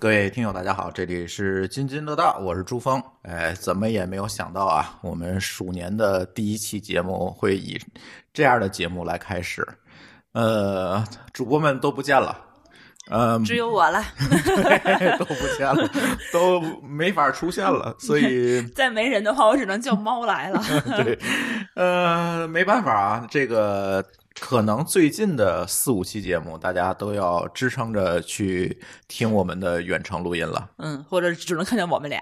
各位听友，大家好，这里是津津乐道，我是朱峰。哎，怎么也没有想到啊，我们鼠年的第一期节目会以这样的节目来开始。呃，主播们都不见了，呃，只有我了，都不见了，都没法出现了，所以 再没人的话，我只能叫猫来了。对，呃，没办法啊，这个。可能最近的四五期节目，大家都要支撑着去听我们的远程录音了。嗯，或者只能看见我们俩。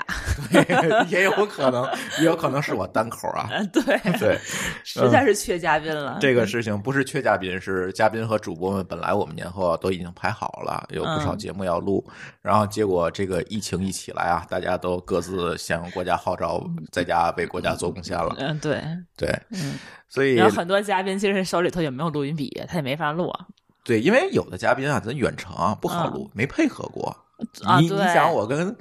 对，也有可能，也有可能是我单口啊。对对，实在是缺嘉宾了。这个事情不是缺嘉宾，是嘉宾和主播们本来我们年后都已经排好了，有不少节目要录，然后结果这个疫情一起来啊，大家都各自响应国家号召，在家为国家做贡献了。嗯，对对，嗯。所以有很多嘉宾其实手里头也没有录音笔，他也没法录。对，因为有的嘉宾啊，咱远程啊不好录，没配合过。你你想，我跟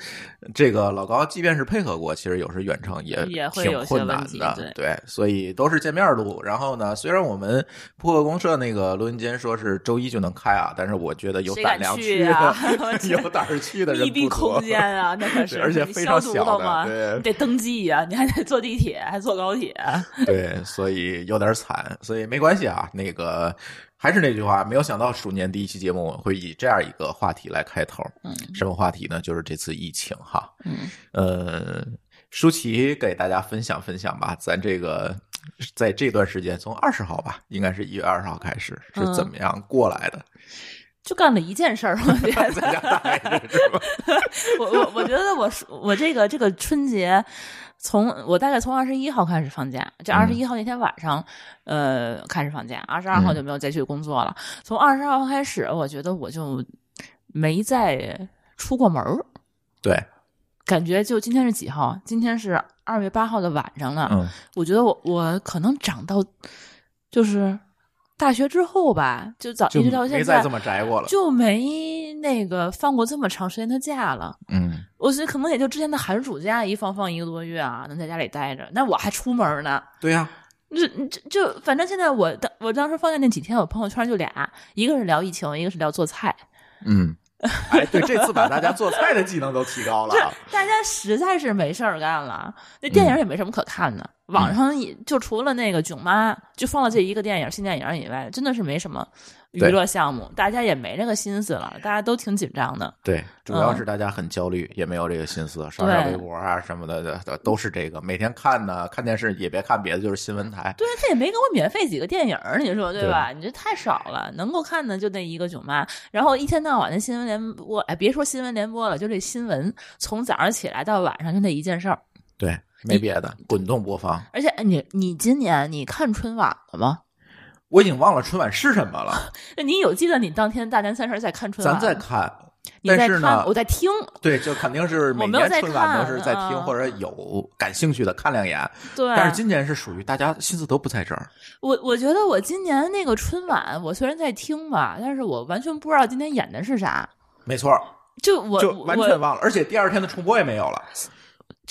这个老高，即便是配合过，其实有时远程也也挺困难的。对，所以都是见面录。然后呢，虽然我们扑克公社那个录音间说是周一就能开啊，但是我觉得有胆量去啊，有胆儿去的人密闭空间啊，那可是而且非常小的，对，你得登记啊，你还得坐地铁，还坐高铁。对，所以有点惨，所以没关系啊，那个。还是那句话，没有想到鼠年第一期节目会以这样一个话题来开头。嗯，什么话题呢？就是这次疫情哈。嗯，呃，舒淇给大家分享分享吧。咱这个在这段时间，从二十号吧，应该是一月二十号开始，是怎么样过来的？就干了一件事儿，我觉得。我我我觉得我我这个这个春节。从我大概从二十一号开始放假，就二十一号那天晚上，呃，开始放假，二十二号就没有再去工作了。从二十二号开始，我觉得我就没再出过门儿。对，感觉就今天是几号？今天是二月八号的晚上了。嗯，我觉得我我可能长到就是。大学之后吧，就早一直到现在，没再这么宅过了，就没那个放过这么长时间的假了。嗯，我觉得可能也就之前的寒暑假一放放一个多月啊，能在家里待着。那我还出门呢。对呀，这这就反正现在我当我当时放假那几天，我朋友圈就俩，一个是聊疫情，一个是聊做菜。嗯。哎，对，这次把大家做菜的技能都提高了。大家实在是没事儿干了，那电影也没什么可看的，网上也就除了那个囧妈，就放了这一个电影新电影以外，真的是没什么。娱乐项目，大家也没这个心思了，大家都挺紧张的。对，主要是大家很焦虑，也没有这个心思，刷刷微博啊什么的，都是这个。每天看呢，看电视也别看别的，就是新闻台。对他也没给我免费几个电影，你说对吧？你这太少了，能够看的就那一个囧妈，然后一天到晚的新闻联播，哎，别说新闻联播了，就这新闻，从早上起来到晚上就那一件事儿。对，没别的，滚动播放。而且，你你今年你看春晚了吗？我已经忘了春晚是什么了。那你有记得你当天大年三十在看春晚？咱在看，但是呢，我在听。对，就肯定是每年春晚都是在听，或者有感兴趣的看两眼。对。但是今年是属于大家心思都不在这儿。我我觉得我今年那个春晚，我虽然在听吧，但是我完全不知道今天演的是啥。没错。就我就完全忘了，而且第二天的重播也没有了。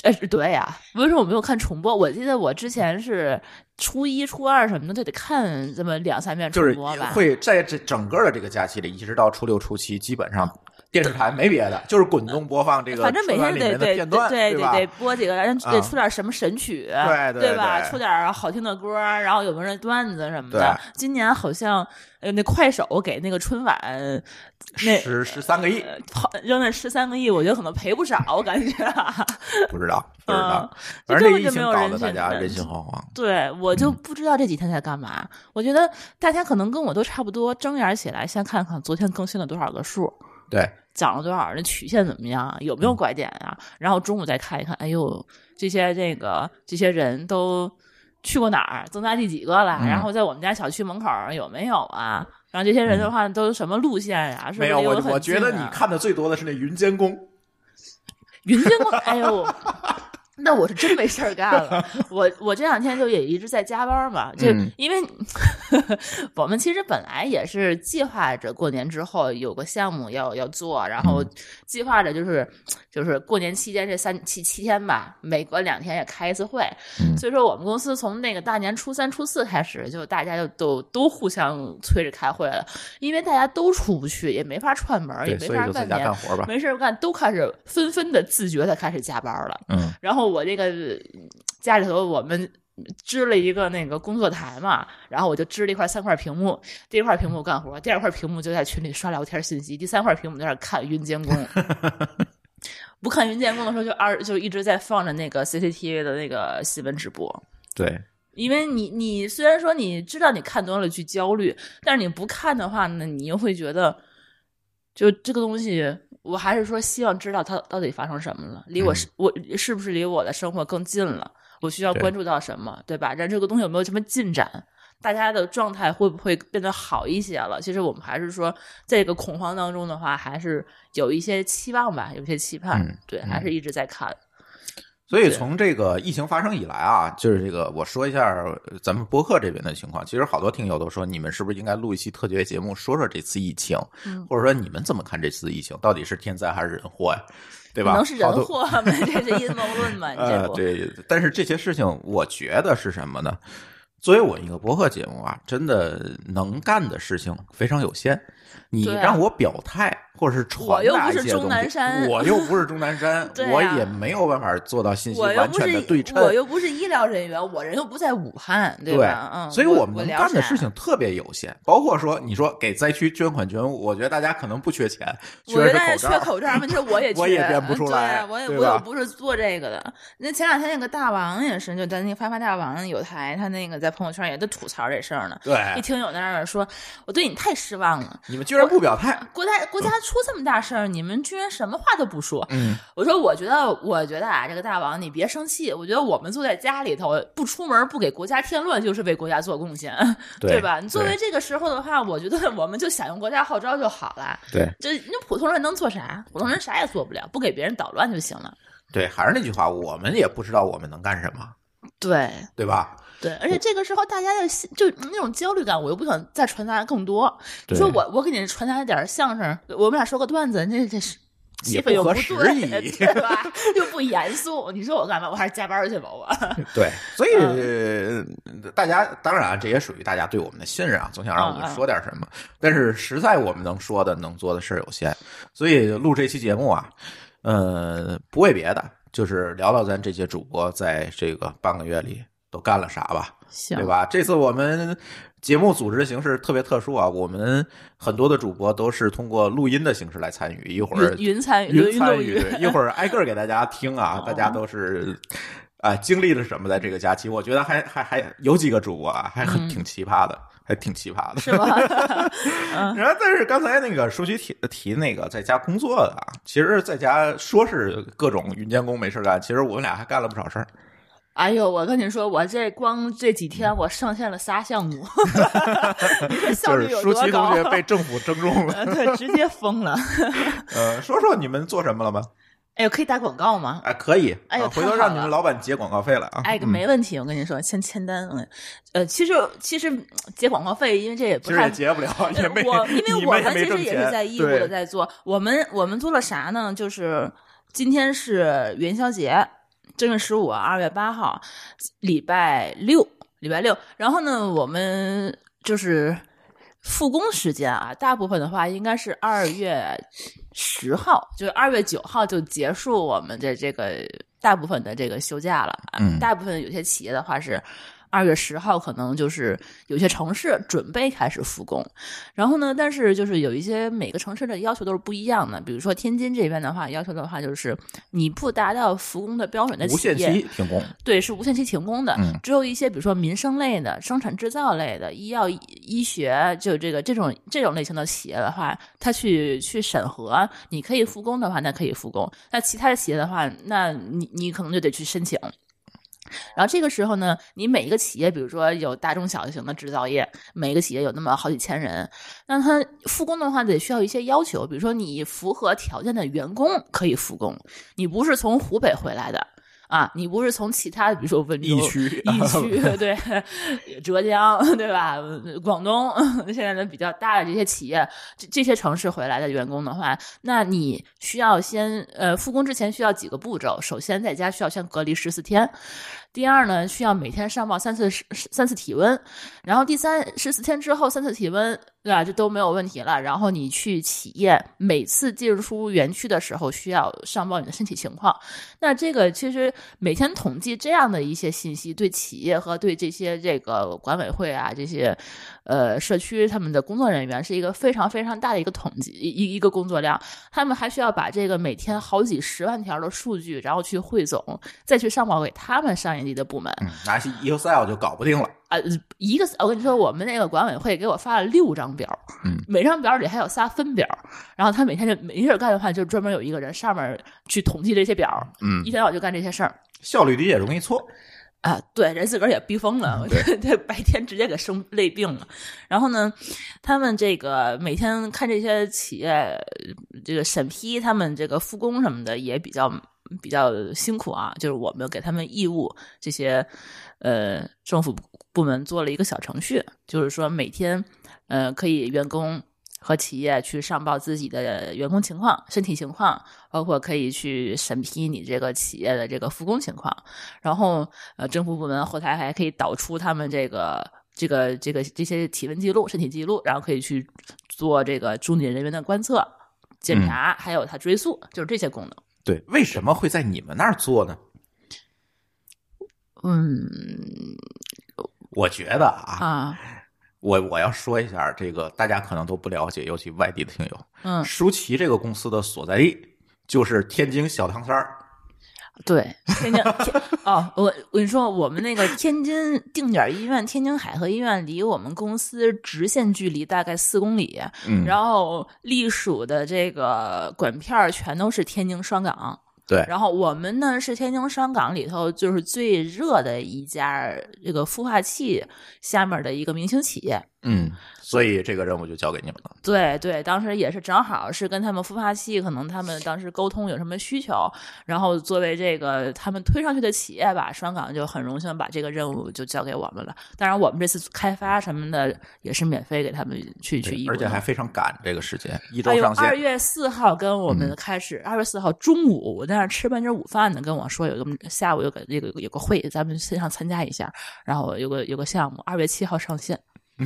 哎，对呀，为什么我没有看重播？我记得我之前是初一、初二什么的就得看这么两三遍重播吧。会在这整个的这个假期里，一直到初六、初七，基本上电视台没别的，就是滚动播放这个。反正每天得得对对得播几个，得出点什么神曲，对对吧？出点好听的歌，然后有没有段子什么的。今年好像。呃，那快手给那个春晚那十十三个亿，扔那十三个亿，我觉得可能赔不少，我感觉。不知道，不知道，反正这疫情搞得大家人心惶惶。对，我就不知道这几天在干嘛。我觉得大家可能跟我都差不多，睁眼起来先看看昨天更新了多少个数，对，涨了多少，那曲线怎么样，有没有拐点啊？然后中午再看一看，哎呦，这些这个这些人都。去过哪儿？增加第几个了？然后在我们家小区门口有没有啊？然后这些人的话都什么路线呀？没有，我我觉得你看的最多的是那云监工。云监工，哎呦，那我是真没事儿干了。我我这两天就也一直在加班嘛，就嗯因为 我们其实本来也是计划着过年之后有个项目要要做，然后计划着就是就是过年期间这三七七天吧，每隔两天也开一次会。嗯所以说我们公司从那个大年初三、初四开始，就大家就都都互相催着开会了，因为大家都出不去，也没法串门，也，没法办年干活吧。没事干，都开始纷纷的自觉的开始加班了。嗯然后我这个呃家里头我们支了一个那个工作台嘛，然后我就支了一块三块屏幕，第一块屏幕干活，第二块屏幕就在群里刷聊天信息，第三块屏幕在那看云监工。不看云监工的时候，就二就一直在放着那个 CCTV 的那个新闻直播。对，因为你你虽然说你知道你看多了去焦虑，但是你不看的话呢，你又会觉得，就这个东西，我还是说希望知道它到底发生什么了，离我是、我是不是离我的生活更近了？我需要关注到什么，对吧？让这个东西有没有什么进展？大家的状态会不会变得好一些了？其实我们还是说，在这个恐慌当中的话，还是有一些期望吧，有一些期盼。嗯对，嗯还是一直在看。所以从这个疫情发生以来啊，就是这个我说一下呃咱们播客这边的情况。其实好多听友都说，你们是不是应该录一期特别节目，说说这次疫情，嗯或者说你们怎么看这次疫情，到底是天灾还是人祸呀？对吧？可能是人祸吗？这是阴谋论吗？你这呃，不？对，但是这些事情，我觉得是什么呢？作为我一个播客节目啊，真的能干的事情非常有限。你让我表态，或者是传我又不是钟达一些东西南山我又不是钟南山，我也没有办法做到信息完全的对称。我又不是医疗人员，我人又不在武汉，对吧？嗯，所以我们能干的事情特别有限，包括说，你说给灾区捐款捐物，我觉得大家可能不缺钱，缺口罩。问题我也 缺，我也编不出来对我也我又不是做这个的。那前两天那个大王也是，就咱那个发发大王有台，他那个在朋友圈也都吐槽这事儿呢。对，一听有在那儿说，我对你太失望了。你们居然不表态，国家国家出这么大事儿，你们居然什么话都不说。嗯，我说，我觉得，我觉得啊，这个大王你别生气。我觉得我们坐在家里头不出门，不给国家添乱，就是为国家做贡献，对吧？你作为这个时候的话，我觉得我们就响应国家号召就好了。对这你普通人能做啥？普通人啥也做不了，不给别人捣乱就行了。对，还是那句话，我们也不知道我们能干什么，对对吧？对，而且这个时候大家的就那种焦虑感，我又不想再传达更多。你说我我给你传达点儿相声，我们俩说个段子，这这是。气也氛又不对，对吧？又不严肃，你说我干嘛？我还是加班去吧，我。对，所以、大家当然啊，这也属于大家对我们的信任啊，总想让我嗯们说点什么。但是实在我们能说的、能做的事儿有限，所以录这期节目啊，呃，不为别的，就是聊聊咱这些主播在这个半个月里都干了啥吧。行对？吧？这次我们节目组织的形式特别特殊啊，我们很多的主播都是通过录音的形式来参与，一会儿云云参与，云参与，一会儿挨个给大家听啊，哦大家都是啊经历了什么在这个假期？我觉得还还还有几个主播啊，还很嗯挺奇葩的，还挺奇葩的。是 吧？然后，但是刚才那个舒淇提提那个在家工作的啊，其实在家说是各种云监工没事干，其实我们俩还干了不少事儿。哎呦，我跟你说，我这光这几天我上线了仨项目，你说效率有就是舒淇同？学 被政府征用了。呃对，直接疯了。呃，说说你们做什么了吗？哎呦，可以打广告吗？哎，可以，哎呦啊回头让你们老板结广告费了啊。哎，嗯没问题，我跟你说，签签单，嗯呃，其实其实结广告费，因为这也不太结不了，也没，我因为我们其实也是在义务的在做。我们我们做了啥呢？就是今天是元宵节，正月十五，二月八号，礼拜六，礼拜六。然后呢，我们就是复工时间啊，大部分的话应该是二月十号，就是二月九号就结束我们的这个大部分的这个休假了。啊嗯大部分有些企业的话是。二月十号可能就是有些城市准备开始复工，然后呢，但是就是有一些每个城市的要求都是不一样的。比如说天津这边的话，要求的话就是你不达到复工的标准的无限企业，期停工。对，是无限期停工的。嗯只有一些比如说民生类的、生产制造类的、医药、医学，就这个这种这种类型的企业的话，它去去审核，你可以复工的话，那可以复工；那其他的企业的话，那你你可能就得去申请。然后这个时候呢，你每一个企业，比如说有大中小型的制造业，每一个企业有那么好几千人，那他复工的话得需要一些要求，比如说你符合条件的员工可以复工，你不是从湖北回来的，啊，你不是从其他的，比如说温州、疫区疫 区，对，浙江，对吧？广东现在的比较大的这些企业，这这些城市回来的员工的话，那你需要先呃复工之前需要几个步骤。首先，在家需要先隔离十四天。第二呢，需要每天上报三次三次体温，然后第三十四天之后三次体温，对吧？这都没有问题了。然后你去企业每次进出园区的时候，需要上报你的身体情况。那这个其实每天统计这样的一些信息，对企业和对这些这个管委会啊这些呃社区他们的工作人员是一个非常非常大的一个统计一一个工作量。他们还需要把这个每天好几十万条的数据，然后去汇总，再去上报给他们上一级。的部门，拿 Excel 就搞不定了啊！一个，我跟你说，我们那个管委会给我发了六张表，嗯，每张表里还有仨分表，然后他每天就没事干的话，就专门有一个人上面去统计这些表，嗯，一天到晚就干这些事儿，效率低也容易错啊！对，人自个儿也逼疯了，对，白天直接给生累病了。然后呢，他们这个每天看这些企业这个审批，他们这个复工什么的也比较。比较辛苦啊，就是我们给他们义务这些呃政府部门做了一个小程序，就是说每天呃可以员工和企业去上报自己的员工情况、身体情况，包括可以去审批你这个企业的这个复工情况，然后呃政府部门后台还可以导出他们这个这个这个这些体温记录、身体记录，然后可以去做这个重点人员的观测、检查，还有他追溯，就是这些功能。对，为什么会在你们那儿做呢？嗯，我觉得啊，啊，我我要说一下，这个大家可能都不了解，尤其外地的听友。嗯，舒淇这个公司的所在地就是天津小汤山儿。对，天津 哦，我我跟你说，我们那个天津定点医院天津海河医院离我们公司直线距离大概四公里，嗯，然后隶属的这个管片儿全都是天津双港。对，然后我们呢是天津商港里头就是最热的一家这个孵化器下面的一个明星企业，嗯，所以这个任务就交给你们了。对对，当时也是正好是跟他们孵化器，可能他们当时沟通有什么需求，然后作为这个他们推上去的企业吧，双港就很荣幸把这个任务就交给我们了。当然，我们这次开发什么的也是免费给他们去去，而且还非常赶这个时间，一周上线。二月四号跟我们开始，二月四号中午我在那吃半截午饭呢，跟我说有个下午有个那个有个会，咱们线上参加一下，然后有个有个项目，二月七号上线。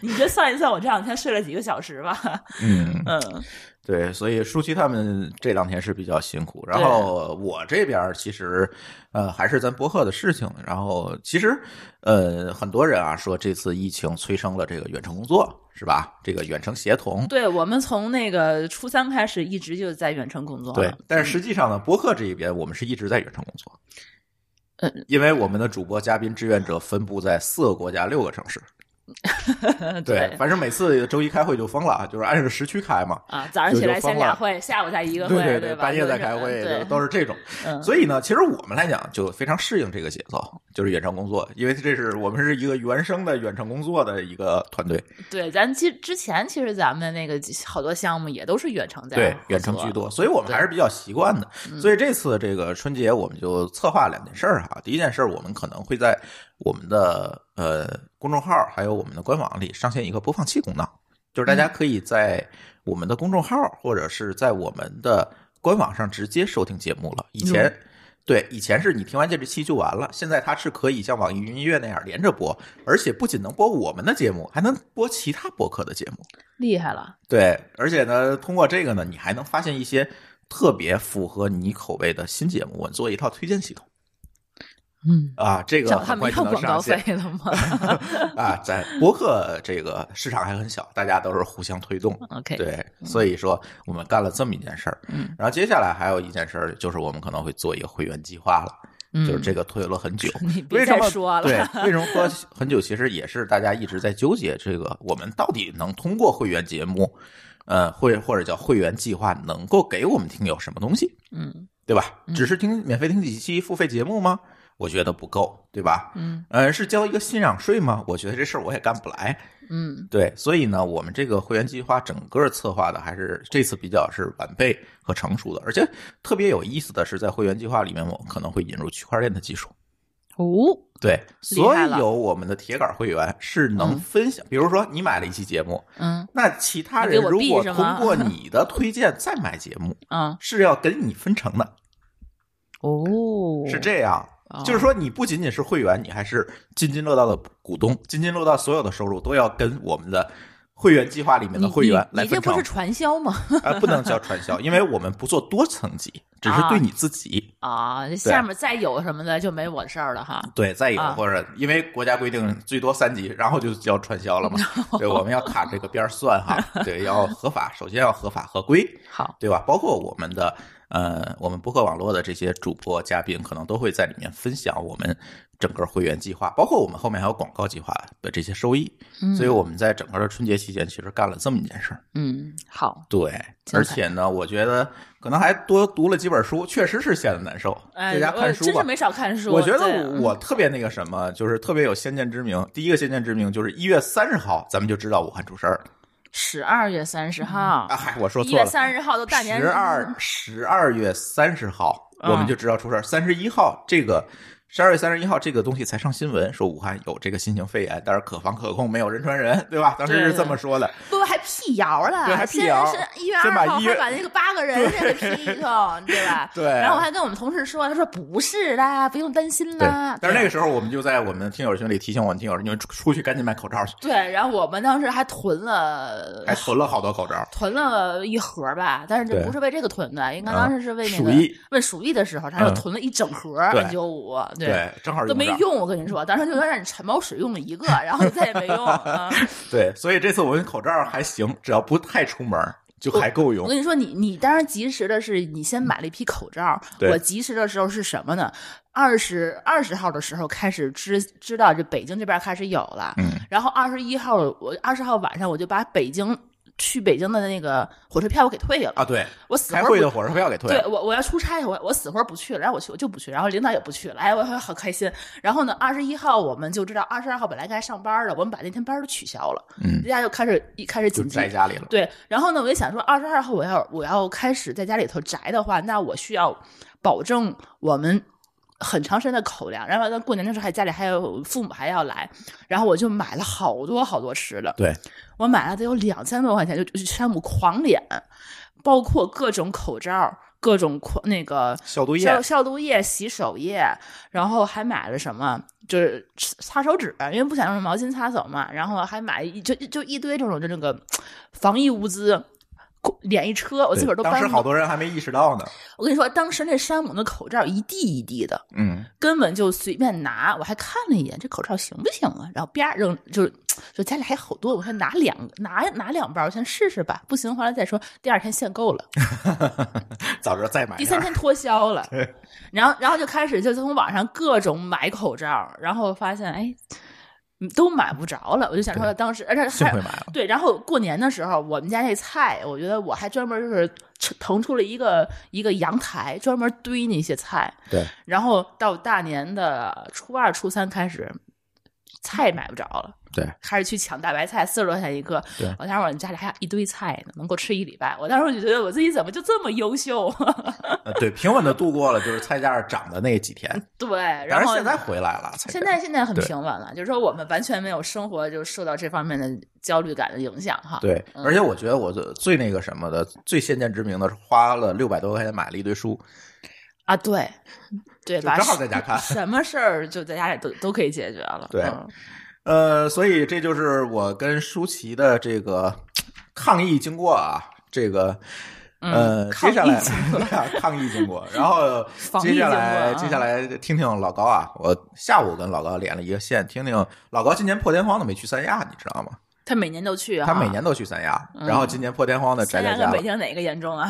你这算一算，我这两天睡了几个小时吧？嗯嗯，对，所以舒淇他们这两天是比较辛苦。然后我这边其实呃还是咱博客的事情。然后其实呃很多人啊说这次疫情催生了这个远程工作，是吧？这个远程协同。对我们从那个初三开始一直就在远程工作。对，但是实际上呢，博客这一边我们是一直在远程工作。嗯，因为我们的主播、嘉宾、志愿者分布在四个国家、六个城市。对，反正每次周一开会就疯了，就是按这个时区开嘛。啊，早上起来先俩会，下午再一个会，对对半夜再开会，都是这种。所以呢，其实我们来讲就非常适应这个节奏，就是远程工作，因为这是我们是一个原生的远程工作的一个团队。对，咱其之前其实咱们那个好多项目也都是远程在，对，远程居多，所以我们还是比较习惯的。所以这次这个春节，我们就策划两件事儿哈。第一件事儿，我们可能会在我们的呃公众号还有我们的官网里上线一个播放器功能，就是大家可以在我们的公众号或者是在我们的官网上直接收听节目了。以前对以前是你听完这期就完了，现在它是可以像网易云音乐那样连着播，而且不仅能播我们的节目，还能播其他播客的节目，厉害了。对，而且呢，通过这个呢，你还能发现一些特别符合你口味的新节目，我做一套推荐系统。嗯啊，这个他们要广告费了吗？啊，在博客这个市场还很小，大家都是互相推动。OK，对，所以说我们干了这么一件事儿。嗯，然后接下来还有一件事儿，就是我们可能会做一个会员计划了。嗯，就是这个推了很久。你别再说了。对，为什么说很久？其实也是大家一直在纠结这个，我们到底能通过会员节目，呃，会或者叫会员计划，能够给我们听友什么东西？嗯。对吧？只是听免费听几期付费节目吗？我觉得不够，对吧？嗯呃，是交一个信仰税吗？我觉得这事儿我也干不来。嗯对，所以呢，我们这个会员计划整个策划的还是这次比较是完备和成熟的，而且特别有意思的是，在会员计划里面，我们可能会引入区块链的技术。哦，对，所有我们的铁杆会员是能嗯分享，比如说你买了一期节目，嗯那其他人如果通过 你的推荐再买节目，嗯是要跟你分成的，哦，是这样。哦就是说，你不仅仅是会员，你还是津津乐道的股东。津津乐道所有的收入都要跟我们的会员计划里面的会员来分成你这不是。传销吗？啊，不能叫传销，因为我们不做多层级，只是对你自己。啊，这下面再有什么的就没我的事儿了哈。对，再有啊或者因为国家规定最多三级，然后就叫传销了嘛。对，我们要卡这个边儿算哈。对，要合法，首先要合法合规，好，对吧？包括我们的呃，我们博客网络的这些主播嘉宾，可能都会在里面分享我们整个会员计划，包括我们后面还有广告计划的这些收益。嗯所以我们在整个的春节期间，其实干了这么一件事儿。嗯，好，对，而且呢，我觉得可能还多读了几本书，确实是闲的难受，哎，在家看书吧。我真是没少看书。我觉得我特别那个什么，就是特别有先见之明。第一个先见之明就是一月三十号，咱们就知道武汉出事儿了十二月三十号我说一月错了，三十号都大年十二十二月三十号嗯我们就知道出事儿。三十一号这个十二月三十一号这个东西才上新闻，说武汉有这个新型肺炎，但是可防可控，没有人传人，对吧？当时是这么说的。不还辟谣了，对还辟谣一月二号把还把那个八个人给批一通，对吧？对然后我还跟我们同事说，他说不是的，不用担心对啦。，但是那个时时候我们就在我们听友群里提醒我们听友，你们出出去赶紧买口罩去，对，然后我们当时还囤了还囤了好多口罩。囤了一盒吧，但是这不是为这个囤的，应该嗯当时是为那个鼠疫问鼠疫的时候，他就嗯囤了一整盒对 N 九五，对，正好上。都没用。我跟你说，当时就让你馋猫屎用了一个，然后再也没用。嗯对，所以这次我用口罩还行，只要不太出门就还够用我。跟你说，你你当然及时的是你先买了一批口罩，我及时的时候是什么呢？二十二十号的时候开始知知道这北京这边开始有了，嗯，然后二十一号我二十号晚上我就把北京去北京的那个火车票我给退了，啊，对，我死活开会的火车票给退了。对我，我要出差，我我死活不去了，然后我去我就不去，然后领导也不去了，哎，我好开心。然后呢，二十一号我们就知道，二十二号本来该上班的，我们把那天班都取消了，嗯大家就开始一开始紧急在家里了。对，然后呢，我就想说，二十二号我要我要开始在家里头宅的话，那我需要保证我们很长时间的口粮。然后到，过年的时候还家里还有父母还要来，然后我就买了好多好多吃的，对，我买了得有两千多块钱，就就去山姆狂敛，包括各种口罩。各种狂那个消毒液消消毒液、洗手液，然后还买了什么，就是擦手纸，因为不想用毛巾擦手嘛。然后还买一就就一堆这种就那个防疫物资，敛一车，我自个儿都搬当时好多人还没意识到呢。我跟你说，当时那山姆的口罩一地一地的，嗯，根本就随便拿。我还看了一眼，这口罩行不行啊？然后啪扔，就是就家里还好多，我说拿两拿拿两包先试试吧，不行回来再说。第二天限购了，早知道再买。第三天脱销了，然后然后就开始就从网上各种买口罩，然后发现哎嗯都买不着了。我就想说，当时而且还。对，然后过年的时候，我们家那菜，我觉得我还专门就是腾出了一个一个阳台，专门堆那些菜。对，然后到大年的初二、初三开始，菜买不着了，对，开始去抢大白菜，四十多块钱一个。对我当时我们家里还有一堆菜呢，能够吃一礼拜。我当时我就觉得我自己怎么就这么优秀？呃对，平稳的度过了就是菜价涨的那几天，对，然后现在回来了。现在现在很平稳了，就是说我们完全没有生活就受到这方面的焦虑感的影响哈。对，嗯而且我觉得我最最那个什么的，最先见之明的是花了六百多块钱买了一堆书，啊，对，对正好在家看。什么事儿就在家里都都可以解决了。对嗯呃，所以这就是我跟舒淇的这个抗议经过啊，这个。呃，嗯接下来 抗议经过，然后接下来接下来听听老高啊，我下午跟老高连了一个线，听听老高今年破天荒的没去三亚，你知道吗？他每年都去啊，他每年都去三亚，嗯然后今年破天荒的宅三亚跟在家了。北京哪个严重啊？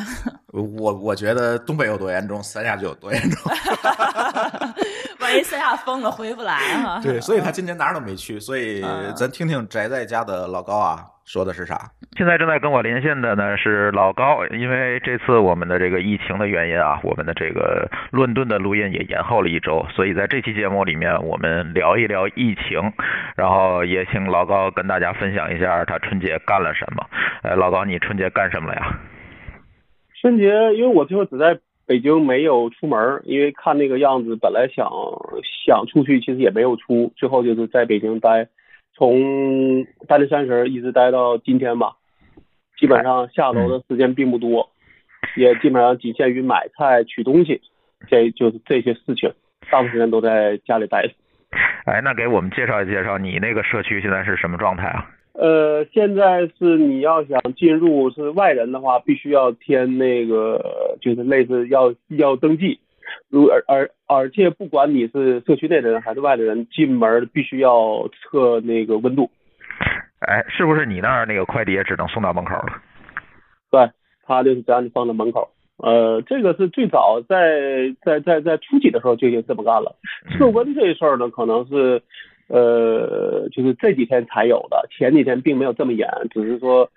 我我觉得东北有多严重，三亚就有多严重。不万一三亚封了回不来哈。对，所以他今年哪儿都没去。所以咱听听宅在家的老高啊说的是啥。现在正在跟我连线的呢是老高，因为这次我们的这个疫情的原因啊，我们的这个伦敦的录音也延后了一周，所以在这期节目里面我们聊一聊疫情，然后也请老高跟大家分享一下他春节干了什么。呃，老高，你春节干什么了呀？春节，因为我最后只在北京没有出门，因为看那个样子，本来想想出去，其实也没有出，最后就是在北京待，从大年三十一直待到今天吧，基本上下楼的时间并不多，也基本上仅限于买菜、取东西，这就是这些事情，大部分时间都在家里待着。哎，那给我们介绍介绍你那个社区现在是什么状态啊？呃，现在是你要想进入是外人的话，必须要填那个，就是类似要要登记。如而而而且不管你是社区内的人还是外的人，进门必须要测那个温度。哎，是不是你那儿那个快递也只能送到门口了？对，他就是只让你放在门口。呃，这个是最早在在在在初级的时候就已经这么干了。测温这事儿呢，可能是。呃，就是这几天才有的，前几天并没有这么严，只是说，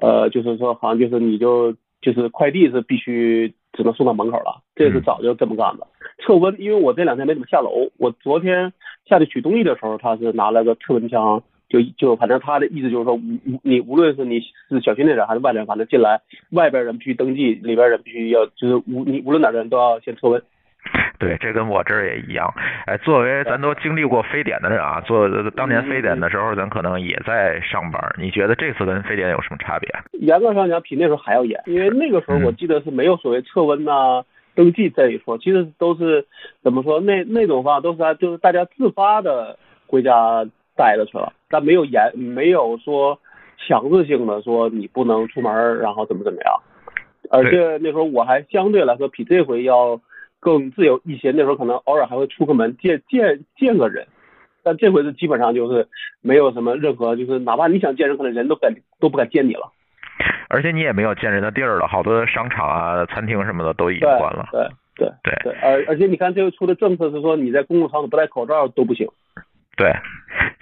呃，就是说好像就是你就就是快递是必须只能送到门口了，这是早就这么干的。测温，因为我这两天没怎么下楼，我昨天下去取东西的时候，他是拿了个测温枪，就就反正他的意思就是说，无无你无论是你是小区内人还是外人，反正进来外边人必须登记，里边人必须要就是无你无论哪个人都要先测温。对，这跟我这儿也一样。哎，作为咱都经历过非典的人啊，做当年非典的时候，咱可能也在上班。你觉得这次跟非典有什么差别？严格上讲，比那时候还要严，因为那个时候我记得是没有所谓测温呐、登记这一说，其实都是怎么说？那那种方法都是就是大家自发的回家待着去了，但没有严，没有说强制性的说你不能出门，然后怎么怎么样。而且那时候我还相对来说比这回要。更自由一些，那时候可能偶尔还会出个门见见见个人，但这回是基本上就是没有什么任何，就是哪怕你想见人，可能人都敢都不敢见你了。而且你也没有见人的地儿了，好多商场啊、餐厅什么的都已经关了。对对对对，而而且你看这回出的政策是说，你在公共场所不戴口罩都不行。对，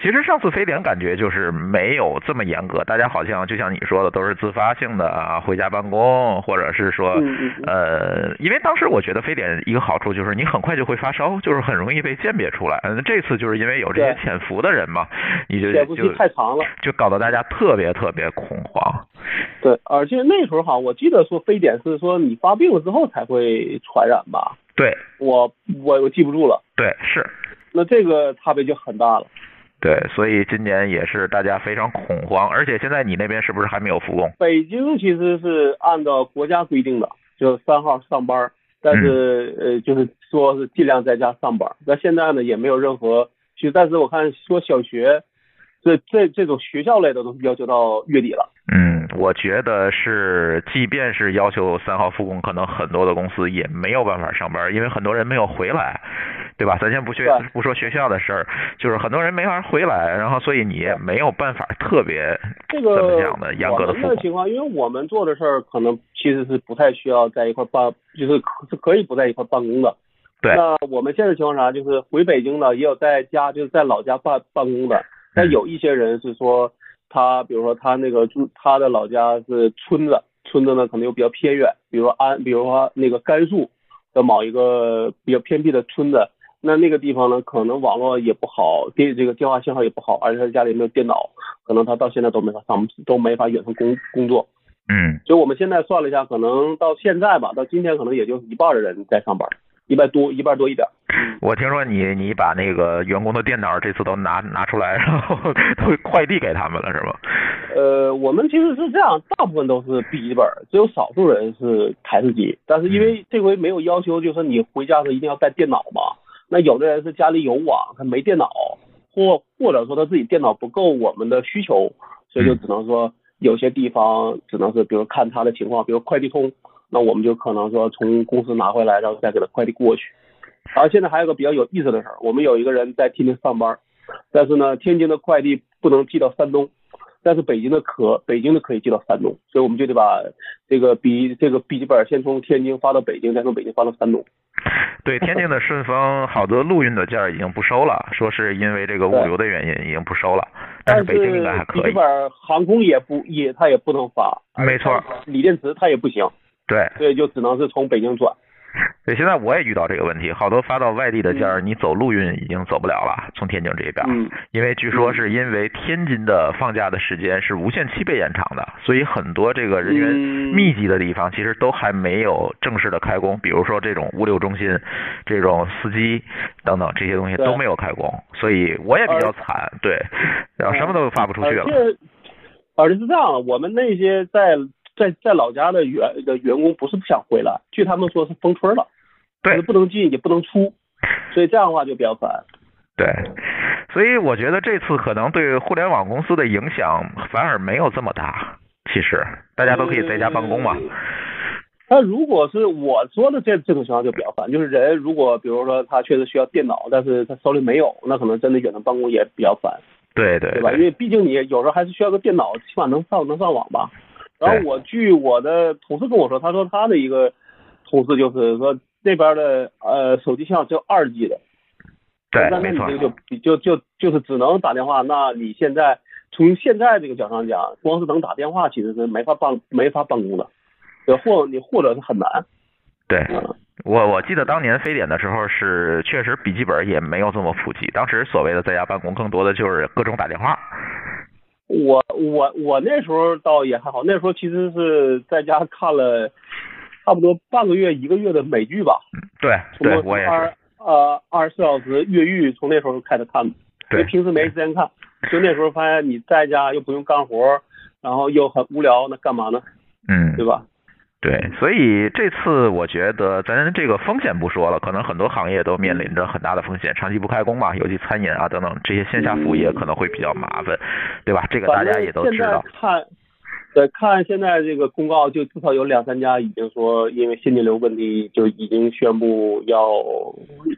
其实上次非典感觉就是没有这么严格，大家好像就像你说的，都是自发性的啊，回家办公，或者是说，呃，因为当时我觉得非典一个好处就是你很快就会发烧，就是很容易被鉴别出来。嗯，这次就是因为有这些潜伏的人嘛，你就就太长了，就搞得大家特别特别恐慌。对，而且那时候哈，我记得说非典是说你发病了之后才会传染吧？对，我我我记不住了。对，是。那这个差别就很大了，对，所以今年也是大家非常恐慌，而且现在你那边是不是还没有复工？北京其实是按照国家规定的，就三号上班，但是呃，就是说是尽量在家上班。那现在呢，也没有任何，其实但是我看说小学，这这这种学校类的都要求到月底了。嗯，我觉得是，即便是要求三号复工，可能很多的公司也没有办法上班，因为很多人没有回来。对吧？咱先不学不说学校的事儿，就是很多人没法回来，然后所以你也没有办法特别这个怎么讲的严格的复工情况，因为我们做的事儿可能其实是不太需要在一块办，就是是可以不在一块办公的。对。那我们现在情况啥？就是回北京的，也有在家就是在老家办办公的。但有一些人是说，他比如说他那个住他的老家是村子，村子呢可能又比较偏远，比如说安，比如说那个甘肃的某一个比较偏僻的村子。那那个地方呢，可能网络也不好，电这个电话信号也不好，而且他家里没有电脑，可能他到现在都没法上，都没法远程工工作。嗯，所以我们现在算了一下，可能到现在吧，到今天可能也就一半的人在上班，一半多，一半多一点。我听说你你把那个员工的电脑这次都拿拿出来，然后都快递给他们了，是吧？呃，我们其实是这样，大部分都是笔记本，只有少数人是台式机，但是因为这回没有要求，就是你回家的时候一定要带电脑嘛。那有的人是家里有网，他没电脑，或或者说他自己电脑不够我们的需求，所以就只能说有些地方只能是，比如看他的情况，比如快递通，那我们就可能说从公司拿回来，然后再给他快递过去。然后现在还有个比较有意思的事儿，我们有一个人在天津上班，但是呢，天津的快递不能寄到山东，但是北京的可北京的可以寄到山东，所以我们就得把这个笔这个笔记本先从天津发到北京，再从北京发到山东。对，天津的顺丰好多陆运的件儿已经不收了，说是因为这个物流的原因已经不收了，但是北京应该还可以。笔记本航空也不也它也不能发，没错，锂电池它也不行。对，所以就只能是从北京转。对，现在我也遇到这个问题，好多发到外地的件儿，你走陆运已经走不了了，从天津这边，因为据说是因为天津的放假的时间是无限期被延长的，所以很多这个人员密集的地方其实都还没有正式的开工，比如说这种物流中心、这种司机等等这些东西都没有开工，所以我也比较惨，对，然后什么都发不出去了。而且是这样的，我们那些在。在在老家的员的员工不是不想回来，据他们说是封村了，对，不能进也不能出，所以这样的话就比较烦。对，所以我觉得这次可能对互联网公司的影响反而没有这么大。其实大家都可以在家办公嘛。那如果是我说的这这种情况就比较烦，就是人如果比如说他确实需要电脑，但是他手里没有，那可能真的远程办公也比较烦。对对，对吧？因为毕竟你有时候还是需要个电脑，起码能上能上网吧。然后我据我的同事跟我说，他说他的一个同事就是说那边的呃手机信号只有二 G 的，对，没错，就就就就是只能打电话。那你现在从现在这个角度上讲，光是能打电话其实是没法办没法办公的，或你或者是很难。对，我我记得当年非典的时候是确实笔记本也没有这么普及，当时所谓的在家办公更多的就是各种打电话。我我我那时候倒也还好，那时候其实是在家看了差不多半个月一个月的美剧吧。对，对我也是。呃，二十四小时越狱从那时候开始看的，因为平时没时间看，就那时候发现你在家又不用干活，然后又很无聊，那干嘛呢？嗯，对吧？对，所以这次我觉得咱这个风险不说了，可能很多行业都面临着很大的风险，长期不开工嘛，尤其餐饮啊等等这些线下服务业可能会比较麻烦，对吧？这个大家也都知道。看，对，看现在这个公告，就至少有两三家已经说，因为现金流问题，就已经宣布要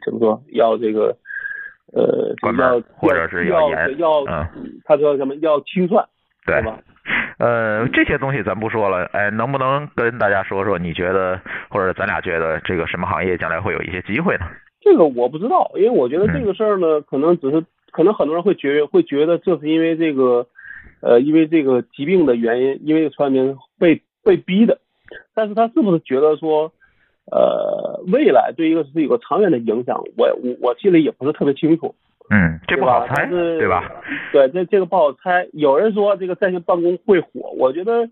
怎么说，要这个呃，要或者是要严，要，他说什么要清算，对吧？呃，这些东西咱不说了，哎，能不能跟大家说说？你觉得或者咱俩觉得这个什么行业将来会有一些机会呢？这个我不知道，因为我觉得这个事儿呢，可能只是可能很多人会觉会觉得这是因为这个呃，因为这个疾病的原因，因为传染病被被逼的，但是他是不是觉得说呃，未来对一个是有个长远的影响？我我我心里也不是特别清楚。嗯，这不好猜，对吧？对，这这个不好猜。有人说这个在线办公会火，我觉得，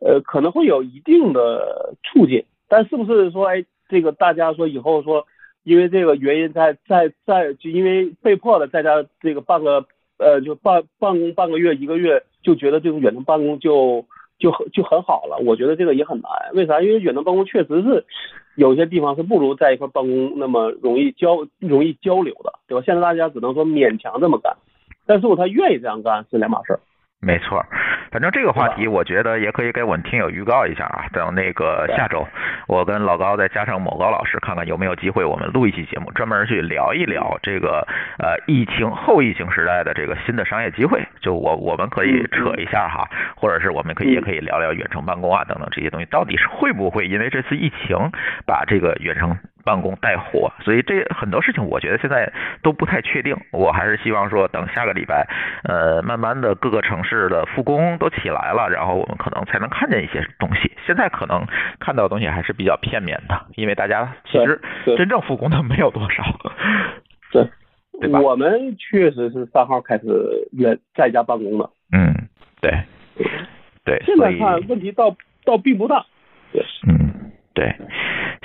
呃，可能会有一定的促进，但是不是说，哎，这个大家说以后说，因为这个原因在在在，就因为被迫的在家这个办个，呃，就办办公半个月一个月，就觉得这种远程办公就就很就很好了。我觉得这个也很难，为啥？因为远程办公确实是。有些地方是不如在一块办公那么容易交容易交流的，对吧？现在大家只能说勉强这么干，但是如果他愿意这样干是两码事儿。没错，反正这个话题我觉得也可以给我们听友预告一下啊。等那个下周，我跟老高再加上某高老师，看看有没有机会我们录一期节目，专门去聊一聊这个呃疫情后疫情时代的这个新的商业机会。就我我们可以扯一下哈，或者是我们可以也可以聊聊远程办公啊等等这些东西，到底是会不会因为这次疫情把这个远程。办公带货，所以这很多事情我觉得现在都不太确定。我还是希望说，等下个礼拜，呃，慢慢的各个城市的复工都起来了，然后我们可能才能看见一些东西。现在可能看到的东西还是比较片面的，因为大家其实真正复工的没有多少。对，对吧？我们确实是三号开始远在家办公的。嗯，对，对。现在看问题倒倒并不大。对，嗯，对。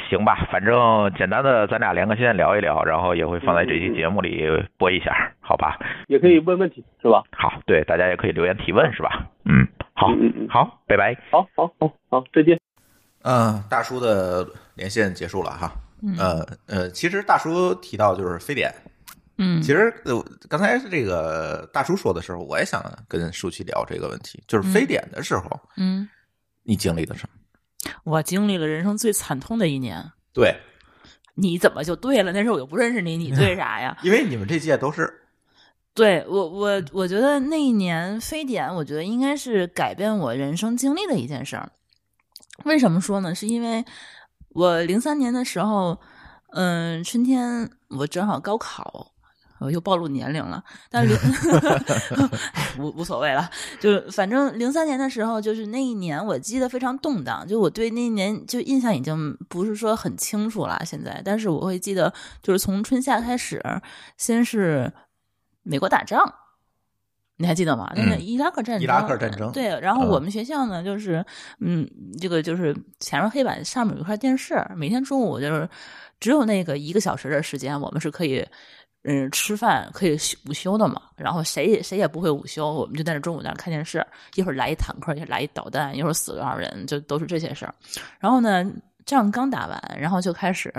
行吧，反正简单的咱俩连个线聊一聊，然后也会放在这期节目里播一下，好吧？也可以问问题，是吧？好，对，大家也可以留言提问，是吧？嗯，好，好，拜拜。好好好好，再见。嗯，大叔的连线结束了哈。呃呃，其实大叔提到就是非典，嗯，其实呃刚才这个大叔说的时候，我也想跟舒淇聊这个问题，就是非典的时候，嗯，你经历了什么？我经历了人生最惨痛的一年。对，你怎么就对了？那时候我又不认识你，你对 啥呀？因为你们这届都是对我，我我觉得那一年非典，我觉得应该是改变我人生经历的一件事儿。为什么说呢？是因为我零三年的时候，嗯，春天我正好高考，我又暴露年龄了，但零 无无所谓了，就反正零三年的时候，就是那一年，我记得非常动荡，就我对那一年就印象已经不是说很清楚了。现在，但是我会记得，就是从春夏开始，先是美国打仗。你还记得吗？那个伊拉克战争，伊拉克战争对。然后我们学校呢，就是嗯，这个就是前面黑板上面有一块电视，每天中午就是只有那个一个小时的时间，我们是可以嗯吃饭，可以午休的嘛。然后谁也谁也不会午休，我们就在那中午在那看电视。一会儿来一坦克，一会儿来一导弹，一会儿死多少人，就都是这些事儿。然后呢，仗刚打完，然后就开始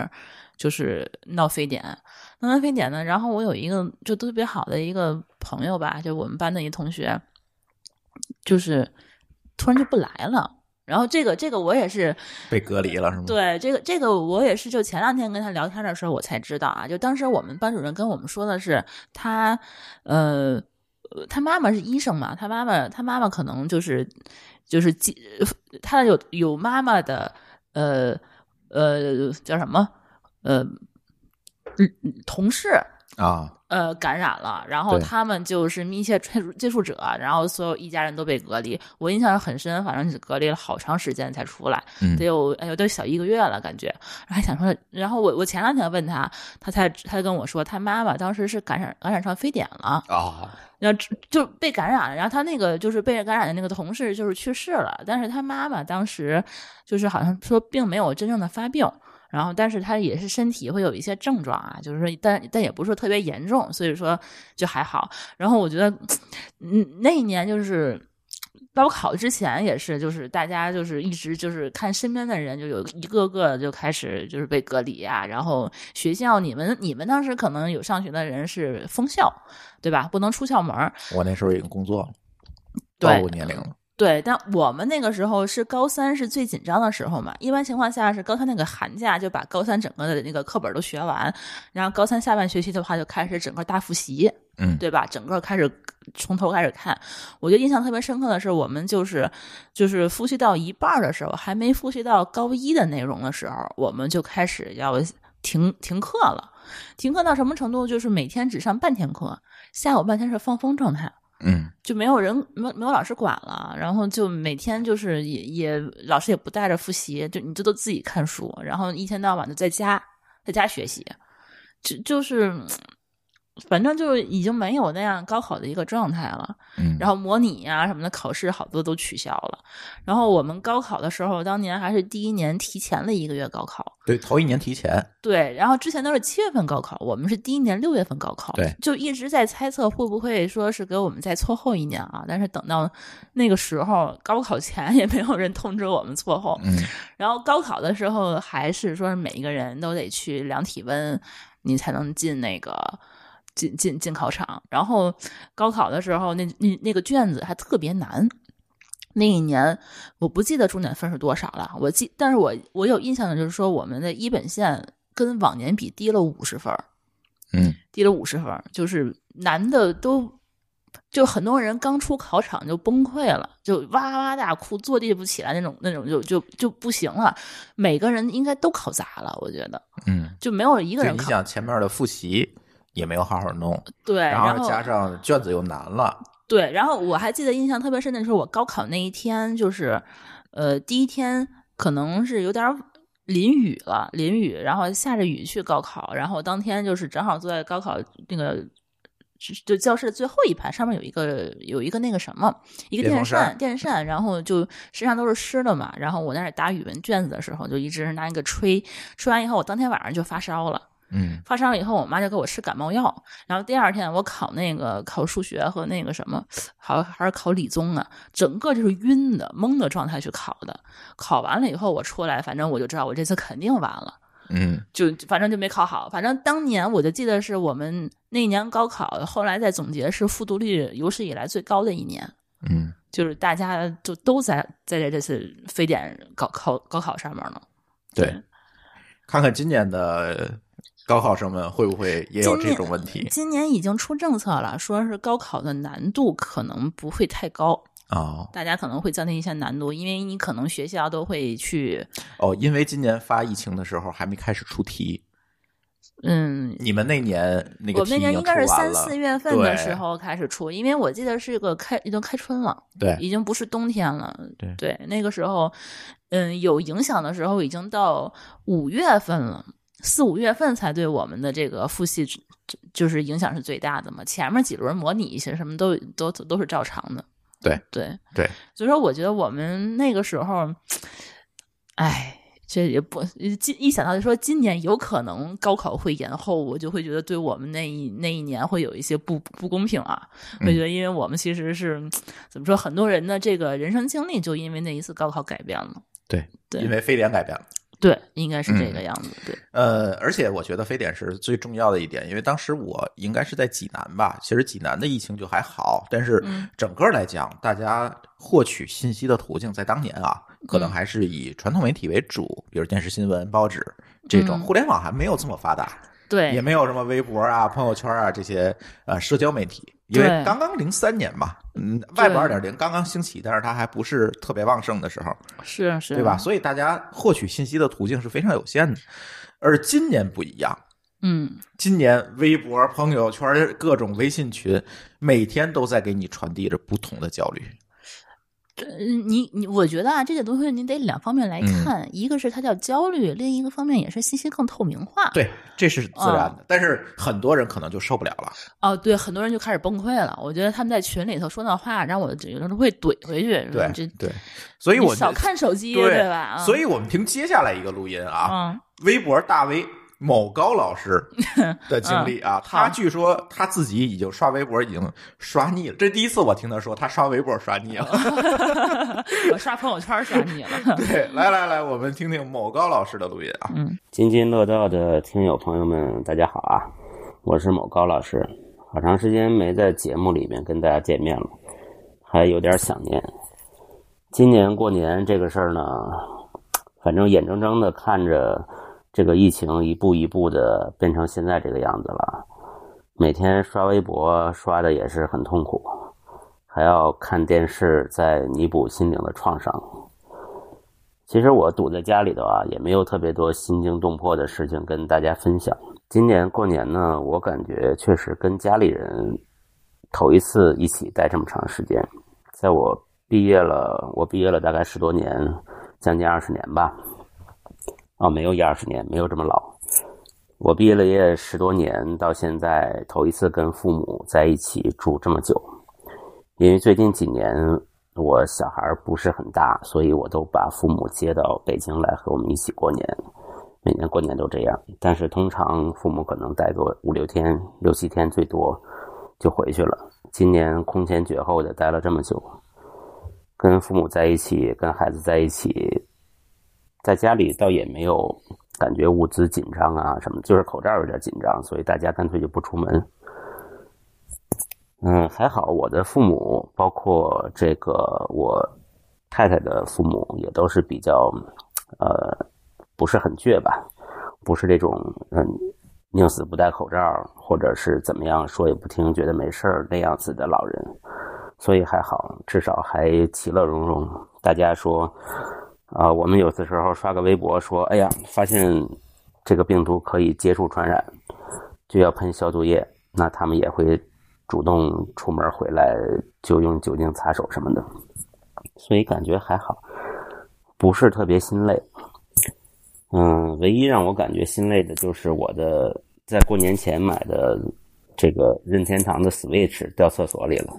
就是闹非典。闹完非典呢，然后我有一个就特别好的一个朋友吧，就我们班的一同学，就是突然就不来了。然后这个这个我也是被隔离了，是吗？对，这个这个我也是，就前两天跟他聊天的时候，我才知道啊。就当时我们班主任跟我们说的是，他呃，他妈妈是医生嘛，他妈妈他妈妈可能就是就是他有有妈妈的呃呃叫什么呃。嗯，同事啊，呃，感染了，然后他们就是密切接触接触者，然后所有一家人都被隔离。我印象很深，反正是隔离了好长时间才出来，得有哎呦，都小一个月了，感觉。还想说，然后我我前两天问他，他才他跟我说，他妈妈当时是感染感染上非典了啊，然后就被感染了，然后他那个就是被感染的那个同事就是去世了，但是他妈妈当时就是好像说并没有真正的发病。然后，但是他也是身体会有一些症状啊，就是说，但但也不是说特别严重，所以说就还好。然后我觉得，嗯，那一年就是高考之前也是，就是大家就是一直就是看身边的人，就有一个个就开始就是被隔离啊。然后学校，你们你们当时可能有上学的人是封校，对吧？不能出校门。我那时候已经工作了，对，年龄了。对，但我们那个时候是高三是最紧张的时候嘛。一般情况下是高三那个寒假就把高三整个的那个课本都学完，然后高三下半学期的话就开始整个大复习，嗯，对吧？整个开始从头开始看。我觉得印象特别深刻的是，我们就是就是复习到一半的时候，还没复习到高一的内容的时候，我们就开始要停停课了。停课到什么程度？就是每天只上半天课，下午半天是放风状态。嗯，就没有人没没有老师管了，然后就每天就是也也老师也不带着复习，就你这都自己看书，然后一天到晚的在家在家学习，就就是。反正就已经没有那样高考的一个状态了，嗯，然后模拟呀什么的考试好多都取消了，然后我们高考的时候，当年还是第一年提前了一个月高考，对，头一年提前，对，然后之前都是七月份高考，我们是第一年六月份高考，对，就一直在猜测会不会说是给我们再错后一年啊，但是等到那个时候高考前也没有人通知我们错后，嗯，然后高考的时候还是说是每一个人都得去量体温，你才能进那个。进进进考场，然后高考的时候，那那那个卷子还特别难。那一年我不记得重点分是多少了，我记，但是我我有印象的就是说，我们的一本线跟往年比低了五十分嗯，低了五十分就是难的都，就很多人刚出考场就崩溃了，就哇哇大哭，坐地不起来那种那种，就就就不行了。每个人应该都考砸了，我觉得，嗯，就没有一个人。你想前面的复习。也没有好好弄，对，然后加上卷子又难了，对。然后我还记得印象特别深的是，我高考那一天，就是呃第一天可能是有点淋雨了，淋雨，然后下着雨去高考，然后当天就是正好坐在高考那个就教室的最后一排，上面有一个有一个那个什么一个电扇，电 扇，然后就身上都是湿的嘛。然后我在那打语文卷子的时候，就一直拿那个吹，吹完以后，我当天晚上就发烧了。嗯，发烧了以后，我妈就给我吃感冒药。然后第二天我考那个考数学和那个什么，好还是考理综啊，整个就是晕的、懵的状态去考的。考完了以后，我出来，反正我就知道我这次肯定完了。嗯，就反正就没考好。反正当年我就记得是我们那年高考，后来再总结是复读率有史以来最高的一年。嗯，就是大家就都在在这这次非典高考高考上面了。对，看看今年的。高考生们会不会也有这种问题？今年已经出政策了，说是高考的难度可能不会太高。哦，大家可能会降低一下难度，因为你可能学校都会去哦，因为今年发疫情的时候还没开始出题。嗯，你们那年那个我们那年应该是三四月份的时候开始出，因为我记得是个开已经开春了，对。已经不是冬天了。对。对，那个时候，嗯，有影响的时候已经到五月份了，四五月份才对我们的这个复习就就是影响是最大的嘛。前面几轮模拟一些什么都都都是照常的。对对对，所以说我觉得我们那个时候，哎。这也不今一想到就说今年有可能高考会延后，我就会觉得对我们那一那一年会有一些不不公平啊。我觉得，因为我们其实是怎么说，很多人的这个人生经历就因为那一次高考改变了。对对，因为非典改变了。对，应该是这个样子。对，呃，而且我觉得非典是最重要的一点，因为当时我应该是在济南吧，其实济南的疫情就还好，但是整个来讲，大家获取信息的途径在当年啊，可能还是以传统媒体为主，比如电视新闻、报纸这种，互联网还没有这么发达，对，也没有什么微博啊、朋友圈啊这些呃社交媒体。因为刚刚零三年嘛，嗯外部二点零刚刚兴起，但是它还不是特别旺盛的时候，是是，对吧？所以大家获取信息的途径是非常有限的。而今年不一样，嗯，今年微博、朋友圈、各种微信群，每天都在给你传递着不同的焦虑。这你你，我觉得啊，这个东西你得两方面来看，嗯、一个是它叫焦虑，另一个方面也是信息更透明化。对，这是自然的，嗯、但是很多人可能就受不了了。哦，对，很多人就开始崩溃了。我觉得他们在群里头说那话，让我有的时候会怼回去。对，这对，所以我少看手机，对对吧？所以我们听接下来一个录音啊，嗯、微博大 V。某高老师 的经历啊，嗯、他据说他自己已经刷微博已经刷腻了，这第一次我听他说他刷微博刷腻了，我刷朋友圈刷腻了。对，来来来，我们听听某高老师的录音啊。嗯，津津乐道的听友朋友们，大家好啊，我是某高老师，好长时间没在节目里面跟大家见面了，还有点想念。今年过年这个事儿呢，反正眼睁睁的看着。这个疫情一步一步的变成现在这个样子了，每天刷微博刷的也是很痛苦，还要看电视在弥补心灵的创伤。其实我堵在家里头啊，也没有特别多心惊动魄的事情跟大家分享。今年过年呢，我感觉确实跟家里人头一次一起待这么长时间。在我毕业了，我毕业了大概十多年，将近二十年吧。啊、哦，没有一二十年，没有这么老。我毕业了也十多年，到现在头一次跟父母在一起住这么久。因为最近几年我小孩不是很大，所以我都把父母接到北京来和我们一起过年。每年过年都这样，但是通常父母可能待个五六天、六七天最多就回去了。今年空前绝后的待了这么久，跟父母在一起，跟孩子在一起。在家里倒也没有感觉物资紧张啊什么，就是口罩有点紧张，所以大家干脆就不出门。嗯，还好我的父母，包括这个我太太的父母，也都是比较呃不是很倔吧，不是这种嗯宁死不戴口罩或者是怎么样说也不听，觉得没事儿那样子的老人，所以还好，至少还其乐融融。大家说。啊，我们有的时候刷个微博说，哎呀，发现这个病毒可以接触传染，就要喷消毒液。那他们也会主动出门回来就用酒精擦手什么的，所以感觉还好，不是特别心累。嗯，唯一让我感觉心累的就是我的在过年前买的这个任天堂的 Switch 掉厕所里了。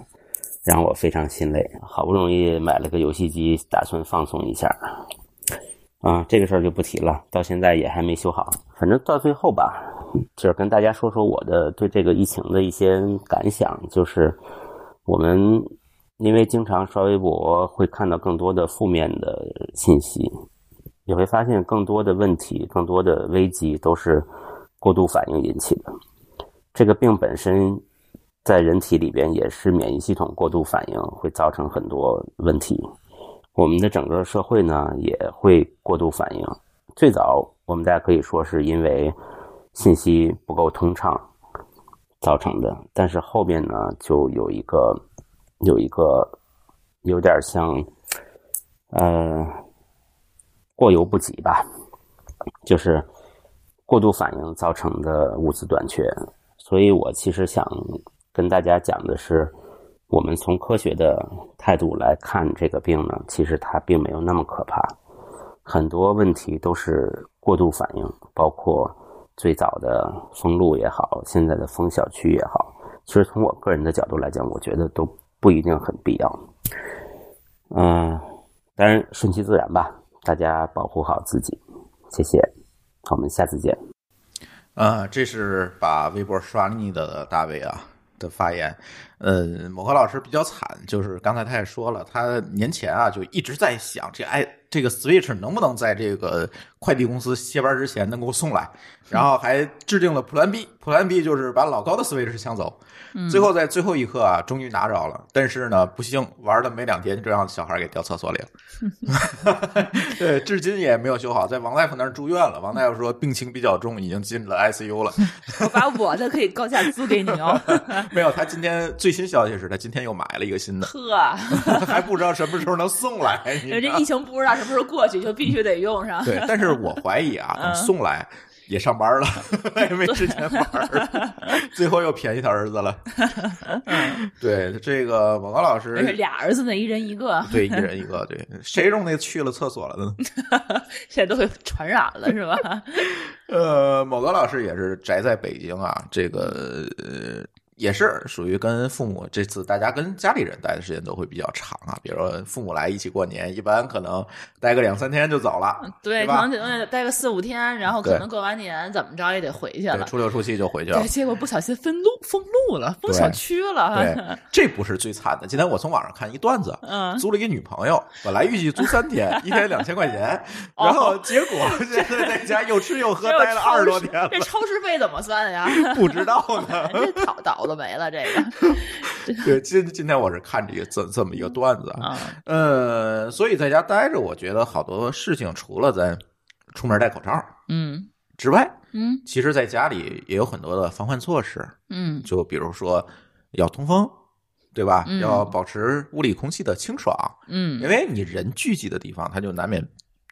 让我非常心累，好不容易买了个游戏机，打算放松一下，啊，这个事儿就不提了，到现在也还没修好。反正到最后吧，就是跟大家说说我的对这个疫情的一些感想，就是我们因为经常刷微博，会看到更多的负面的信息，也会发现更多的问题、更多的危机都是过度反应引起的。这个病本身。在人体里边也是免疫系统过度反应，会造成很多问题。我们的整个社会呢也会过度反应。最早我们大家可以说是因为信息不够通畅造成的。但是后边呢，就有一个有一个有点像呃过犹不及吧，就是过度反应造成的物资短缺。所以我其实想跟大家讲的是。我们从科学的态度来看这个病呢，其实它并没有那么可怕，很多问题都是过度反应，包括最早的封路也好，现在的封小区也好，其实从我个人的角度来讲，我觉得都不一定很必要。嗯，当然顺其自然吧，大家保护好自己，谢谢，我们下次见。啊，这是把微博刷腻的大卫啊。的发言，呃，某个老师比较惨，就是刚才他也说了，他年前啊就一直在想，这哎，这个 Switch 能不能在这个快递公司歇班之前能够送来，然后还制定了 Plan B，Plan B 就是把老高的 Switch 抢走。最后在最后一刻啊，终于拿着了，但是呢，不幸玩了没两天，就让小孩给掉厕所里了。对，至今也没有修好，在王大夫那儿住院了。王大夫说病情比较重，已经进了 ICU 了。我把我的可以高价租给你哦。没有，他今天最新消息是他今天又买了一个新的。呵，还不知道什么时候能送来。这疫情不知道什么时候过去，就必须得用上。对，但是我怀疑啊，等 送来。也上班了，也没时间玩最后又便宜他儿子了。对，这个广告老师俩儿子呢，一人一个。对，一人一个。对，谁用那去了厕所了呢？现在都给传染了，是吧？呃，某个老师也是宅在北京啊，这个。也是属于跟父母这次大家跟家里人待的时间都会比较长啊，比如说父母来一起过年，一般可能待个两三天就走了，对，可能待个四五天，然后可能过完年怎么着也得回去了，初六初七就回去了。对，结果不小心封路封路了，封小区了。对，这不是最惨的。今天我从网上看一段子，嗯，租了一个女朋友，本来预计租三天，一天两千块钱，然后结果 现在在家又吃又喝，待了二十多天了。这超时费怎么算呀？不知道呢，这倒倒。都没了，这个。对，今今天我是看这个这这么一个段子啊，呃，所以在家待着，我觉得好多事情除了咱出门戴口罩，嗯，之外，嗯，其实在家里也有很多的防范措施，嗯，就比如说要通风，对吧？要保持屋里空气的清爽，嗯，因为你人聚集的地方，它就难免。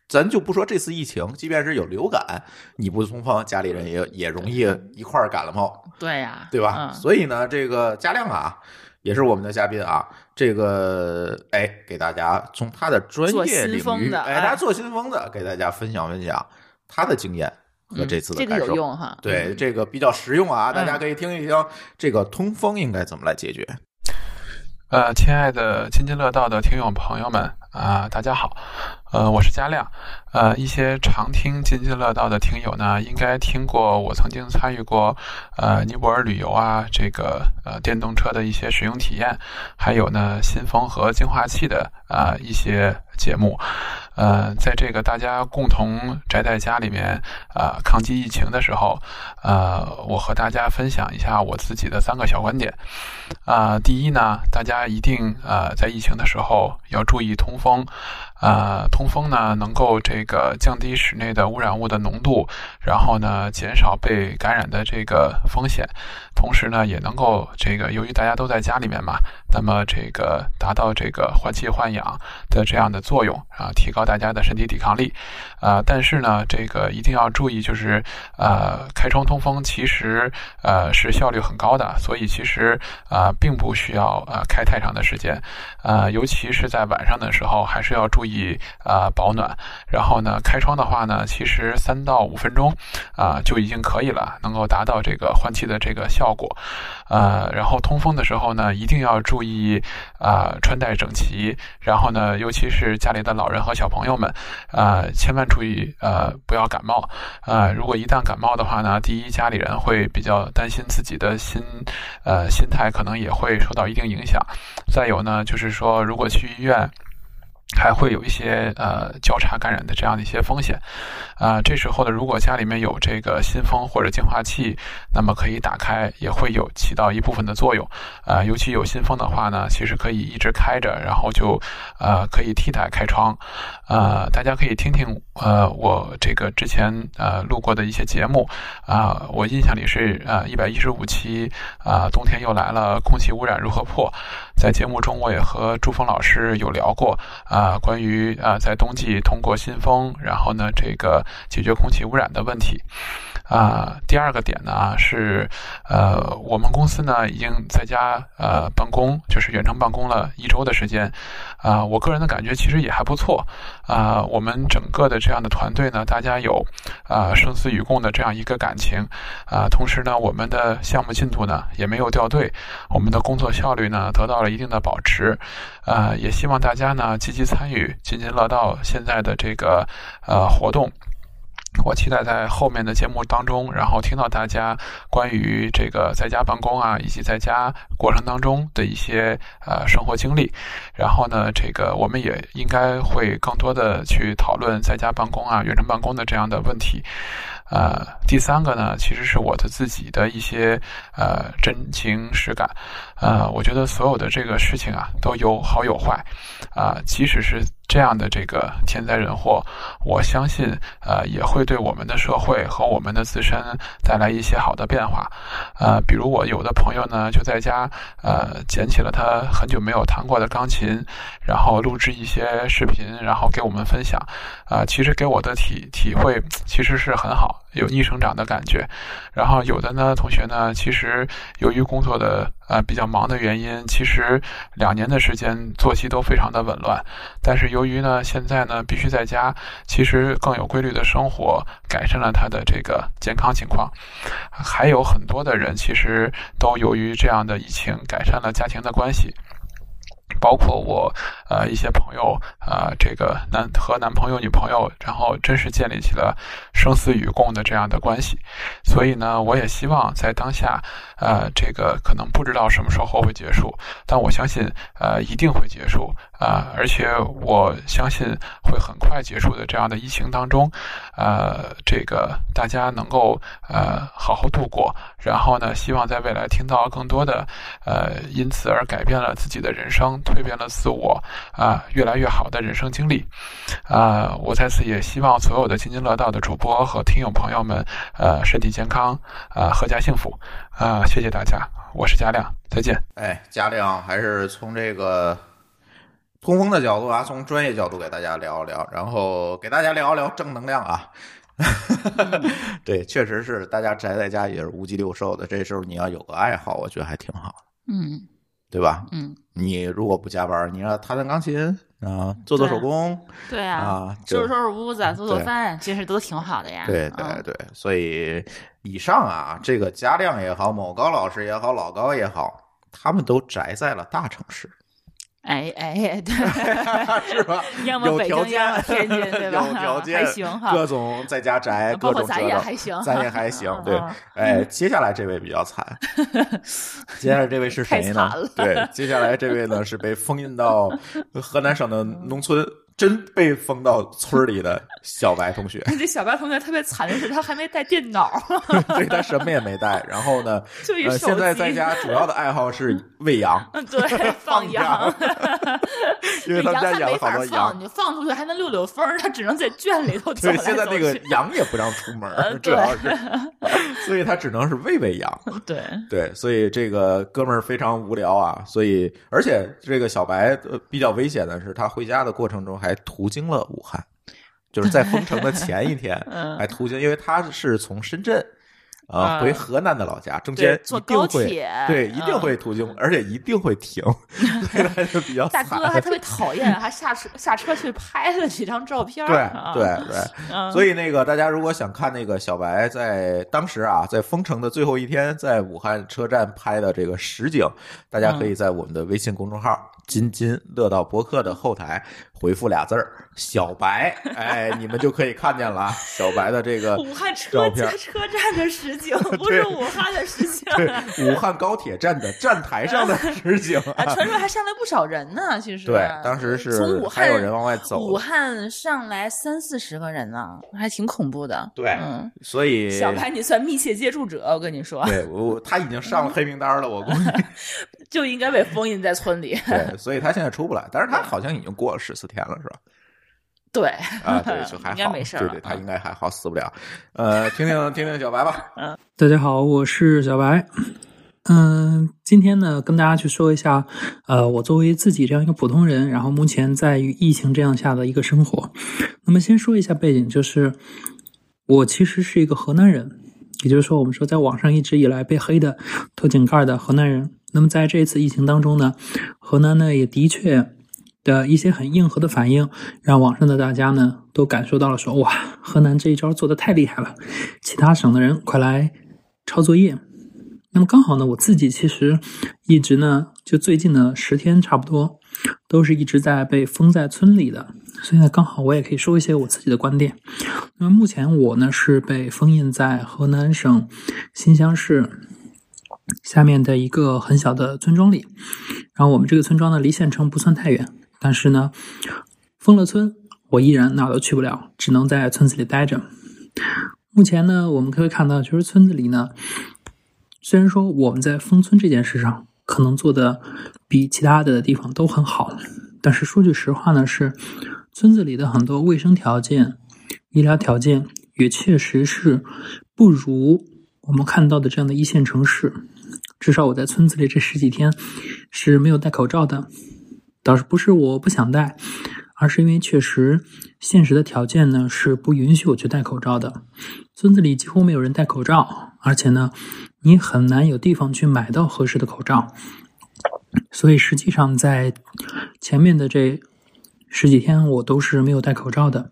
咱就不说这次疫情，即便是有流感，你不通风，家里人也也容易一块儿感了冒。对呀，对吧？所以呢，这个嘉亮啊，也是我们的嘉宾啊，这个哎，给大家从他的专业领域，哎，他做新风的，给大家分享分享他的经验和这次的感受。这个有用哈，对，这个比较实用啊，大家可以听一听，这个通风应该怎么来解决。呃，亲爱的津津乐道的听友朋友们啊，大家好，呃，我是佳亮。呃，一些常听津津乐道的听友呢，应该听过我曾经参与过呃尼泊尔旅游啊，这个呃电动车的一些使用体验，还有呢新风和净化器的啊一些节目。呃，在这个大家共同宅在家里面啊抗击疫情的时候，呃，我和大家分享一下我自己的三个小观点。啊，第一呢，大家一定呃在疫情的时候要注意通风。啊，通风呢，能够这个降低室内的污染物的浓度，然后呢，减少被感染的这个风险，同时呢，也能够这个，由于大家都在家里面嘛，那么这个达到这个换气换氧的这样的作用啊，提高大家的身体抵抗力。啊，但是呢，这个一定要注意，就是呃，开窗通风其实呃是效率很高的，所以其实啊，并不需要呃开太长的时间，啊，尤其是在晚上的时候，还是要注意。啊保暖，然后呢开窗的话呢，其实三到五分钟啊就已经可以了，能够达到这个换气的这个效效果。呃，然后通风的时候呢，一定要注意啊穿戴整齐，然后呢，尤其是家里的老人和小朋友们啊，千万注意呃不要感冒啊。如果一旦感冒的话呢，第一家里人会比较担心自己的心呃心态可能也会受到一定影响。再有呢，就是说如果去医院。还会有一些呃交叉感染的这样的一些风险，啊，这时候呢，如果家里面有这个新风或者净化器，那么可以打开，也会有起到一部分的作用，啊，尤其有新风的话呢，其实可以一直开着，然后就呃可以替代开窗，啊，大家可以听听呃我这个之前呃录过的一些节目，啊，我印象里是呃一百一十五期啊，冬天又来了，空气污染如何破？在节目中我也和朱峰老师有聊过。啊，关于啊，在冬季通过新风，然后呢，这个解决空气污染的问题。啊，第二个点呢是，呃，我们公司呢已经在家呃办公，就是远程办公了一周的时间，啊，我个人的感觉其实也还不错，啊，我们整个的这样的团队呢，大家有啊生死与共的这样一个感情，啊，同时呢，我们的项目进度呢也没有掉队，我们的工作效率呢得到了一定的保持，啊，也希望大家呢积极参与津津乐道现在的这个呃活动。我期待在后面的节目当中，然后听到大家关于这个在家办公啊，以及在家过程当中的一些呃生活经历。然后呢，这个我们也应该会更多的去讨论在家办公啊、远程办公的这样的问题。呃，第三个呢，其实是我的自己的一些呃真情实感。呃，我觉得所有的这个事情啊，都有好有坏。啊，即使是。这样的这个天灾人祸，我相信，呃，也会对我们的社会和我们的自身带来一些好的变化，呃，比如我有的朋友呢，就在家，呃，捡起了他很久没有弹过的钢琴，然后录制一些视频，然后给我们分享，啊，其实给我的体体会其实是很好，有逆生长的感觉，然后有的呢同学呢，其实由于工作的。呃，比较忙的原因，其实两年的时间作息都非常的紊乱，但是由于呢，现在呢必须在家，其实更有规律的生活，改善了他的这个健康情况。还有很多的人其实都由于这样的疫情，改善了家庭的关系。包括我，呃，一些朋友，呃，这个男和男朋友、女朋友，然后真是建立起了生死与共的这样的关系。所以呢，我也希望在当下，呃，这个可能不知道什么时候会结束，但我相信，呃，一定会结束。啊，而且我相信会很快结束的这样的疫情当中，呃，这个大家能够呃好好度过。然后呢，希望在未来听到更多的呃因此而改变了自己的人生、蜕变了自我啊越来越好的人生经历。啊，我在此也希望所有的津津乐道的主播和听友朋友们呃身体健康啊阖家幸福啊！谢谢大家，我是嘉亮，再见。哎，嘉亮还是从这个。通风的角度啊，从专业角度给大家聊一聊，然后给大家聊一聊正能量啊。对，确实是大家宅在家也是无鸡六兽的，这时候你要有个爱好，我觉得还挺好的。嗯，对吧？嗯，你如果不加班，你要弹弹钢琴啊，做做手工，对啊，收拾收拾屋子，做做饭，其实都挺好的呀。对对对，所以以上啊，这个嘉亮也好，某高老师也好，老高也好，他们都宅在了大城市。哎哎，对，是吧？要么北京，要么天津，对吧？有条件，还行哈。各种在家宅，各种咱也还行，咱也还行。对，哎，接下来这位比较惨。接下来这位是谁呢？对，接下来这位呢是被封印到河南省的农村。真被封到村里的小白同学，这小白同学特别惨的是，他还没带电脑，对他什么也没带。然后呢，呃，现在在家主要的爱好是喂羊，嗯，对，放羊，因为他们家养了好多羊，你放出去还能溜溜风，他只能在圈里头走对，现在那个羊也不让出门，主要是，所以他只能是喂喂羊。对对，所以这个哥们儿非常无聊啊。所以，而且这个小白比较危险的是，他回家的过程中还。还途经了武汉，就是在封城的 前一天，还途经，因为他是从深圳啊回河南的老家，中间一定会对一定会途经，而且一定会停，所以他就比较大哥还 特别讨厌，还下车下车去拍了几张照片。对对对，所以那个大家如果想看那个小白在当时啊在封城的最后一天在武汉车站拍的这个实景，大家可以在我们的微信公众号。津津乐道博客的后台回复俩字儿“小白”，哎，你们就可以看见了小白的这个武汉车片车站的实景，不是武汉的实景，对，武汉高铁站的站台上的 实景。啊，传说还上来不少人呢，其 实对，当时是从武汉有人往外走，武汉上来三四十个人呢，还挺恐怖的。对，嗯，所以小白你算密切接触者，我跟你说，对我他已经上了黑名单了，我估计就应该被封印在村里。对，所以他现在出不来，但是他好像已经过了十四天了，是吧？对，啊，对，就还好，应该没事对对，他应该还好，死不了。呃，听听听听小白吧。嗯，大家好，我是小白。嗯，今天呢，跟大家去说一下，呃，我作为自己这样一个普通人，然后目前在于疫情这样下的一个生活。那么先说一下背景，就是我其实是一个河南人，也就是说，我们说在网上一直以来被黑的偷井盖的河南人。那么在这一次疫情当中呢，河南呢也的确的一些很硬核的反应，让网上的大家呢都感受到了说，哇，河南这一招做的太厉害了，其他省的人快来抄作业。那么刚好呢，我自己其实一直呢，就最近的十天差不多，都是一直在被封在村里的，所以呢，刚好我也可以说一些我自己的观点。那么目前我呢是被封印在河南省新乡市下面的一个很小的村庄里，然后我们这个村庄呢离县城不算太远，但是呢封了村，我依然哪都去不了，只能在村子里待着。目前呢，我们可以看到，就是村子里呢。虽然说我们在封村这件事上可能做的比其他的地方都很好，但是说句实话呢，是村子里的很多卫生条件、医疗条件也确实是不如我们看到的这样的一线城市。至少我在村子里这十几天是没有戴口罩的，倒是不是我不想戴，而是因为确实现实的条件呢是不允许我去戴口罩的。村子里几乎没有人戴口罩，而且呢。你很难有地方去买到合适的口罩，所以实际上在前面的这十几天，我都是没有戴口罩的。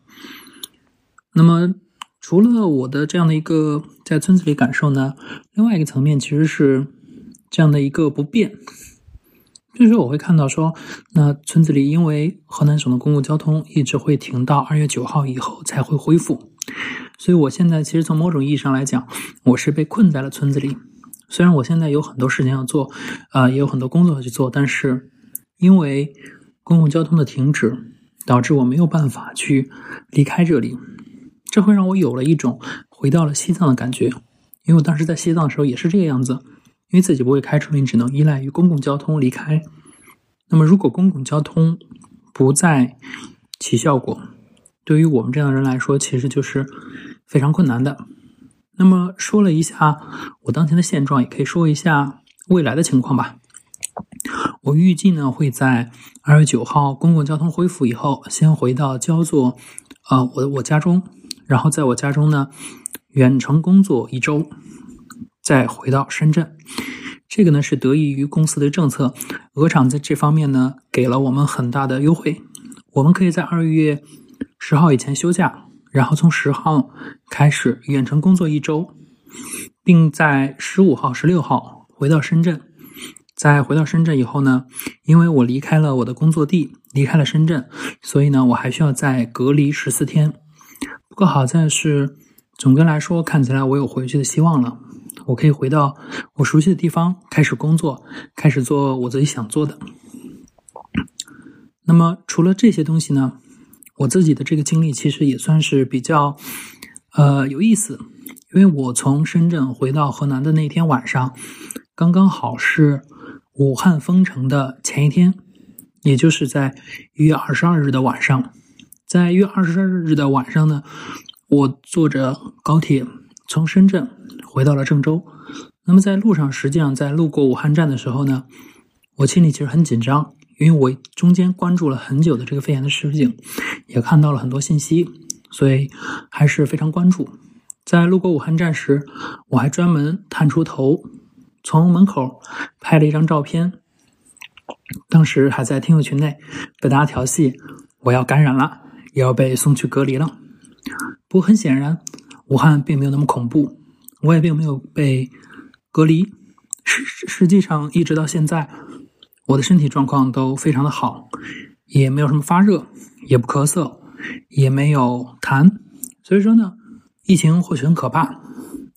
那么，除了我的这样的一个在村子里感受呢，另外一个层面其实是这样的一个不便，就是我会看到说，那村子里因为河南省的公共交通一直会停到二月九号以后才会恢复。所以，我现在其实从某种意义上来讲，我是被困在了村子里。虽然我现在有很多事情要做，啊，也有很多工作要去做，但是因为公共交通的停止，导致我没有办法去离开这里。这会让我有了一种回到了西藏的感觉。因为我当时在西藏的时候也是这个样子，因为自己不会开车，你只能依赖于公共交通离开。那么，如果公共交通不再起效果，对于我们这样的人来说，其实就是非常困难的。那么说了一下我当前的现状，也可以说一下未来的情况吧。我预计呢会在二月九号公共交通恢复以后，先回到焦作，呃，我我家中，然后在我家中呢远程工作一周，再回到深圳。这个呢是得益于公司的政策，鹅厂在这方面呢给了我们很大的优惠，我们可以在二月。十号以前休假，然后从十号开始远程工作一周，并在十五号、十六号回到深圳。在回到深圳以后呢，因为我离开了我的工作地，离开了深圳，所以呢，我还需要再隔离十四天。不过好在是，总的来说看起来我有回去的希望了。我可以回到我熟悉的地方，开始工作，开始做我自己想做的。那么除了这些东西呢？我自己的这个经历其实也算是比较，呃有意思，因为我从深圳回到河南的那天晚上，刚刚好是武汉封城的前一天，也就是在一月二十二日的晚上，在一月二十二日的晚上呢，我坐着高铁从深圳回到了郑州。那么在路上，实际上在路过武汉站的时候呢，我心里其实很紧张。因为我中间关注了很久的这个肺炎的事情，也看到了很多信息，所以还是非常关注。在路过武汉站时，我还专门探出头，从门口拍了一张照片。当时还在听友群内被大家调戏，我要感染了，也要被送去隔离了。不过很显然，武汉并没有那么恐怖，我也并没有被隔离。实实际上，一直到现在。我的身体状况都非常的好，也没有什么发热，也不咳嗽，也没有痰。所以说呢，疫情或许很可怕，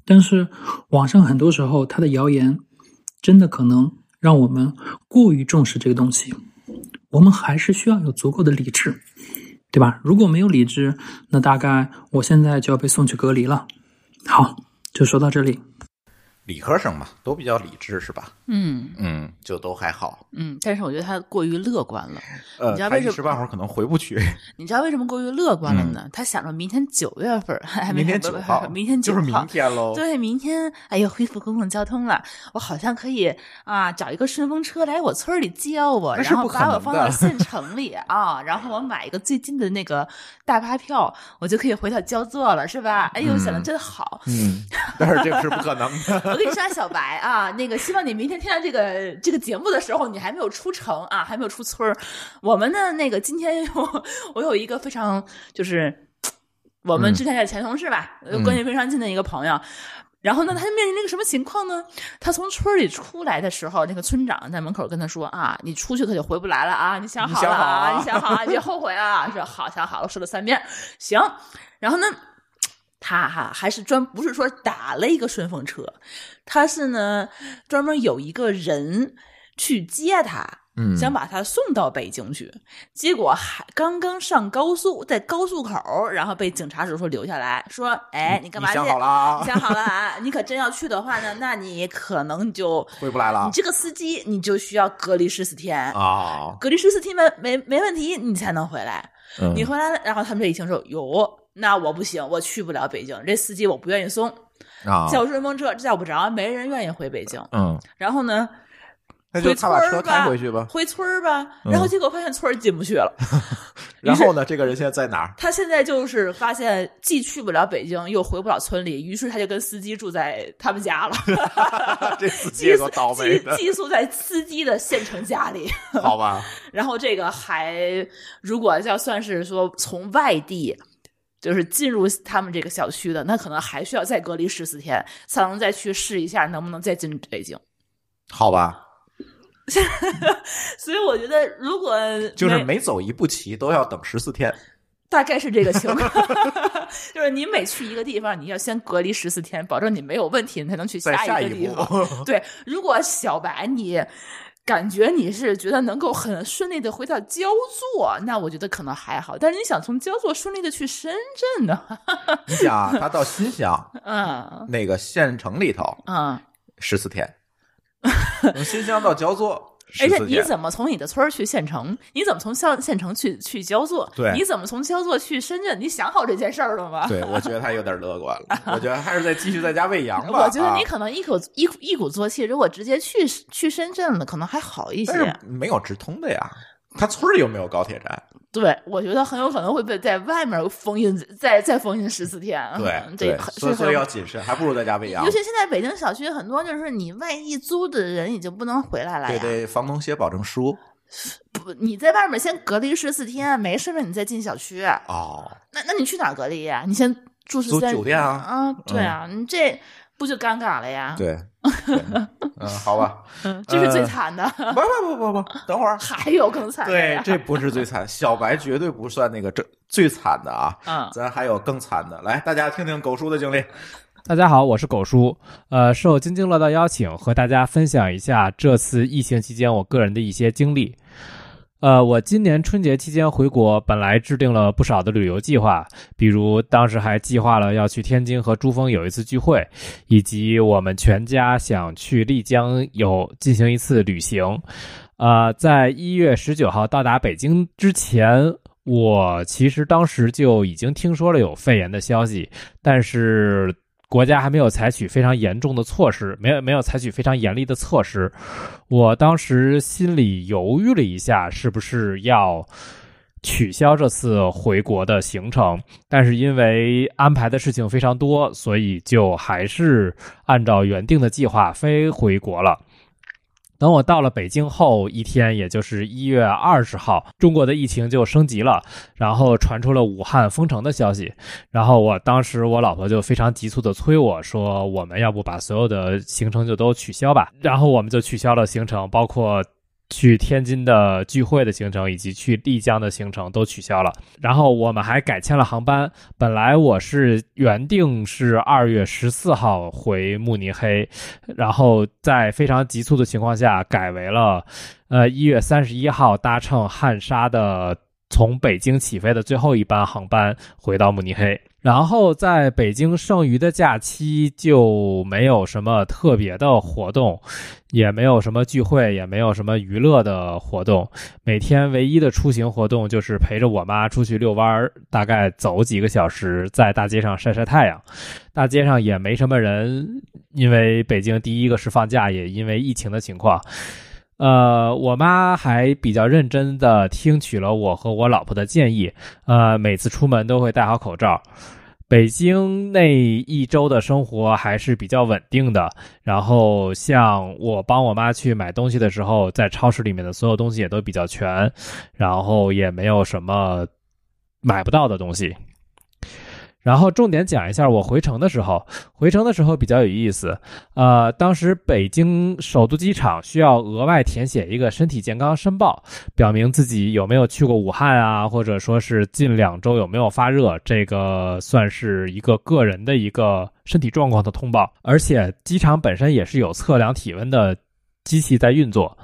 但是网上很多时候它的谣言真的可能让我们过于重视这个东西。我们还是需要有足够的理智，对吧？如果没有理智，那大概我现在就要被送去隔离了。好，就说到这里。理科生嘛，都比较理智，是吧？嗯嗯，就都还好。嗯，但是我觉得他过于乐观了。呃，你知道为什么一时半会儿可能回不去。你知道为什么过于乐观了呢？他想着明天九月份，还 明天九号，明天就是明天喽。对，明天哎呦，恢复公共交通了，我好像可以啊，找一个顺风车来我村里接我，然后把我放到县城里啊，然后我买一个最近的那个大巴票，我就可以回到焦作了，是吧？哎呦，想的真好。嗯，但是这个是不可能的。我跟你说，小白。啊，那个希望你明天听到这个这个节目的时候，你还没有出城啊，还没有出村儿。我们呢，那个今天我 我有一个非常就是我们之前的前同事吧，关系非常近的一个朋友。然后呢，他就面临那个什么情况呢？他从村里出来的时候，那个村长在门口跟他说：“啊，你出去可就回不来了啊！你想好了啊？你想好啊？别后悔啊！”说好，想好了，说了三遍。行，然后呢？他哈还是专不是说打了一个顺风车，他是呢专门有一个人去接他，嗯，想把他送到北京去。结果还刚刚上高速，在高速口，然后被警察叔叔留下来说：“哎，你干嘛去？想好了，想好了啊！你可真要去的话呢，那你可能就回不来了。你这个司机你就需要隔离十四天啊，隔离十四天没没没问题，你才能回来。你回来了，然后他们这一听说有。”那我不行，我去不了北京。这司机我不愿意送啊，叫顺风车叫不着，没人愿意回北京。嗯，然后呢，那就他把车开回去吧，回村儿吧。然后结果发现村儿进不去了。然后呢，这个人现在在哪儿？他现在就是发现既去不了北京，又回不了村里，于是他就跟司机住在他们家了。这司机够倒霉的，寄宿在司机的县城家里。好吧。然后这个还如果要算是说从外地。就是进入他们这个小区的，那可能还需要再隔离十四天，才能再去试一下能不能再进北京。好吧。所以我觉得，如果就是每走一步棋都要等十四天，大概是这个情况。就是你每去一个地方，你要先隔离十四天，保证你没有问题，你才能去下一个地方。对，如果小白你。感觉你是觉得能够很顺利的回到焦作，那我觉得可能还好。但是你想从焦作顺利的去深圳呢？你想他到新乡，嗯，那个县城里头，嗯，十四天，从新乡到焦作。而且你怎么从你的村儿去县城？你怎么从县县城去去焦作？对，你怎么从焦作去深圳？你想好这件事儿了吗？对，我觉得他有点乐观了。我觉得还是在继续在家喂羊吧。我觉得你可能一口一一鼓作气，如果直接去去深圳了，可能还好一些。没有直通的呀，他村里又没有高铁站。对，我觉得很有可能会被在外面封印，再再封印十四天。对，对，所以所以要谨慎，还不如在家喂羊。尤其现在北京小区很多，就是你外地租的人已经不能回来了对，得房东写保证书。不，你在外面先隔离十四天，没事了你再进小区。哦，那那你去哪儿隔离呀？你先住十三酒店啊？啊，对啊，你这。不就尴尬了呀？对，嗯，好吧，嗯，这是最惨的。不不不不不，等会儿还有更惨。对，这不是最惨，小白绝对不算那个最最惨的啊。嗯，咱还有更惨的，来，大家听听狗叔的经历。大家好，我是狗叔，呃，受津津乐道邀请，和大家分享一下这次疫情期间我个人的一些经历。呃，我今年春节期间回国，本来制定了不少的旅游计划，比如当时还计划了要去天津和珠峰有一次聚会，以及我们全家想去丽江有进行一次旅行。呃，在一月十九号到达北京之前，我其实当时就已经听说了有肺炎的消息，但是。国家还没有采取非常严重的措施，没有没有采取非常严厉的措施。我当时心里犹豫了一下，是不是要取消这次回国的行程？但是因为安排的事情非常多，所以就还是按照原定的计划飞回国了。等我到了北京后一天，也就是一月二十号，中国的疫情就升级了，然后传出了武汉封城的消息。然后我当时我老婆就非常急促的催我说：“我们要不把所有的行程就都取消吧？”然后我们就取消了行程，包括去天津的聚会的行程以及去丽江的行程都取消了，然后我们还改签了航班。本来我是原定是二月十四号回慕尼黑，然后在非常急促的情况下改为了，呃一月三十一号搭乘汉莎的从北京起飞的最后一班航班回到慕尼黑。然后在北京剩余的假期就没有什么特别的活动，也没有什么聚会，也没有什么娱乐的活动。每天唯一的出行活动就是陪着我妈出去遛弯儿，大概走几个小时，在大街上晒晒太阳。大街上也没什么人，因为北京第一个是放假，也因为疫情的情况。呃，我妈还比较认真的听取了我和我老婆的建议，呃，每次出门都会戴好口罩。北京那一周的生活还是比较稳定的，然后像我帮我妈去买东西的时候，在超市里面的所有东西也都比较全，然后也没有什么买不到的东西。然后重点讲一下我回程的时候，回程的时候比较有意思。呃，当时北京首都机场需要额外填写一个身体健康申报，表明自己有没有去过武汉啊，或者说是近两周有没有发热，这个算是一个个人的一个身体状况的通报。而且机场本身也是有测量体温的机器在运作，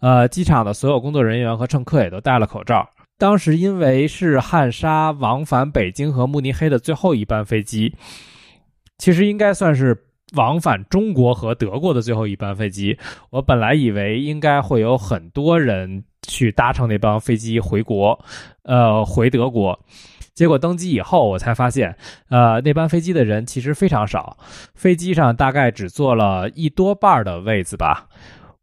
呃，机场的所有工作人员和乘客也都戴了口罩。当时因为是汉莎往返北京和慕尼黑的最后一班飞机，其实应该算是往返中国和德国的最后一班飞机。我本来以为应该会有很多人去搭乘那班飞机回国，呃，回德国。结果登机以后，我才发现，呃，那班飞机的人其实非常少，飞机上大概只坐了一多半儿的位子吧。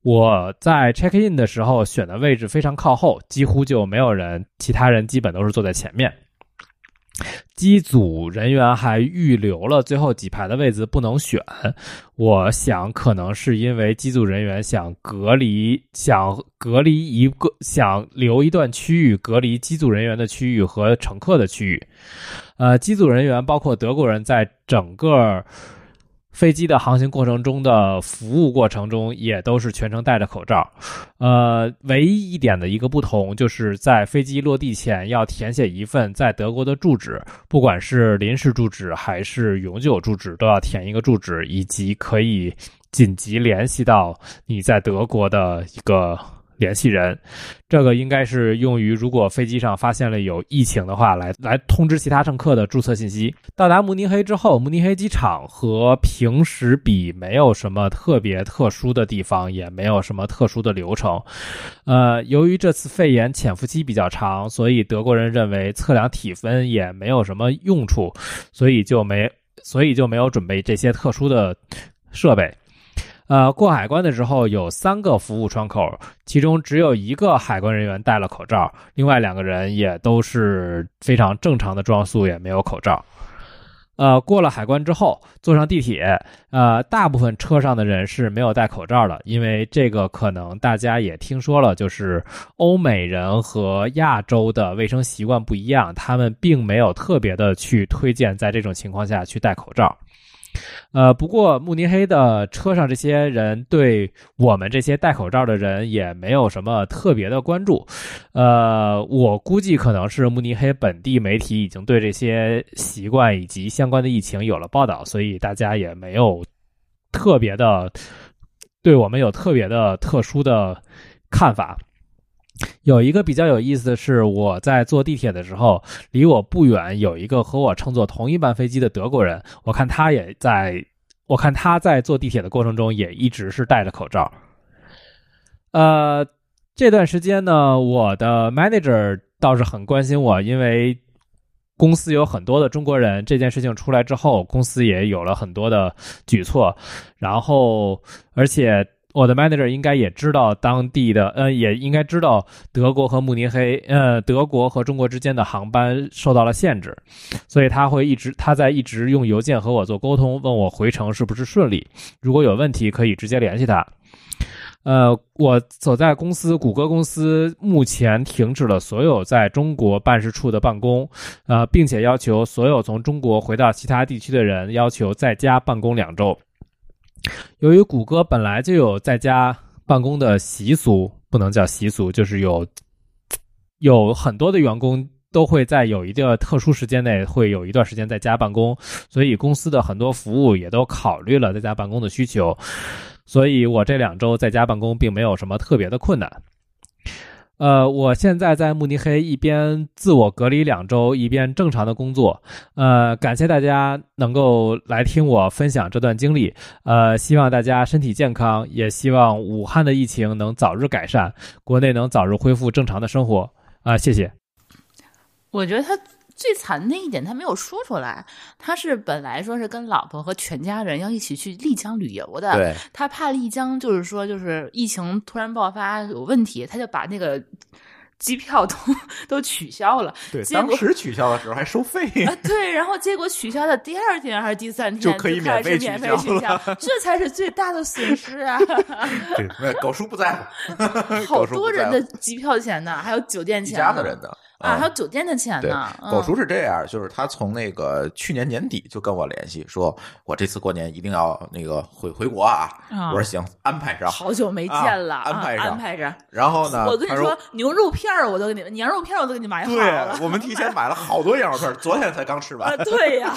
我在 check in 的时候选的位置非常靠后，几乎就没有人，其他人基本都是坐在前面。机组人员还预留了最后几排的位子不能选，我想可能是因为机组人员想隔离，想隔离一个，想留一段区域隔离机组人员的区域和乘客的区域。呃，机组人员包括德国人在整个。飞机的航行过程中的服务过程中，也都是全程戴着口罩。呃，唯一一点的一个不同，就是在飞机落地前要填写一份在德国的住址，不管是临时住址还是永久住址，都要填一个住址，以及可以紧急联系到你在德国的一个。联系人，这个应该是用于如果飞机上发现了有疫情的话，来来通知其他乘客的注册信息。到达慕尼黑之后，慕尼黑机场和平时比没有什么特别特殊的地方，也没有什么特殊的流程。呃，由于这次肺炎潜伏期比较长，所以德国人认为测量体温也没有什么用处，所以就没所以就没有准备这些特殊的设备。呃，过海关的时候有三个服务窗口，其中只有一个海关人员戴了口罩，另外两个人也都是非常正常的装束，也没有口罩。呃，过了海关之后，坐上地铁，呃，大部分车上的人是没有戴口罩的，因为这个可能大家也听说了，就是欧美人和亚洲的卫生习惯不一样，他们并没有特别的去推荐在这种情况下去戴口罩。呃，不过慕尼黑的车上这些人对我们这些戴口罩的人也没有什么特别的关注。呃，我估计可能是慕尼黑本地媒体已经对这些习惯以及相关的疫情有了报道，所以大家也没有特别的对我们有特别的特殊的看法。有一个比较有意思的是，我在坐地铁的时候，离我不远有一个和我乘坐同一班飞机的德国人，我看他也在，我看他在坐地铁的过程中也一直是戴着口罩。呃，这段时间呢，我的 manager 倒是很关心我，因为公司有很多的中国人，这件事情出来之后，公司也有了很多的举措，然后而且。我的 manager 应该也知道当地的，呃，也应该知道德国和慕尼黑，呃，德国和中国之间的航班受到了限制，所以他会一直他在一直用邮件和我做沟通，问我回程是不是顺利，如果有问题可以直接联系他。呃，我所在公司谷歌公司目前停止了所有在中国办事处的办公，呃，并且要求所有从中国回到其他地区的人要求在家办公两周。由于谷歌本来就有在家办公的习俗，不能叫习俗，就是有有很多的员工都会在有一个特殊时间内会有一段时间在家办公，所以公司的很多服务也都考虑了在家办公的需求，所以我这两周在家办公并没有什么特别的困难。呃，我现在在慕尼黑，一边自我隔离两周，一边正常的工作。呃，感谢大家能够来听我分享这段经历。呃，希望大家身体健康，也希望武汉的疫情能早日改善，国内能早日恢复正常的生活。啊，谢谢。我觉得他最惨的一点，他没有说出来。他是本来说是跟老婆和全家人要一起去丽江旅游的，对，他怕丽江就是说就是疫情突然爆发有问题，他就把那个机票都都取消了。对，当时取消的时候还收费，啊，对，然后结果取消的第二天还是第三天就可以免费开始免取消费取消，这才是最大的损失啊！对，狗叔不在乎，好多人的机票钱呢，还有酒店钱呢，家子人的啊，还有酒店的钱呢。，狗嗯叔是这样，就是他从那个去年年底就跟我联系，说我这次过年一定要那个回回国啊。啊我说行，安排上。好久没见了，啊安排上啊安排着。然后呢，他我跟你说，牛肉片儿我都给你，羊肉片儿我都给你买好对了。我们提前买了好多羊肉片，昨天才刚吃完啊，。对呀，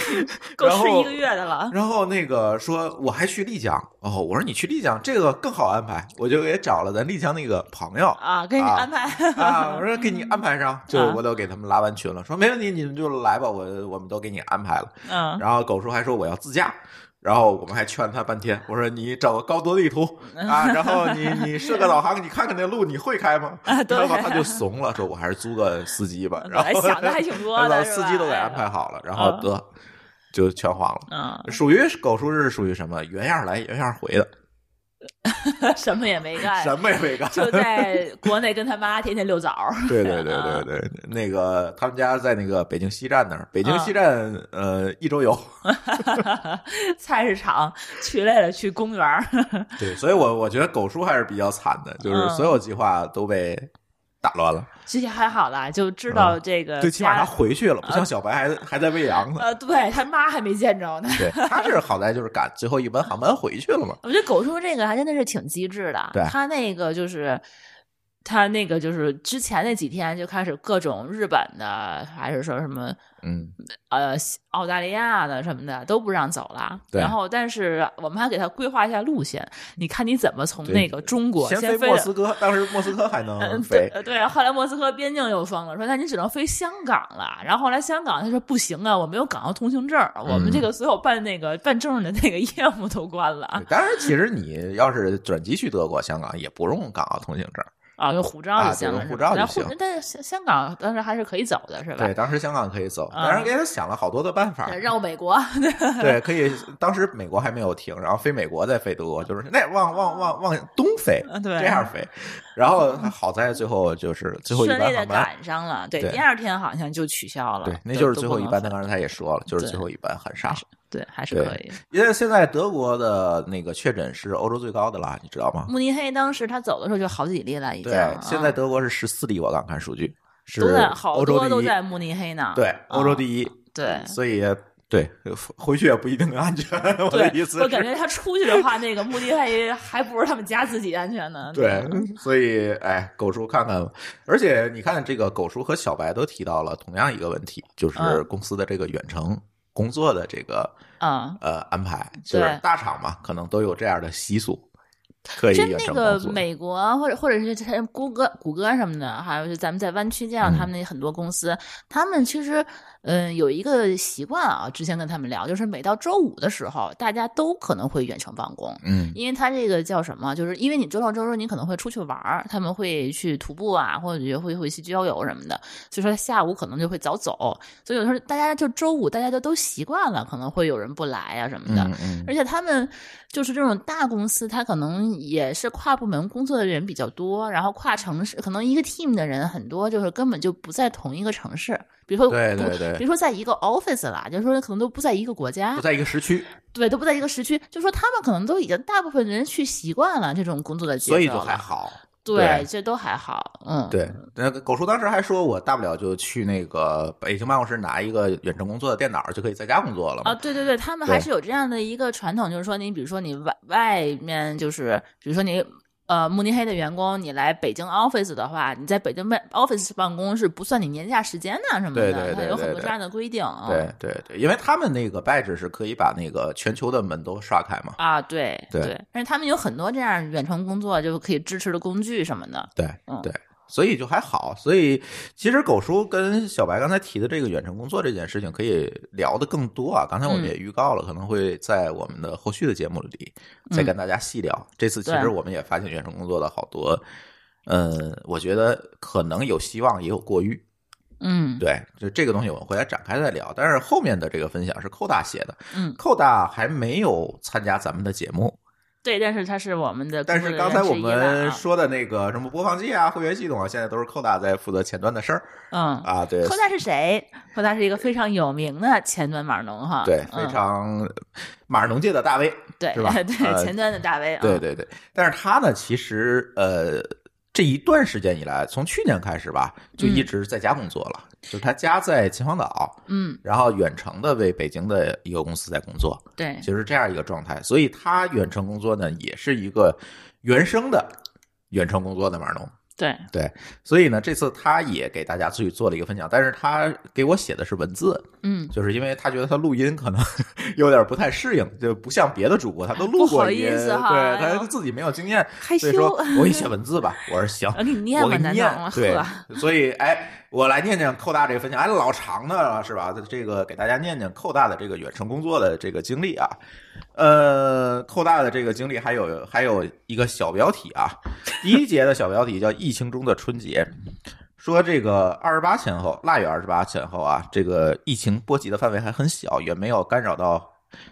够吃一个月的了。然后那个说我还去丽江哦，我说你去丽江这个更好安排，我就给找了咱丽江那个朋友啊，给你啊安排啊，我说给你安排上，就啊我都给他们拉完群了，说没问题，你们就来吧，我我们都给你安排了。嗯然后狗叔还说我要自驾，然后我们还劝他半天，我说你找个高德地图啊，然后你你设个导航，你看看那路你会开吗？啊对然后他就怂了，说我还是租个司机吧。然后想的还挺多的 司机都给安排好了，然后嗯得就全黄了。嗯，属于狗叔是属于什么原样来原样回的，什么也没干，什么也没干。就在国内跟他妈天天溜枣儿。对对对对对，那个他们家在那个北京西站那儿，北京啊西站呃一周游。菜市场去累了去公园儿，对，所以我我觉得狗叔还是比较惨的，就是嗯所有计划都被打乱了。这些还好啦，就知道这个最起码他回去了，不像小白还还在喂羊呢。呃，对他妈还没见着呢。对，他是好在就是赶最后一班航班回去了嘛。我觉得狗叔这个还真的是挺机智的。对他那个就是，他那个就是之前那几天就开始各种日本的，还是说什么嗯，呃澳大利亚的什么的都不让走了。对然后但是我们还给他规划一下路线，你看你怎么从那个中国先飞到莫斯科，当时莫斯科还能嗯，飞对，对，后来莫斯科边境又封了，说那你只能飞香港了。然后后来香港他说不行啊，我没有港澳通行证，我们这个所有办那个办证的那个业务都关了对当然，其实你要是转机去德国、香港，也不用港澳通行证。啊，用护照啊就行用护照就行护但是香香港当时还是可以走的，是吧？对，当时香港可以走，啊当时给他想了好多的办法。对绕美国，对，可以。当时美国还没有停，然后飞美国再飞德国，就是那往往往往东飞，这样飞。然后好在最后就是最后一顺利的班航班，赶上了。对，对第二天好像就取消了。对，那就是最后一班。他刚才他也说了，就是最后一班很傻。对，还是可以。因为现在德国的那个确诊是欧洲最高的了，你知道吗？慕尼黑当时他走的时候就好几例了，已经。对，啊现在德国是十四例，我刚看数据，是都在好多都在慕尼黑呢。对，欧洲啊第一。对。所以对回去也不一定安全。我的意，思，我感觉他出去的话，那个慕尼黑还不如他们家自己安全呢。对，所以哎，狗叔看看吧。而且你看，这个狗叔和小白都提到了同样一个问题，就是嗯公司的这个远程工作的这个嗯，呃安排，就是大厂嘛，可能都有这样的习俗，可以真那个。美国或者或者是像谷歌、谷歌什么的，还有就咱们在湾区见到嗯。他们那很多公司，他们其实嗯有一个习惯啊，之前跟他们聊，就是每到周五的时候，大家都可能会远程办公。嗯因为他这个叫什么？就是因为你周六周日你可能会出去玩儿，他们会去徒步啊，或者会会去郊游什么的，所以说下午可能就会早走。所以有时候大家就周五大家就都习惯了，可能会有人不来啊什么的。嗯嗯而且他们就是这种大公司，他可能也是跨部门工作的人比较多，然后跨城市，可能一个 team 的人很多，就是根本就不在同一个城市。比如说，对对对对比如说在一个 office 啦，就是说可能都不在一个国家不，在一个时区，对，都不在一个时区，就说他们可能都已经大部分人去习惯了这种工作的节奏，所以就还好。对，这都还好，嗯，对，那个狗叔当时还说，我大不了就去那个北京办公室拿一个远程工作的电脑，就可以在家工作了嘛。啊，对对对，他们还是有这样的一个传统，就是说你比如说你外外面就是，比如说你呃，慕尼黑的员工，你来北京 office 的话，你在北京办 office 办公是不算你年假时间的什么的，对对对它有很多这样的规定。对对对，因为他们那个 badge 是可以把那个全球的门都刷开嘛。啊，对对但是他们有很多这样远程工作就可以支持的工具什么的。对嗯对，所以就还好。所以其实狗叔跟小白刚才提的这个远程工作这件事情，可以聊的更多啊。刚才我们也预告了，可能会在我们的后续的节目里再跟大家细聊。这次其实我们也发现远程工作的好多，嗯，我觉得可能有希望，也有过誉。嗯，对，就这个东西我们回来展开再聊。但是后面的这个分享是寇大写的，嗯寇大还没有参加咱们的节目，对，但是他是我们的但是刚才我们说的那个什么播放器啊、会员系统啊，现在都是寇大在负责前端的事儿嗯，啊。对，寇大是谁？寇大是一个非常有名的前端码农哈，对，嗯非常码农界的大 V，对是吧对呃前端的大 V，嗯对对对。但是他呢，其实呃，这一段时间以来，从去年开始吧，就一直在家工作了。就是他家在秦皇岛，嗯，然后远程的为北京的一个公司在工作，对，就是这样一个状态。所以他远程工作呢，也是一个原生的远程工作的码农。对，对，所以呢，这次他也给大家去做了一个分享，但是他给我写的是文字，嗯，就是因为他觉得他录音可能 有点不太适应，就不像别的主播，他都录不好过音，意思哈对他自己没有经验，害所以说羞我给你写文字吧。我说行，我给你念吧，我给你念。对，所以哎，我来念念寇大这个分享，哎，老长的了是吧？这个给大家念念寇大的这个远程工作的这个经历啊。呃，寇大的这个经历还有还有一个小标题啊，第一节的小标题叫“疫情中的春节”，说这个二十八前后，腊月二十八前后啊，这个疫情波及的范围还很小，也没有干扰到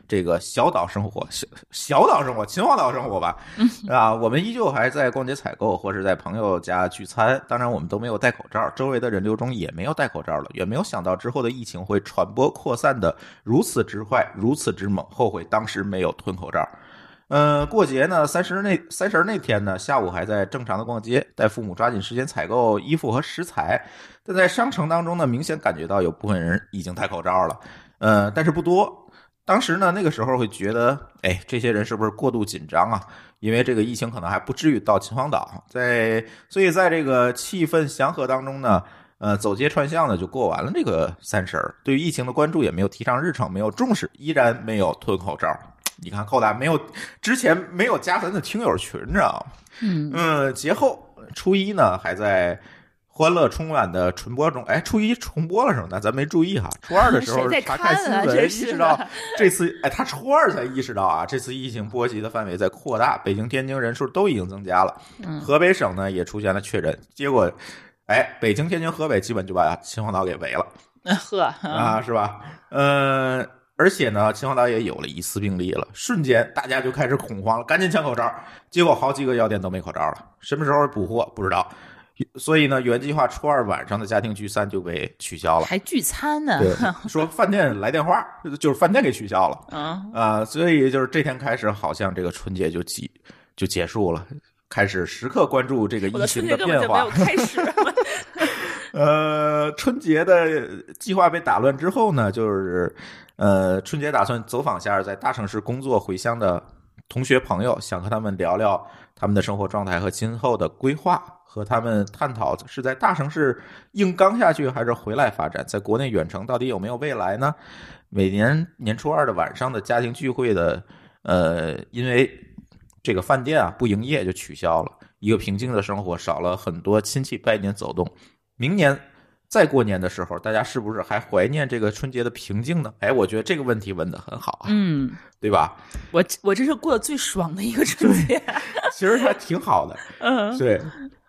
这个小岛生活、小小岛生活、秦皇岛生活吧？啊，我们依旧还在逛街采购，或是在朋友家聚餐。当然，我们都没有戴口罩，周围的人流中也没有戴口罩了。也没有想到之后的疫情会传播扩散的如此之快，如此之猛，后悔当时没有吞口罩。嗯，过节呢，三十那三十那天呢，下午还在正常的逛街，带父母抓紧时间采购衣服和食材。但在商城当中呢，明显感觉到有部分人已经戴口罩了，呃，但是不多。当时呢，那个时候会觉得，哎，这些人是不是过度紧张啊？因为这个疫情可能还不至于到秦皇岛，在所以在这个气氛祥和当中呢，呃，走街串巷的就过完了这个三十儿，对于疫情的关注也没有提上日程，没有重视，依然没有吞口罩。你看寇大没有之前没有加咱的听友群，你知道吗？嗯嗯，节后初一呢还在欢乐春晚的重播中，哎，初一重播了什么？那咱没注意哈。初二的时候谁在查看新闻，意识到这次，哎，他初二才意识到啊，这次疫情波及的范围在扩大，北京、天津人数都已经增加了，嗯河北省呢也出现了确诊，结果，哎，北京、天津、河北基本就把秦皇岛给围了。呵啊，是吧？嗯，而且呢，秦皇岛也有了疑似病例了，瞬间大家就开始恐慌了，赶紧抢口罩。结果好几个药店都没口罩了，什么时候补货不知道。所以呢，原计划初二晚上的家庭聚餐就被取消了。还聚餐呢，说饭店来电话，就是饭店给取消了嗯，啊、所以就是这天开始，好像这个春节就结就结束了，开始时刻关注这个疫情的变化。呃，春节的计划被打乱之后呢，就是呃，春节打算走访下在大城市工作回乡的同学朋友，想和他们聊聊他们的生活状态和今后的规划，和他们探讨是在大城市硬刚下去，还是回来发展，在国内远程到底有没有未来呢？每年年初二的晚上的家庭聚会的，呃，因为这个饭店啊不营业就取消了，一个平静的生活少了很多亲戚拜年走动。明年再过年的时候，大家是不是还怀念这个春节的平静呢？哎，我觉得这个问题问得很好啊，嗯，对吧？我我这是过得最爽的一个春节。其实还挺好的，嗯对。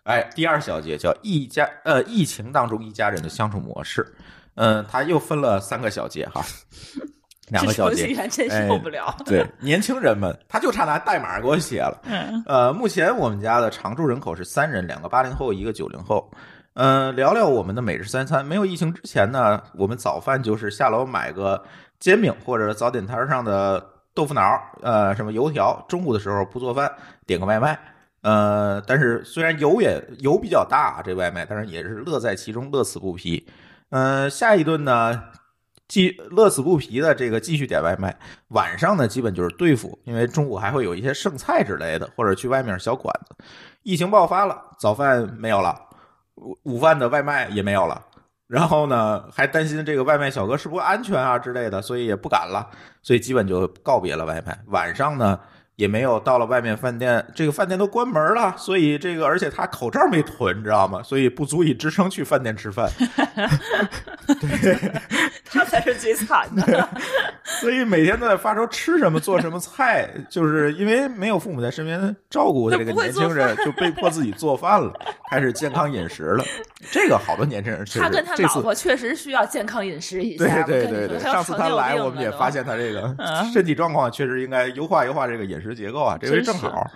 哎，第二小节叫一家呃，疫情当中一家人的相处模式，嗯，他又分了三个小节哈，两个小节真哎受不了。对，年轻人们，他就差拿代码给我写了。嗯呃，目前我们家的常住人口是三人，两个八零后，一个九零后。呃，聊聊我们的每日三餐。没有疫情之前呢，我们早饭就是下楼买个煎饼或者早点摊上的豆腐脑，呃，什么油条。中午的时候不做饭，点个外卖。呃，但是虽然油也油比较大，这外卖，但是也是乐在其中，乐此不疲。呃，下一顿呢，继乐此不疲的这个继续点外卖。晚上呢，基本就是对付，因为中午还会有一些剩菜之类的，或者去外面小馆子。疫情爆发了，早饭没有了，午午饭的外卖也没有了。然后呢，还担心这个外卖小哥是不是安全啊之类的，所以也不敢了，所以基本就告别了外卖。晚上呢。也没有到了外面饭店，这个饭店都关门了，所以这个而且他口罩没囤，你知道吗？所以不足以支撑去饭店吃饭。对，他才是最惨的。所以每天都在发愁吃什么做什么菜，就是因为没有父母在身边照顾这个年轻人，就被迫自己做饭了，开始健康饮食了。这个好多年轻人他跟他老婆确实需要健康饮食一下。对对对对，上次他来我们也发现他这个身体状况确实应该优化优化这个饮食。结构啊，这回正好。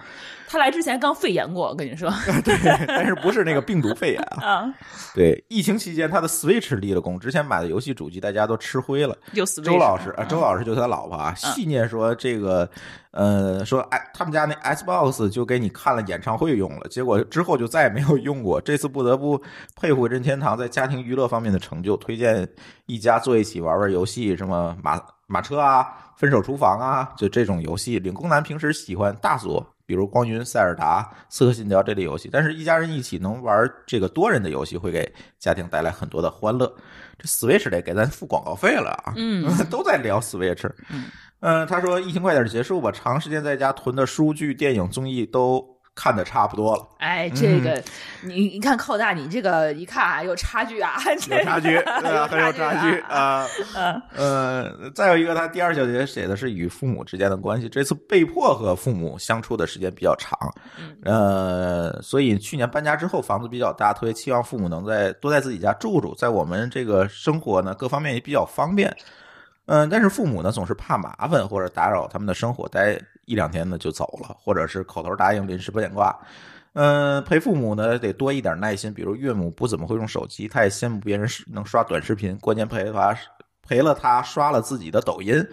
他来之前刚肺炎过，我跟你说。对，但是不是那个病毒肺炎啊？对，疫情期间他的 Switch 立了功，之前买的游戏主机大家都吃灰了。周老师啊，周老师就是他老婆啊，戏念说这个，呃，说哎，他们家那 Xbox 就给你看了演唱会用了，结果之后就再也没有用过。这次不得不佩服任天堂在家庭娱乐方面的成就，推荐一家坐一起玩玩游戏，什么马马车啊。分手厨房啊，就这种游戏，领工男平时喜欢大作，比如光晕、塞尔达、刺客信条这类游戏。但是，一家人一起能玩这个多人的游戏，会给家庭带来很多的欢乐。这 Switch 得给咱付广告费了啊！嗯，都在聊 Switch。嗯，他说疫情快点结束吧，长时间在家囤的书剧、电影、综艺都。看的差不多了，哎，这个你你看寇大，你这个一看啊，有差距啊，有差距，很有差距啊，呃，再有一个，他第二小节写的是与父母之间的关系，这次被迫和父母相处的时间比较长，呃，所以去年搬家之后房子比较大，特别期望父母能在多在自己家住住，在我们这个生活呢各方面也比较方便。嗯，但是父母呢总是怕麻烦或者打扰他们的生活，待一两天呢就走了，或者是口头答应临时不点挂。嗯，陪父母呢得多一点耐心，比如岳母不怎么会用手机，他也羡慕别人能刷短视频，关键陪他陪了他刷了自己的抖音，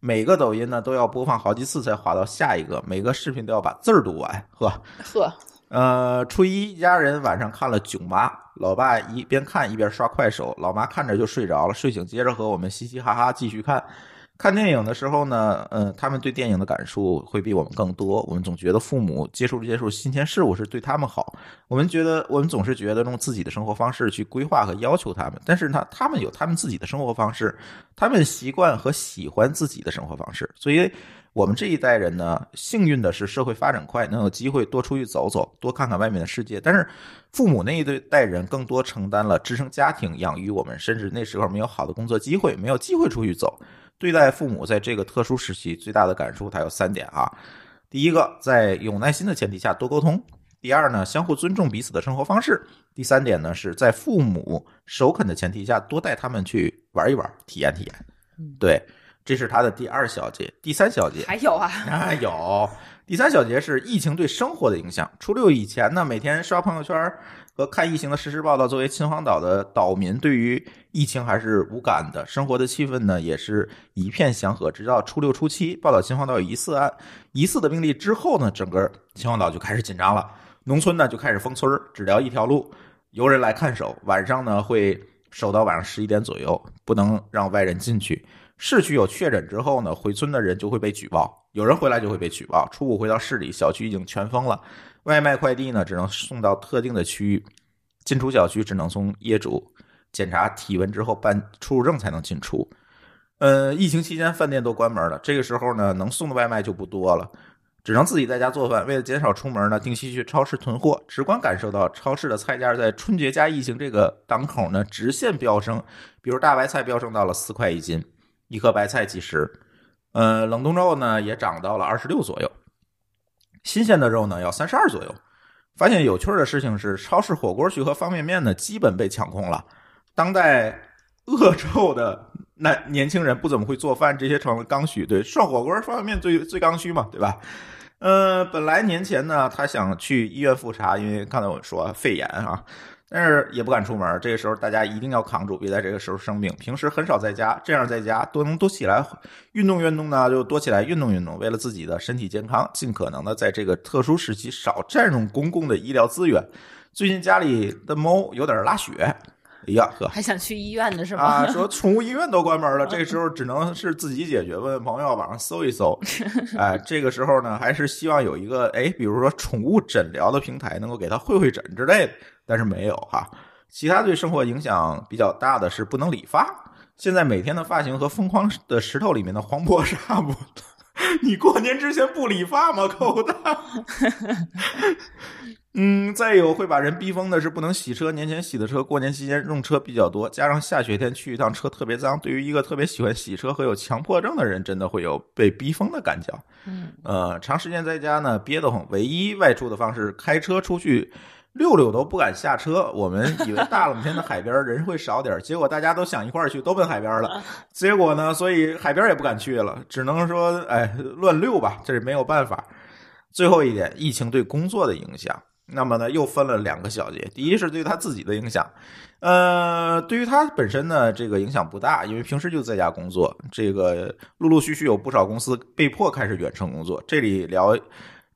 每个抖音呢都要播放好几次才滑到下一个，每个视频都要把字儿读完，呵 呵。呃，初一一家人晚上看了《囧妈》，老爸一边看一边刷快手，老妈看着就睡着了，睡醒接着和我们嘻嘻哈哈继续看。看电影的时候呢，嗯，他们对电影的感受会比我们更多。我们总觉得父母接触接触新鲜事物是对他们好，我们觉得我们总是觉得用自己的生活方式去规划和要求他们，但是呢，他们有他们自己的生活方式，他们习惯和喜欢自己的生活方式，所以。我们这一代人呢，幸运的是社会发展快，能有机会多出去走走，多看看外面的世界。但是，父母那一代人更多承担了支撑家庭、养育我们，甚至那时候没有好的工作机会，没有机会出去走。对待父母在这个特殊时期最大的感受，它有三点啊。第一个，在有耐心的前提下多沟通；第二呢，相互尊重彼此的生活方式；第三点呢，是在父母首肯的前提下多带他们去玩一玩，体验体验。对。这是他的第二小节，第三小节还有啊？啊，有第三小节是疫情对生活的影响。初六以前呢，每天刷朋友圈和看疫情的实时报道，作为秦皇岛的岛民，对于疫情还是无感的，生活的气氛呢也是一片祥和。直到初六初七报道秦皇岛有疑似案、疑似的病例之后呢，整个秦皇岛就开始紧张了，农村呢就开始封村，只聊一条路，由人来看守，晚上呢会守到晚上十一点左右，不能让外人进去。市区有确诊之后呢，回村的人就会被举报，有人回来就会被举报。初五回到市里，小区已经全封了，外卖快递呢只能送到特定的区域，进出小区只能从业主检查体温之后办出入证才能进出。呃，疫情期间饭店都关门了，这个时候呢能送的外卖就不多了，只能自己在家做饭。为了减少出门呢，定期去超市囤货，直观感受到超市的菜价在春节加疫情这个档口呢直线飙升，比如大白菜飙升到了四块一斤。一颗白菜几十，呃，冷冻肉呢也涨到了二十六左右，新鲜的肉呢要三十二左右。发现有趣的事情是，超市火锅区和方便面呢基本被抢空了。当代恶臭的那年轻人不怎么会做饭，这些成了刚需。对，涮火锅、方便面最最刚需嘛，对吧？呃，本来年前呢，他想去医院复查，因为刚才我说肺炎啊。但是也不敢出门，这个时候大家一定要扛住，别在这个时候生病。平时很少在家，这样在家多能多起来运动运动呢，就多起来运动运动。为了自己的身体健康，尽可能的在这个特殊时期少占用公共的医疗资源。最近家里的猫有点拉血，哎呀 呵，还想去医院的是吗？啊，说 宠物医院都关门了，这时候只能是自己解决。问问朋友，网上搜一搜。哎，这个时候呢，还是希望有一个哎，比如说宠物诊疗的平台，能够给他会会诊之类的，但是没有哈。其他对生活影响比较大的是不能理发。现在每天的发型和《疯狂的石头》里面的黄渤差不多。你过年之前不理发吗，狗蛋？嗯，再有会把人逼疯的是不能洗车，年前洗的车，过年期间用车比较多，加上下雪天去一趟车特别脏，对于一个特别喜欢洗车和有强迫症的人，真的会有被逼疯的感觉。嗯，呃，长时间在家呢憋得慌，唯一外出的方式开车出去溜溜都不敢下车。我们以为大冷天的海边人会少点，结果大家都想一块儿去，都奔海边了。结果呢，所以海边也不敢去了，只能说哎乱溜吧，这是没有办法。最后一点，疫情对工作的影响。那么呢，又分了两个小节。第一是对他自己的影响，呃，对于他本身呢，这个影响不大，因为平时就在家工作。这个陆陆续续有不少公司被迫开始远程工作。这里聊，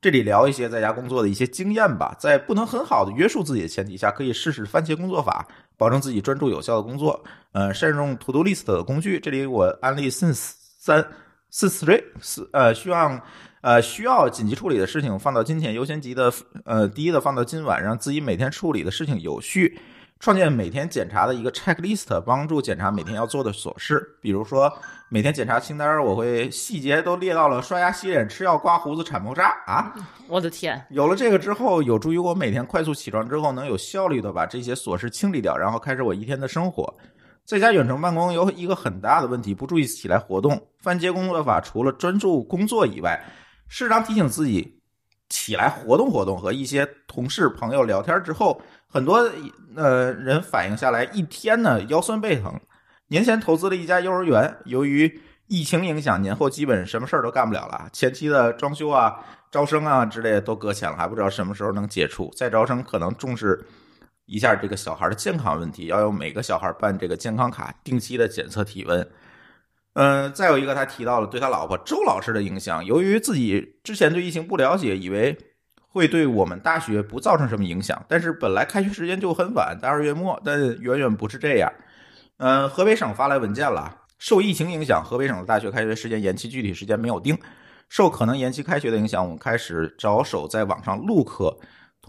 这里聊一些在家工作的一些经验吧。在不能很好的约束自己的前提下，可以试试番茄工作法，保证自己专注有效的工作。呃，善用 To Do List 的工具。这里我安利 Since 三 Since Three 四呃，希望。呃，需要紧急处理的事情放到今天优先级的，呃，第一的放到今晚，让自己每天处理的事情有序。创建每天检查的一个 checklist，帮助检查每天要做的琐事。比如说，每天检查清单，我会细节都列到了刷牙、洗脸、吃药、刮胡子、铲猫砂啊！我的天！有了这个之后，有助于我每天快速起床之后，能有效率的把这些琐事清理掉，然后开始我一天的生活。在家远程办公有一个很大的问题，不注意起来活动。番茄工作法除了专注工作以外，适当提醒自己起来活动活动，和一些同事朋友聊天之后，很多呃人反映下来，一天呢腰酸背疼。年前投资了一家幼儿园，由于疫情影响，年后基本什么事儿都干不了了。前期的装修啊、招生啊之类的都搁浅了，还不知道什么时候能解除。再招生可能重视一下这个小孩的健康问题，要有每个小孩办这个健康卡，定期的检测体温。嗯，再有一个，他提到了对他老婆周老师的影响。由于自己之前对疫情不了解，以为会对我们大学不造成什么影响。但是本来开学时间就很晚，在二月末，但远远不是这样。嗯，河北省发来文件了，受疫情影响，河北省的大学开学时间延期，具体时间没有定。受可能延期开学的影响，我们开始着手在网上录课。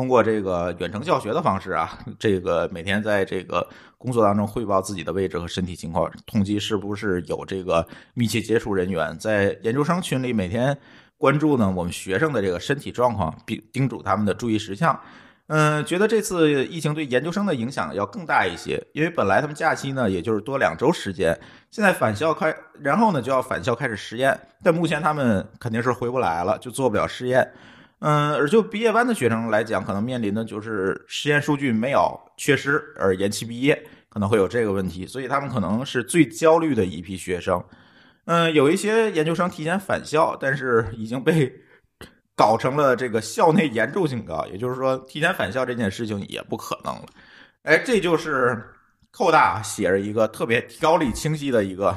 通过这个远程教学的方式啊，这个每天在这个工作当中汇报自己的位置和身体情况，统计是不是有这个密切接触人员，在研究生群里每天关注呢我们学生的这个身体状况，并叮嘱他们的注意事项。嗯，觉得这次疫情对研究生的影响要更大一些，因为本来他们假期呢也就是多两周时间，现在返校开，然后呢就要返校开始实验，但目前他们肯定是回不来了，就做不了实验。嗯，而就毕业班的学生来讲，可能面临的就是实验数据没有缺失而延期毕业，可能会有这个问题，所以他们可能是最焦虑的一批学生。嗯，有一些研究生提前返校，但是已经被搞成了这个校内严重警告，也就是说，提前返校这件事情也不可能了。哎，这就是寇大写着一个特别条理清晰的一个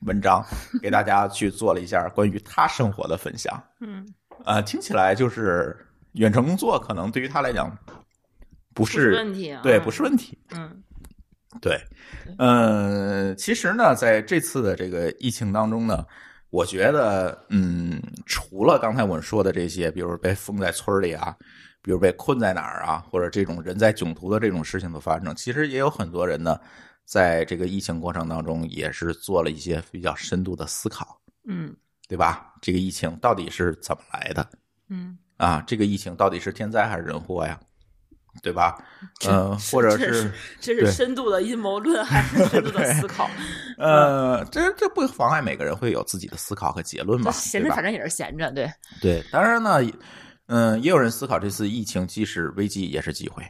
文章，给大家去做了一下关于他生活的分享。嗯。呃，听起来就是远程工作可能对于他来讲不是问题，对，不是问题。嗯，对，呃，其实呢，在这次的这个疫情当中呢，我觉得，嗯，除了刚才我们说的这些，比如被封在村里啊，比如被困在哪儿啊，或者这种人在囧途的这种事情的发生，其实也有很多人呢，在这个疫情过程当中也是做了一些比较深度的思考。嗯。对吧？这个疫情到底是怎么来的？嗯，啊，这个疫情到底是天灾还是人祸呀？对吧？嗯，或者是这是深度的阴谋论还是深度的思考？呃，这这不妨碍每个人会有自己的思考和结论嘛？闲着反正也是闲着，对对。当然呢，嗯，也有人思考这次疫情既是危机也是机会，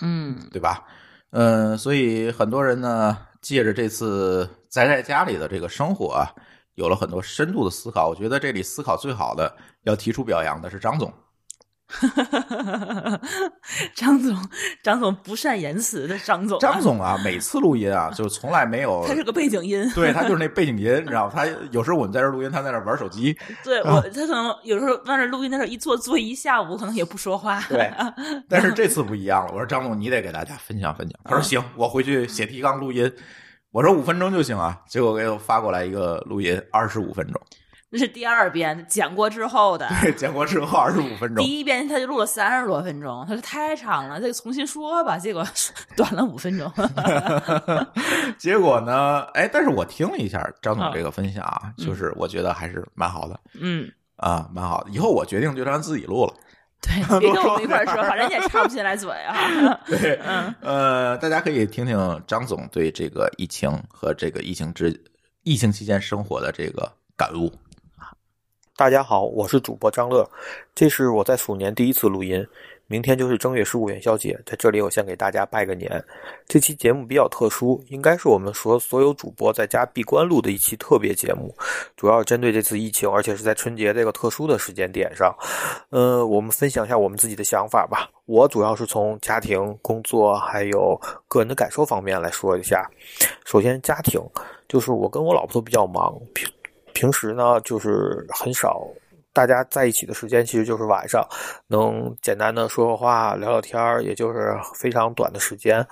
嗯，对吧？嗯，所以很多人呢，借着这次宅在家里的这个生活啊。有了很多深度的思考，我觉得这里思考最好的，要提出表扬的是张总。张总，张总不善言辞的张总。张总啊，每次录音啊，就从来没有。他是个背景音。对他就是那背景音，你知道吗？他有时候我们在这录音，他在那玩手机。对我，他可能有时候在那录音的时候一坐坐一下午，可能也不说话。对，但是这次不一样了。我说张总，你得给大家分享分享。他说行，我回去写提纲录音。我说五分钟就行啊，结果给我发过来一个录音，二十五分钟。那是第二遍讲过之后的，对，讲过之后二十五分钟。第一遍他就录了三十多分钟，他说太长了，再重新说吧。结果 短了五分钟。结果呢？哎，但是我听了一下张总这个分享啊，就是我觉得还是蛮好的。嗯，啊，蛮好的。以后我决定就让自己录了。对，别跟我们一块说，反正你也插不进来嘴啊。对，嗯，呃，大家可以听听张总对这个疫情和这个疫情之疫情期间生活的这个感悟。大家好，我是主播张乐，这是我在鼠年第一次录音。明天就是正月十五元宵节，在这里我先给大家拜个年。这期节目比较特殊，应该是我们所所有主播在家闭关录的一期特别节目，主要针对这次疫情，而且是在春节这个特殊的时间点上。呃，我们分享一下我们自己的想法吧。我主要是从家庭、工作还有个人的感受方面来说一下。首先，家庭就是我跟我老婆都比较忙。平平时呢，就是很少，大家在一起的时间其实就是晚上，能简单的说说话、聊聊天儿，也就是非常短的时间。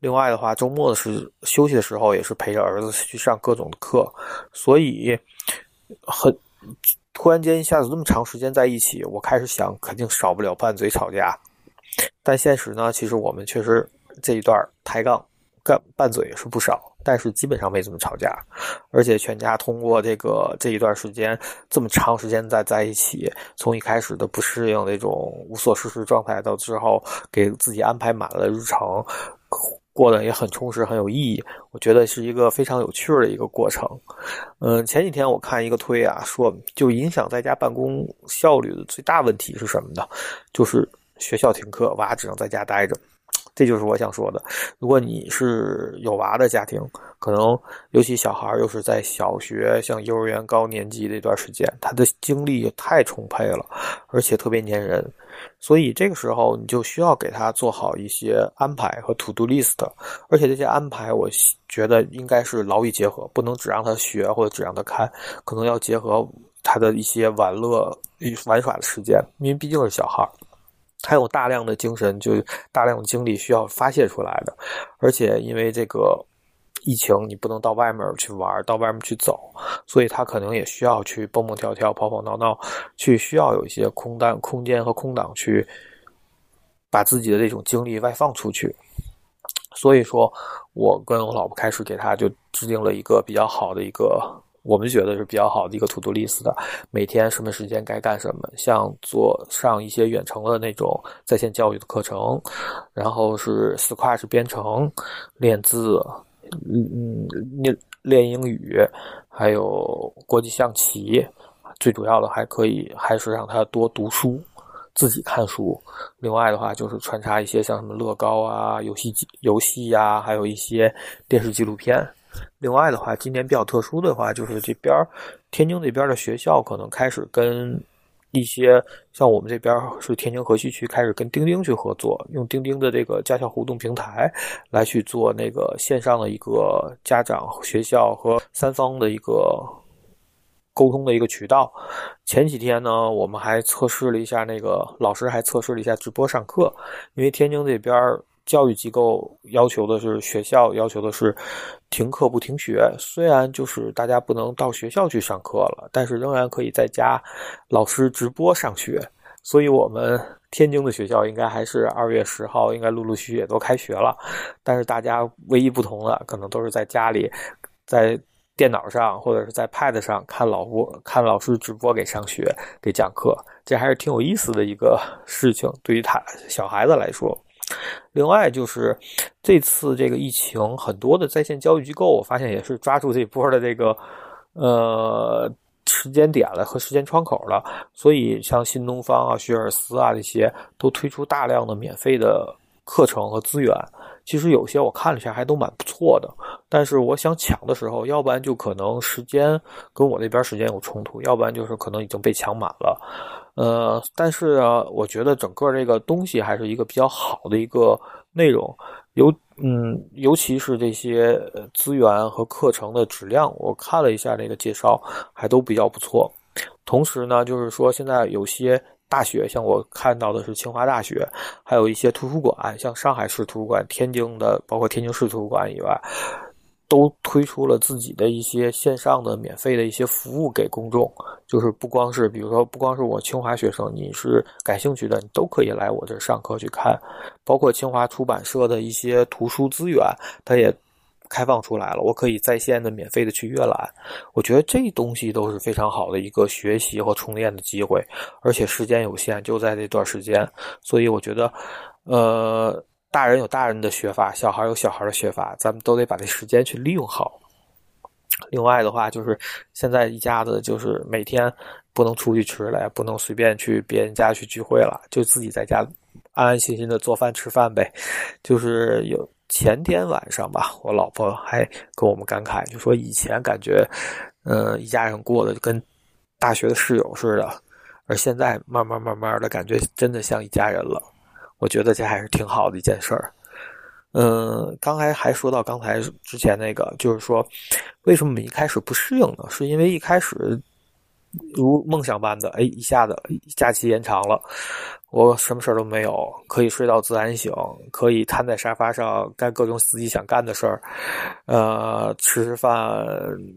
另外的话，周末的是休息的时候，也是陪着儿子去上各种的课，所以很突然间一下子这么长时间在一起，我开始想，肯定少不了拌嘴吵架。但现实呢，其实我们确实这一段抬杠、干拌嘴也是不少。但是基本上没怎么吵架，而且全家通过这个这一段时间这么长时间在在一起，从一开始的不适应那种无所事事状态，到之后给自己安排满了日程，过得也很充实很有意义。我觉得是一个非常有趣的一个过程。嗯，前几天我看一个推啊，说就影响在家办公效率的最大问题是什么呢？就是学校停课，娃只能在家待着。这就是我想说的。如果你是有娃的家庭，可能尤其小孩又是在小学、像幼儿园高年级这段时间，他的精力太充沛了，而且特别粘人，所以这个时候你就需要给他做好一些安排和 to do list。而且这些安排，我觉得应该是劳逸结合，不能只让他学或者只让他看，可能要结合他的一些玩乐与、玩耍的时间，因为毕竟是小孩。他有大量的精神，就大量的精力需要发泄出来的，而且因为这个疫情，你不能到外面去玩，到外面去走，所以他可能也需要去蹦蹦跳跳、跑跑闹闹，去需要有一些空档、空间和空档去把自己的这种精力外放出去。所以说，我跟我老婆开始给他就制定了一个比较好的一个。我们觉得是比较好的一个 to do list 的，每天什么时间该干什么，像做上一些远程的那种在线教育的课程，然后是 Scratch 编程、练字，嗯，练练英语，还有国际象棋。最主要的还可以还是让他多读书，自己看书。另外的话就是穿插一些像什么乐高啊、游戏机、游戏呀，还有一些电视纪录片。另外的话，今年比较特殊的话，就是这边天津这边的学校可能开始跟一些像我们这边是天津河西区，开始跟钉钉去合作，用钉钉的这个家校互动平台来去做那个线上的一个家长、学校和三方的一个沟通的一个渠道。前几天呢，我们还测试了一下那个老师还测试了一下直播上课，因为天津这边。教育机构要求的是，学校要求的是停课不停学。虽然就是大家不能到学校去上课了，但是仍然可以在家老师直播上学。所以，我们天津的学校应该还是二月十号，应该陆陆续续也都开学了。但是，大家唯一不同的可能都是在家里，在电脑上或者是在 Pad 上看老播看老师直播给上学给讲课，这还是挺有意思的一个事情。对于他小孩子来说。另外就是这次这个疫情，很多的在线教育机构，我发现也是抓住这波的这个呃时间点了和时间窗口了，所以像新东方啊、学而思啊这些都推出大量的免费的课程和资源。其实有些我看了一下还都蛮不错的，但是我想抢的时候，要不然就可能时间跟我那边时间有冲突，要不然就是可能已经被抢满了。呃，但是啊，我觉得整个这个东西还是一个比较好的一个内容，尤嗯，尤其是这些资源和课程的质量，我看了一下那个介绍，还都比较不错。同时呢，就是说现在有些。大学像我看到的是清华大学，还有一些图书馆，像上海市图书馆、天津的，包括天津市图书馆以外，都推出了自己的一些线上的免费的一些服务给公众。就是不光是，比如说不光是我清华学生，你是感兴趣的，你都可以来我这上课去看。包括清华出版社的一些图书资源，它也。开放出来了，我可以在线的免费的去阅览，我觉得这东西都是非常好的一个学习和充电的机会，而且时间有限，就在这段时间，所以我觉得，呃，大人有大人的学法，小孩有小孩的学法，咱们都得把这时间去利用好。另外的话，就是现在一家子就是每天不能出去吃了，也不能随便去别人家去聚会了，就自己在家安安心心的做饭吃饭呗，就是有。前天晚上吧，我老婆还跟我们感慨，就说以前感觉，呃，一家人过的跟大学的室友似的，而现在慢慢慢慢的感觉真的像一家人了。我觉得这还是挺好的一件事儿。嗯，刚才还说到刚才之前那个，就是说为什么我们一开始不适应呢？是因为一开始如梦想般的，哎，一下子假期延长了。我什么事儿都没有，可以睡到自然醒，可以瘫在沙发上干各种自己想干的事儿，呃，吃吃饭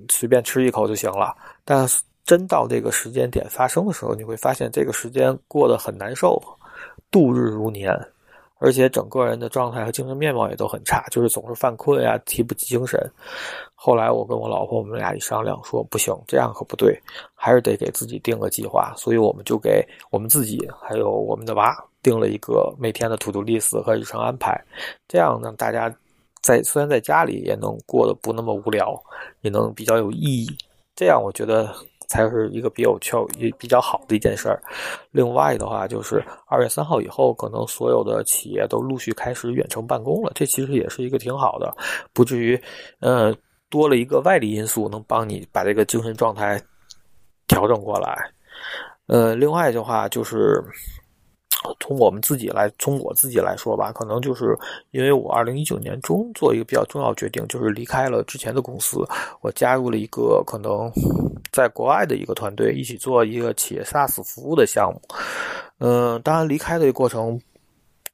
随便吃一口就行了。但真到这个时间点发生的时候，你会发现这个时间过得很难受，度日如年。而且整个人的状态和精神面貌也都很差，就是总是犯困啊，提不起精神。后来我跟我老婆我们俩一商量，说不行，这样可不对，还是得给自己定个计划。所以我们就给我们自己还有我们的娃定了一个每天的 to do list 和日程安排，这样呢大家在虽然在家里也能过得不那么无聊，也能比较有意义。这样我觉得。才是一个比较巧也比较好的一件事儿。另外的话，就是二月三号以后，可能所有的企业都陆续开始远程办公了。这其实也是一个挺好的，不至于呃多了一个外力因素能帮你把这个精神状态调整过来。呃，另外的话就是。从我们自己来，从我自己来说吧，可能就是因为我二零一九年中做一个比较重要决定，就是离开了之前的公司，我加入了一个可能在国外的一个团队，一起做一个企业 SaaS 服务的项目。嗯，当然离开的过程。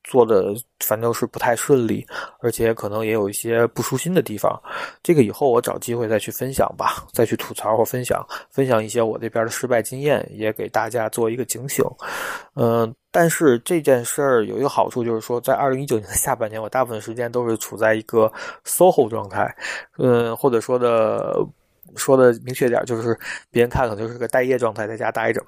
做的反正是不太顺利，而且可能也有一些不舒心的地方。这个以后我找机会再去分享吧，再去吐槽或分享，分享一些我这边的失败经验，也给大家做一个警醒。嗯，但是这件事儿有一个好处，就是说在二零一九年的下半年，我大部分时间都是处在一个 SOHO 状态，嗯，或者说的说的明确点，就是别人看可能就是个待业状态，在家待着。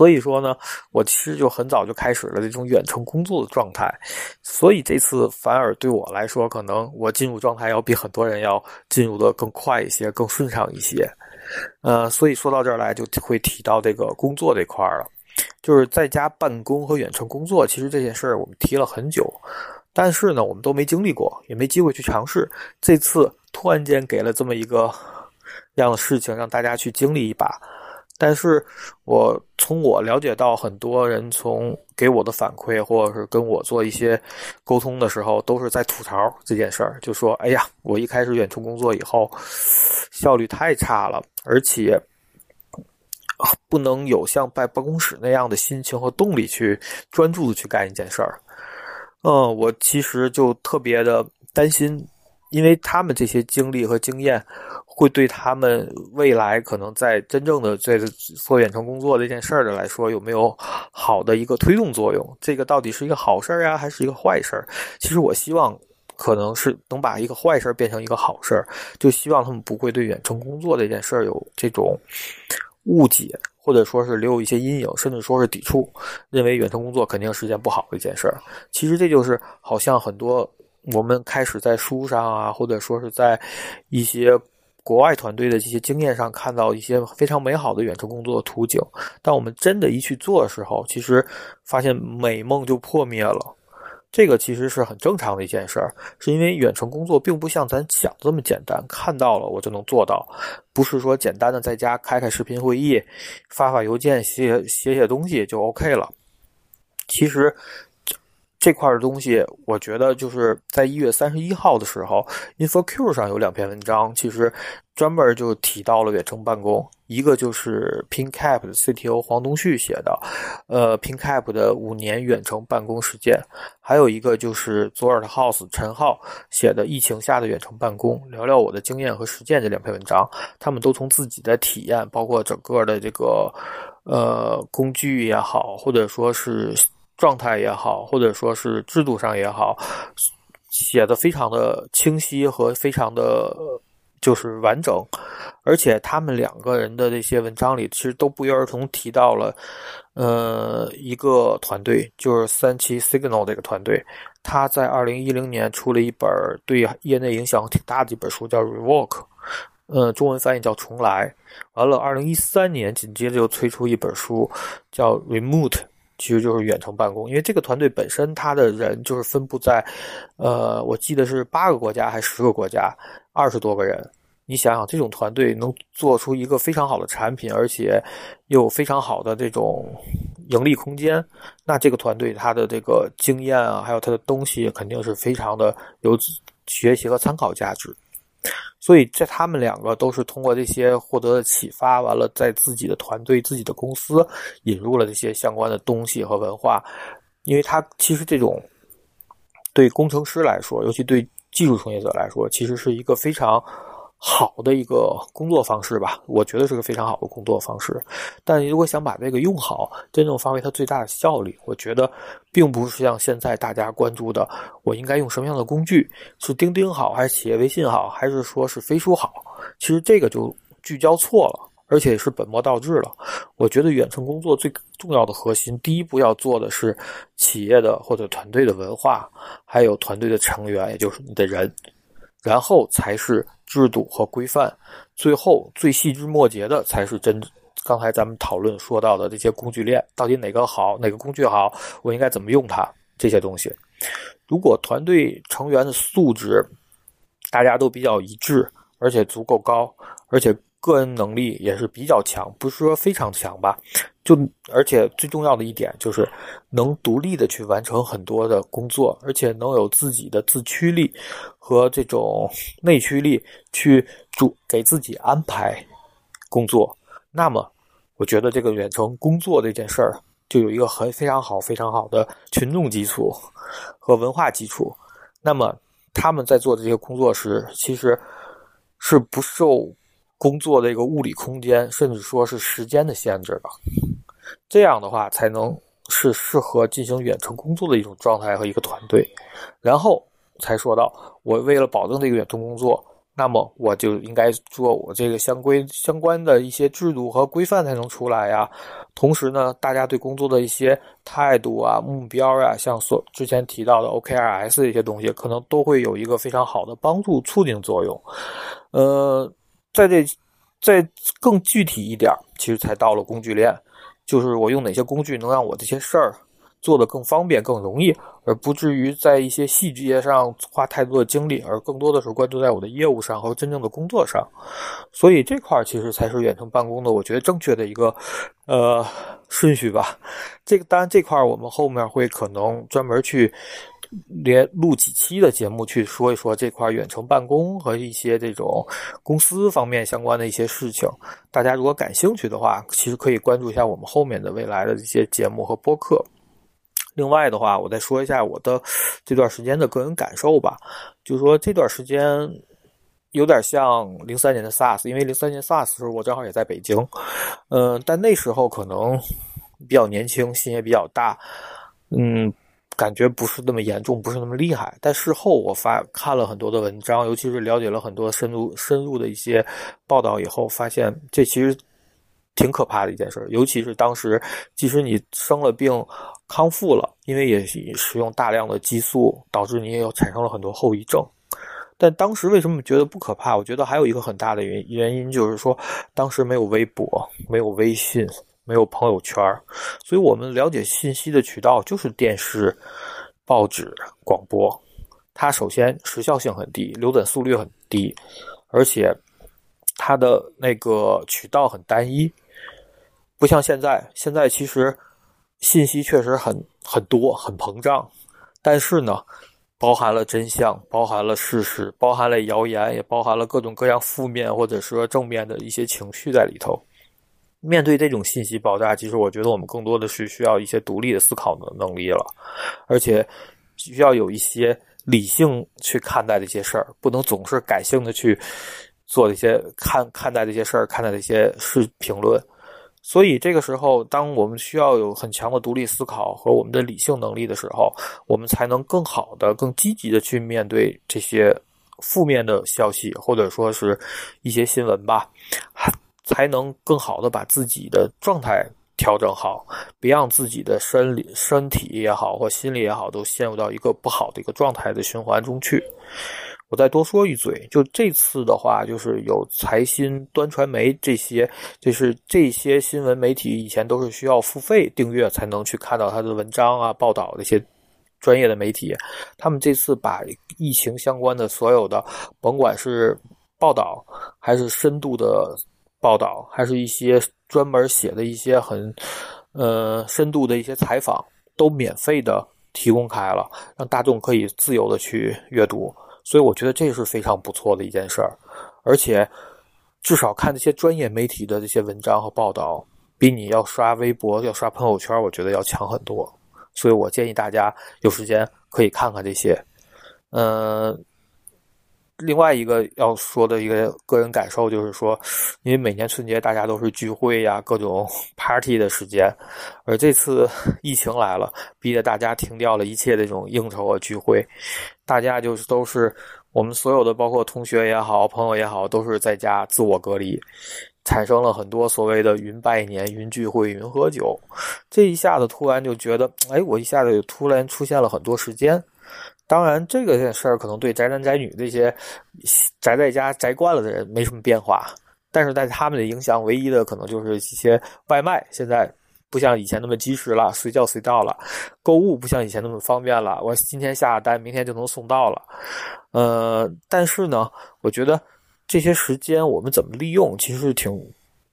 所以说呢，我其实就很早就开始了这种远程工作的状态，所以这次反而对我来说，可能我进入状态要比很多人要进入的更快一些，更顺畅一些。呃，所以说到这儿来，就会提到这个工作这块了，就是在家办公和远程工作，其实这件事儿我们提了很久，但是呢，我们都没经历过，也没机会去尝试。这次突然间给了这么一个样的事情，让大家去经历一把。但是我从我了解到，很多人从给我的反馈，或者是跟我做一些沟通的时候，都是在吐槽这件事儿，就说：“哎呀，我一开始远程工作以后，效率太差了，而且不能有像在办公室那样的心情和动力去专注的去干一件事儿。”嗯，我其实就特别的担心，因为他们这些经历和经验。会对他们未来可能在真正的这个做远程工作这件事儿的来说，有没有好的一个推动作用？这个到底是一个好事儿呀，还是一个坏事儿？其实我希望可能是能把一个坏事儿变成一个好事儿，就希望他们不会对远程工作这件事儿有这种误解，或者说是留有一些阴影，甚至说是抵触，认为远程工作肯定是件不好的一件事儿。其实这就是好像很多我们开始在书上啊，或者说是在一些。国外团队的这些经验上，看到一些非常美好的远程工作的图景，但我们真的一去做的时候，其实发现美梦就破灭了。这个其实是很正常的一件事儿，是因为远程工作并不像咱想这么简单，看到了我就能做到，不是说简单的在家开开视频会议、发发邮件、写写写东西就 OK 了。其实。这块的东西，我觉得就是在一月三十一号的时候，InfoQ 上有两篇文章，其实专门就提到了远程办公。一个就是 PinCap 的 CTO 黄东旭写的，呃，PinCap 的五年远程办公实践；还有一个就是左耳的 House 陈浩写的疫情下的远程办公，聊聊我的经验和实践这两篇文章，他们都从自己的体验，包括整个的这个呃工具也好，或者说是。状态也好，或者说是制度上也好，写的非常的清晰和非常的就是完整，而且他们两个人的这些文章里，其实都不约而同提到了，呃，一个团队，就是三七 Signal 这个团队，他在二零一零年出了一本对业内影响挺大的一本书，叫 Rework，呃，中文翻译叫重来。完了，二零一三年紧接着又推出一本书，叫 Remote。其实就是远程办公，因为这个团队本身，它的人就是分布在，呃，我记得是八个国家还是十个国家，二十多个人。你想想，这种团队能做出一个非常好的产品，而且又有非常好的这种盈利空间，那这个团队它的这个经验啊，还有它的东西，肯定是非常的有学习和参考价值。所以，在他们两个都是通过这些获得的启发，完了在自己的团队、自己的公司引入了这些相关的东西和文化。因为他其实这种对工程师来说，尤其对技术从业者来说，其实是一个非常。好的一个工作方式吧，我觉得是个非常好的工作方式。但如果想把这个用好，真正发挥它最大的效率，我觉得并不是像现在大家关注的，我应该用什么样的工具？是钉钉好，还是企业微信好，还是说是飞书好？其实这个就聚焦错了，而且是本末倒置了。我觉得远程工作最重要的核心，第一步要做的是企业的或者团队的文化，还有团队的成员，也就是你的人，然后才是。制度和规范，最后最细枝末节的才是真。刚才咱们讨论说到的这些工具链，到底哪个好，哪个工具好，我应该怎么用它？这些东西，如果团队成员的素质大家都比较一致，而且足够高，而且。个人能力也是比较强，不是说非常强吧。就而且最重要的一点就是能独立的去完成很多的工作，而且能有自己的自驱力和这种内驱力去主给自己安排工作。那么，我觉得这个远程工作这件事儿就有一个很非常好、非常好的群众基础和文化基础。那么他们在做的这些工作时，其实是不受。工作的一个物理空间，甚至说是时间的限制的，这样的话才能是适合进行远程工作的一种状态和一个团队。然后才说到，我为了保证这个远程工作，那么我就应该做我这个相规相关的一些制度和规范才能出来呀。同时呢，大家对工作的一些态度啊、目标啊，像所之前提到的 OKRS 一些东西，可能都会有一个非常好的帮助促进作用。呃。在这，再更具体一点，其实才到了工具链，就是我用哪些工具能让我这些事儿做得更方便、更容易，而不至于在一些细节上花太多的精力，而更多的是关注在我的业务上和真正的工作上。所以这块儿其实才是远程办公的，我觉得正确的一个呃顺序吧。这个当然这块儿我们后面会可能专门去。连录几期的节目去说一说这块远程办公和一些这种公司方面相关的一些事情。大家如果感兴趣的话，其实可以关注一下我们后面的未来的这些节目和播客。另外的话，我再说一下我的这段时间的个人感受吧。就是说这段时间有点像零三年的 SARS，因为零三年 SARS 时候我正好也在北京，嗯，但那时候可能比较年轻，心也比较大，嗯。感觉不是那么严重，不是那么厉害。但事后我发看了很多的文章，尤其是了解了很多深入深入的一些报道以后，发现这其实挺可怕的一件事。尤其是当时，即使你生了病康复了，因为也使用大量的激素，导致你也有产生了很多后遗症。但当时为什么觉得不可怕？我觉得还有一个很大的原原因，就是说当时没有微博，没有微信。没有朋友圈，所以我们了解信息的渠道就是电视，报纸、广播，它首先时效性很低，流转速率很低，而且它的那个渠道很单一，不像现在。现在其实信息确实很很多，很膨胀，但是呢，包含了真相，包含了事实，包含了谣言，也包含了各种各样负面或者说正面的一些情绪在里头。面对这种信息爆炸，其实我觉得我们更多的是需要一些独立的思考的能力了，而且需要有一些理性去看待这些事儿，不能总是感性的去做这些看看待这些事儿，看待这些是评论。所以这个时候，当我们需要有很强的独立思考和我们的理性能力的时候，我们才能更好的、更积极的去面对这些负面的消息，或者说是一些新闻吧。才能更好的把自己的状态调整好，别让自己的身理、身体也好或心理也好，都陷入到一个不好的一个状态的循环中去。我再多说一嘴，就这次的话，就是有财新、端传媒这些，就是这些新闻媒体以前都是需要付费订阅才能去看到他的文章啊、报道这些专业的媒体，他们这次把疫情相关的所有的，甭管是报道还是深度的。报道还是一些专门写的一些很，呃深度的一些采访，都免费的提供开了，让大众可以自由的去阅读。所以我觉得这是非常不错的一件事儿，而且至少看这些专业媒体的这些文章和报道，比你要刷微博、要刷朋友圈，我觉得要强很多。所以我建议大家有时间可以看看这些，嗯。另外一个要说的一个个人感受就是说，因为每年春节大家都是聚会呀、各种 party 的时间，而这次 疫情来了，逼得大家停掉了一切这种应酬啊聚会，大家就是都是我们所有的，包括同学也好、朋友也好，都是在家自我隔离，产生了很多所谓的云拜年、云聚会、云喝酒，这一下子突然就觉得，哎，我一下子突然出现了很多时间。当然，这个件事儿可能对宅男宅女这些宅在家宅惯了的人没什么变化，但是在他们的影响，唯一的可能就是一些外卖现在不像以前那么及时了，随叫随到了；购物不像以前那么方便了，我今天下单，明天就能送到了。呃，但是呢，我觉得这些时间我们怎么利用，其实挺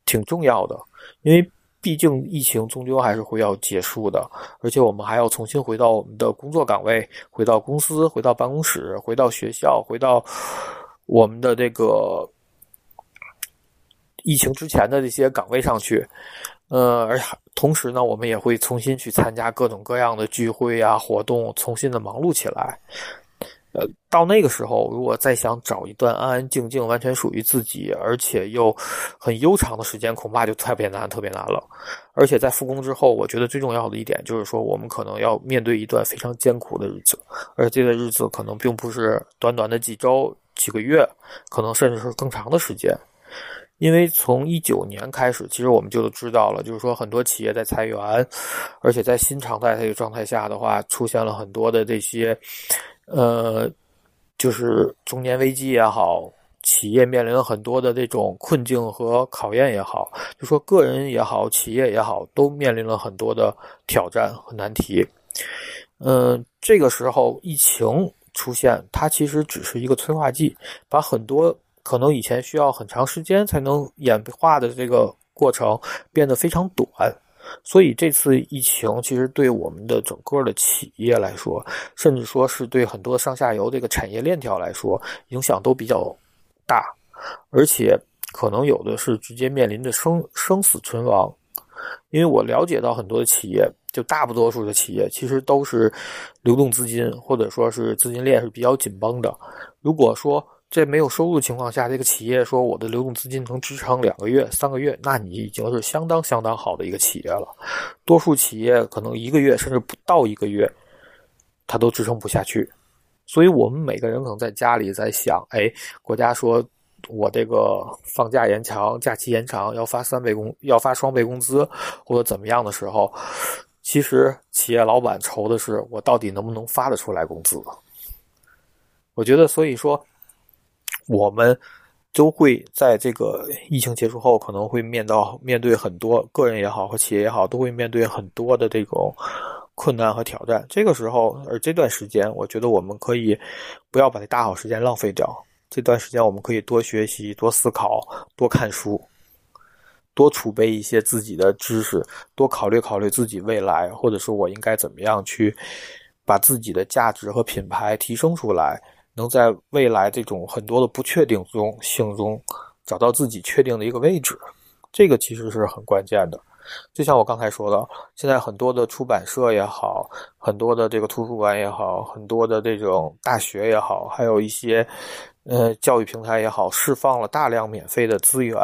挺重要的，因为。毕竟疫情终究还是会要结束的，而且我们还要重新回到我们的工作岗位，回到公司，回到办公室，回到学校，回到我们的这个疫情之前的这些岗位上去。呃，而同时呢，我们也会重新去参加各种各样的聚会啊活动，重新的忙碌起来。呃，到那个时候，如果再想找一段安安静静、完全属于自己，而且又很悠长的时间，恐怕就特别难、特别难了。而且在复工之后，我觉得最重要的一点就是说，我们可能要面对一段非常艰苦的日子，而这段日子可能并不是短短的几周、几个月，可能甚至是更长的时间。因为从一九年开始，其实我们就知道了，就是说很多企业在裁员，而且在新常态这个状态下的话，出现了很多的这些。呃，就是中年危机也好，企业面临了很多的这种困境和考验也好，就说个人也好，企业也好，都面临了很多的挑战和难题。嗯，这个时候疫情出现，它其实只是一个催化剂，把很多可能以前需要很长时间才能演化的这个过程变得非常短。所以这次疫情其实对我们的整个的企业来说，甚至说是对很多上下游这个产业链条来说，影响都比较大，而且可能有的是直接面临着生生死存亡。因为我了解到很多的企业，就大不多数的企业其实都是流动资金或者说是资金链是比较紧绷的。如果说在没有收入的情况下，这个企业说我的流动资金能支撑两个月、三个月，那你已经是相当相当好的一个企业了。多数企业可能一个月甚至不到一个月，它都支撑不下去。所以我们每个人可能在家里在想：哎，国家说我这个放假延长、假期延长，要发三倍工、要发双倍工资或者怎么样的时候，其实企业老板愁的是我到底能不能发得出来工资。我觉得，所以说。我们都会在这个疫情结束后，可能会面到面对很多个人也好和企业也好，都会面对很多的这种困难和挑战。这个时候，而这段时间，我觉得我们可以不要把这大好时间浪费掉。这段时间，我们可以多学习、多思考、多看书，多储备一些自己的知识，多考虑考虑自己未来，或者说我应该怎么样去把自己的价值和品牌提升出来，能在未来这种很多的不确定中性中找到自己确定的一个位置。这个其实是很关键的。就像我刚才说的，现在很多的出版社也好，很多的这个图书馆也好，很多的这种大学也好，还有一些呃教育平台也好，释放了大量免费的资源、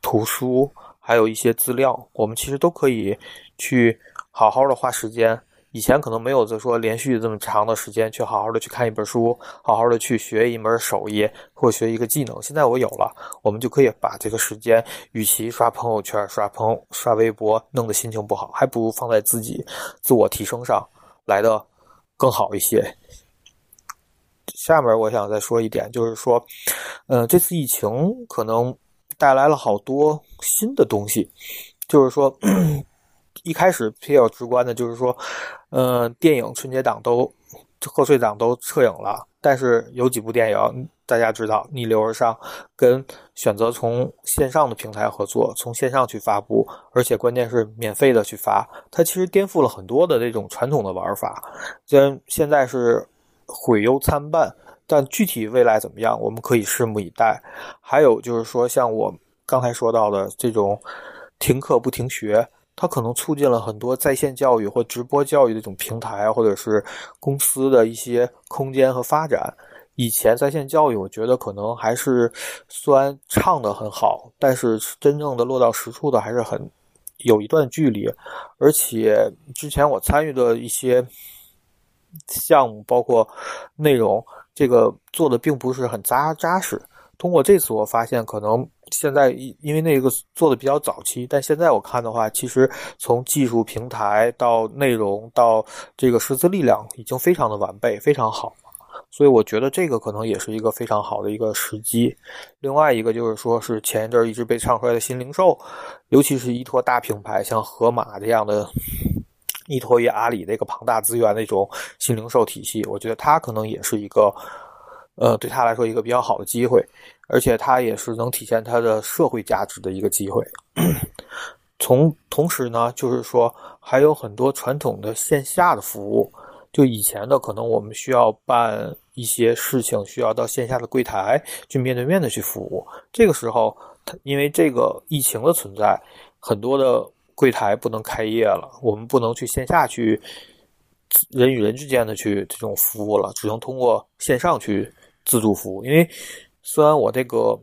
图书，还有一些资料，我们其实都可以去好好的花时间。以前可能没有就说连续这么长的时间去好好的去看一本书，好好的去学一门手艺或学一个技能。现在我有了，我们就可以把这个时间，与其刷朋友圈、刷朋友刷微博，弄得心情不好，还不如放在自己自我提升上来的更好一些。下面我想再说一点，就是说，嗯，这次疫情可能带来了好多新的东西，就是说。一开始比较直观的就是说，呃，电影春节档都贺岁档都撤影了，但是有几部电影大家知道逆流而上，跟选择从线上的平台合作，从线上去发布，而且关键是免费的去发，它其实颠覆了很多的这种传统的玩法。虽然现在是毁忧参半，但具体未来怎么样，我们可以拭目以待。还有就是说，像我刚才说到的这种停课不停学。它可能促进了很多在线教育或直播教育的这种平台，或者是公司的一些空间和发展。以前在线教育，我觉得可能还是虽然唱的很好，但是真正的落到实处的还是很有一段距离。而且之前我参与的一些项目，包括内容，这个做的并不是很扎扎实。通过这次，我发现可能。现在因为那个做的比较早期，但现在我看的话，其实从技术平台到内容到这个师资力量，已经非常的完备，非常好。所以我觉得这个可能也是一个非常好的一个时机。另外一个就是说，是前一阵一直被唱出来的新零售，尤其是依托大品牌，像盒马这样的，依托于阿里那个庞大资源的一种新零售体系，我觉得它可能也是一个，呃，对他来说一个比较好的机会。而且他也是能体现他的社会价值的一个机会。从同时呢，就是说还有很多传统的线下的服务，就以前的可能我们需要办一些事情，需要到线下的柜台去面对面的去服务。这个时候，因为这个疫情的存在，很多的柜台不能开业了，我们不能去线下去人与人之间的去这种服务了，只能通过线上去自助服务，因为。虽然我这个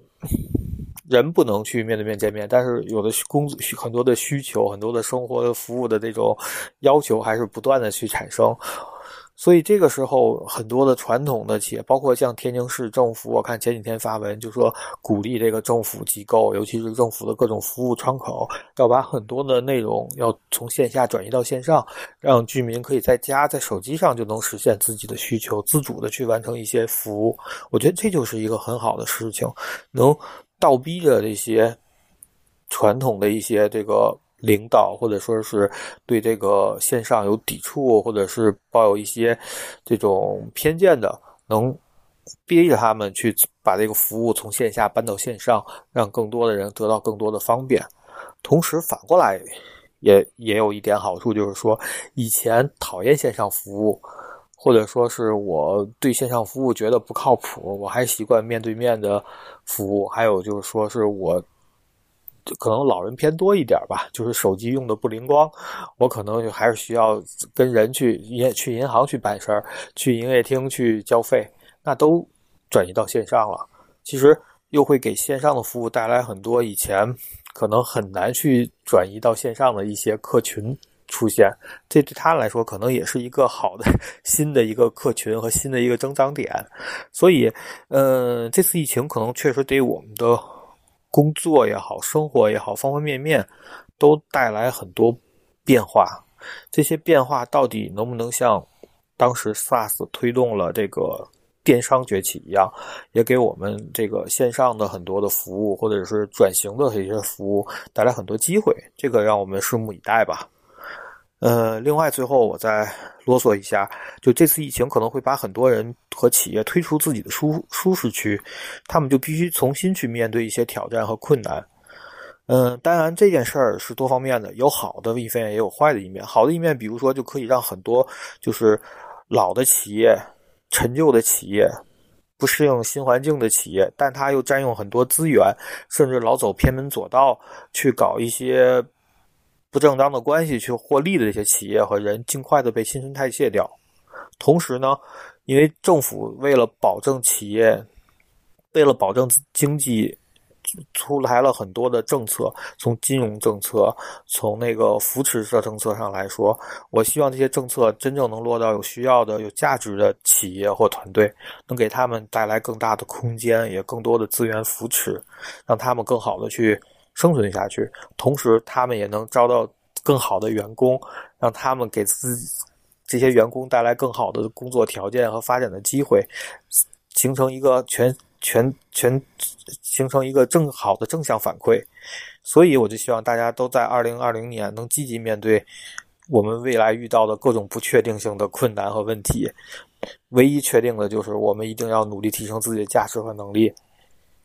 人不能去面对面见面，但是有的工很多的需求、很多的生活的服务的这种要求还是不断的去产生。所以这个时候，很多的传统的企业，包括像天津市政府，我看前几天发文就说鼓励这个政府机构，尤其是政府的各种服务窗口，要把很多的内容要从线下转移到线上，让居民可以在家在手机上就能实现自己的需求，自主的去完成一些服务。我觉得这就是一个很好的事情，能倒逼着这些传统的一些这个。领导或者说是对这个线上有抵触，或者是抱有一些这种偏见的，能逼着他们去把这个服务从线下搬到线上，让更多的人得到更多的方便。同时反过来也也有一点好处，就是说以前讨厌线上服务，或者说是我对线上服务觉得不靠谱，我还习惯面对面的服务。还有就是说是我。可能老人偏多一点吧，就是手机用的不灵光，我可能还是需要跟人去银去银行去办事儿，去营业厅去交费，那都转移到线上了。其实又会给线上的服务带来很多以前可能很难去转移到线上的一些客群出现，这对他来说可能也是一个好的新的一个客群和新的一个增长点。所以，嗯，这次疫情可能确实对我们的。工作也好，生活也好，方方面面都带来很多变化。这些变化到底能不能像当时 SaaS 推动了这个电商崛起一样，也给我们这个线上的很多的服务或者是转型的这些服务带来很多机会？这个让我们拭目以待吧。呃，另外最后我再啰嗦一下，就这次疫情可能会把很多人和企业推出自己的舒舒适区，他们就必须重新去面对一些挑战和困难。嗯，当然这件事儿是多方面的，有好的一面，也有坏的一面。好的一面，比如说就可以让很多就是老的企业、陈旧的企业、不适应新环境的企业，但他又占用很多资源，甚至老走偏门左道去搞一些不正当的关系去获利的这些企业和人，尽快的被新陈代谢掉。同时呢，因为政府为了保证企业，为了保证经济。出台了很多的政策，从金融政策，从那个扶持的政策上来说，我希望这些政策真正能落到有需要的、有价值的企业或团队，能给他们带来更大的空间，也更多的资源扶持，让他们更好的去生存下去。同时，他们也能招到更好的员工，让他们给自己这些员工带来更好的工作条件和发展的机会，形成一个全。全全形成一个正好的正向反馈，所以我就希望大家都在二零二零年能积极面对我们未来遇到的各种不确定性的困难和问题。唯一确定的就是我们一定要努力提升自己的价值和能力。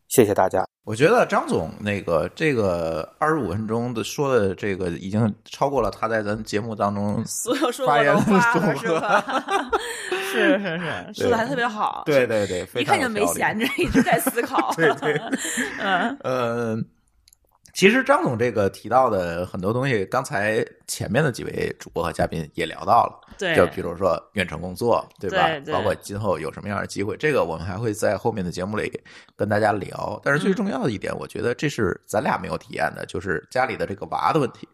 谢谢大家。我觉得张总那个这个二十五分钟的说的这个已经超过了他在咱节目当中所有说过的话了，是吧？是是是，说的还特别好。对对对，一看就没闲着，一直在思考。对对，嗯呃。其实张总这个提到的很多东西，刚才前面的几位主播和嘉宾也聊到了，对，就比如说远程工作，对吧？包括今后有什么样的机会，这个我们还会在后面的节目里跟大家聊。但是最重要的一点，我觉得这是咱俩没有体验的，就是家里的这个娃的问题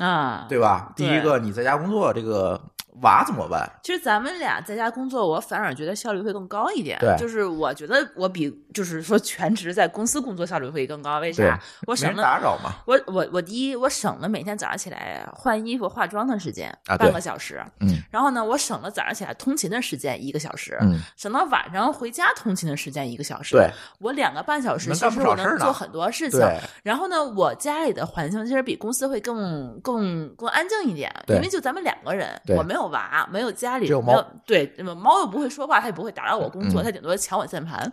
啊，对吧？第一个，你在家工作这个。娃怎么办？其实咱们俩在家工作，我反而觉得效率会更高一点。对，就是我觉得我比就是说全职在公司工作效率会更高。为啥？我省了打扰嘛。我我我第一，我省了每天早上起来换衣服、化妆的时间，半个小时。嗯。然后呢，我省了早上起来通勤的时间一个小时。嗯。省到晚上回家通勤的时间一个小时。对。我两个半小时其实我能做很多事情。然后呢，我家里的环境其实比公司会更更更安静一点，因为就咱们两个人，我没有娃，没有家。里没有对，猫又不会说话，它也不会打扰我工作，它顶多抢我键盘。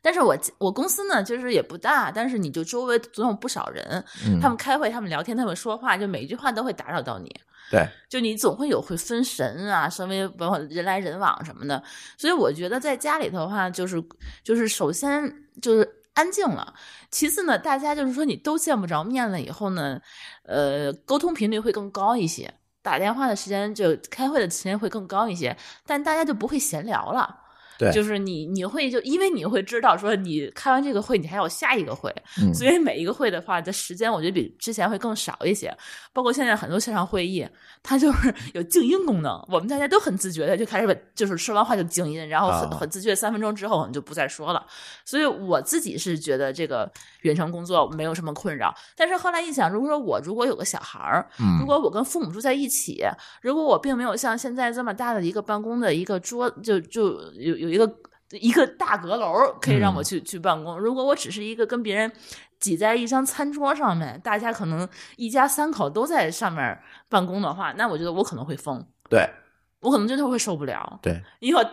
但是我我公司呢，就是也不大，但是你就周围总有不少人，他们开会，他们聊天，他们说话，就每一句话都会打扰到你。对，就你总会有会分神啊，稍微包括人来人往什么的。所以我觉得在家里头的话，就是就是首先就是安静了，其次呢，大家就是说你都见不着面了以后呢，呃，沟通频率会更高一些。打电话的时间就开会的时间会更高一些，但大家就不会闲聊了。对，就是你，你会就因为你会知道说你开完这个会，你还有下一个会，所以每一个会的话的时间，我觉得比之前会更少一些。包括现在很多线上会议，它就是 有静音功能，我们大家都很自觉的就开始就是说完话就静音，然后很很自觉三分钟之后我们就不再说了。所以我自己是觉得这个远程工作没有什么困扰。但是后来一想，如果说我如果有个小孩儿，如果我跟父母住在一起，如果我并没有像现在这么大的一个办公的一个桌，就就有。有一个一个大阁楼可以让我去去办公。如果我只是一个跟别人挤在一张餐桌上面，大家可能一家三口都在上面办公的话，那我觉得我可能会疯。对，我可能真的会受不了。对，因为我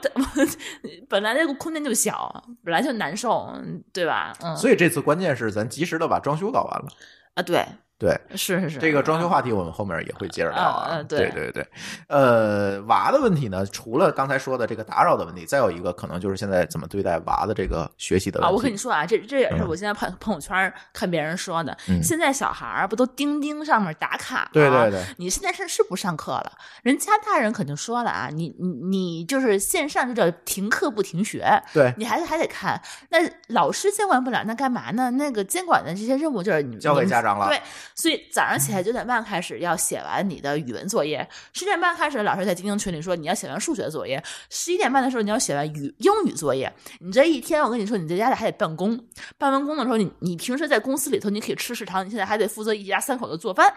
本来那个空间就小，本来就难受，对吧？嗯。所以这次关键是咱及时的把装修搞完了啊！对。对，是是是，这个装修话题我们后面也会接着聊啊。对对对，呃，娃的问题呢，除了刚才说的这个打扰的问题，再有一个可能就是现在怎么对待娃的这个学习的问题。啊，我跟你说啊，这这也是我现在朋朋友圈看别人说的。现在小孩儿不都钉钉上面打卡？对对对。你现在是是不上课了？人家大人肯定说了啊，你你你就是线上就叫停课不停学。对，你孩子还得看。那老师监管不了，那干嘛呢？那个监管的这些任务就是你交给家长了。对。所以早上起来九点半开始要写完你的语文作业，十点半开始老师在钉钉群里说你要写完数学作业，十一点半的时候你要写完语英语作业。你这一天我跟你说，你在家里还得办公，办完工的时候你你平时在公司里头你可以吃食堂，你现在还得负责一家三口的做饭，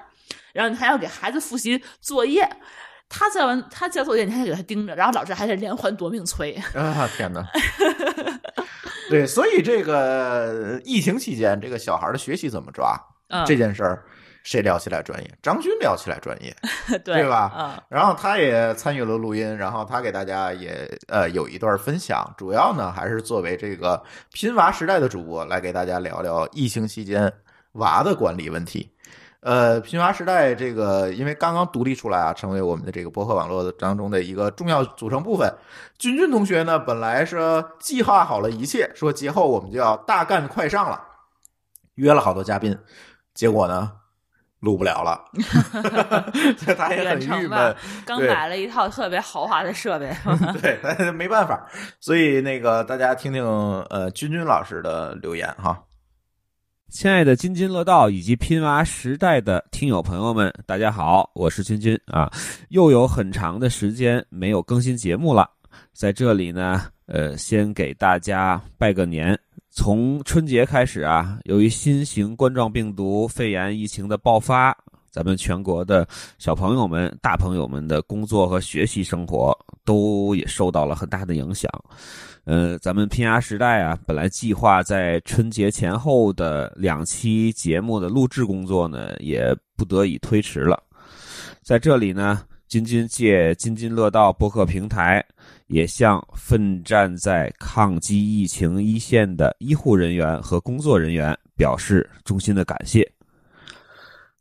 然后你还要给孩子复习作业，他交完他交作业你还得给他盯着，然后老师还得连环夺命催。啊天哪！对，所以这个疫情期间这个小孩的学习怎么抓？这件事儿，谁聊起来专业？张军聊起来专业，对对吧？嗯，然后他也参与了录音，然后他给大家也呃有一段分享，主要呢还是作为这个拼娃时代的主播来给大家聊聊疫情期间娃的管理问题。呃，拼娃时代这个因为刚刚独立出来啊，成为我们的这个博客网络当中的一个重要组成部分。君君同学呢，本来是计划好了一切，说节后我们就要大干快上了，约了好多嘉宾，结果呢？录不了了，他也很郁闷。刚买了一套特别豪华的设备，对，但没办法。所以那个大家听听呃君君老师的留言哈。亲爱的津津乐道以及拼娃时代的听友朋友们，大家好，我是君君啊。又有很长的时间没有更新节目了，在这里呢，呃，先给大家拜个年。从春节开始啊，由于新型冠状病毒肺炎疫情的爆发，咱们全国的小朋友们、大朋友们的工作和学习生活都也受到了很大的影响。呃，咱们拼牙时代啊，本来计划在春节前后的两期节目的录制工作呢，也不得已推迟了。在这里呢，津津借津津乐道播客平台。也向奋战在抗击疫情一线的医护人员和工作人员表示衷心的感谢。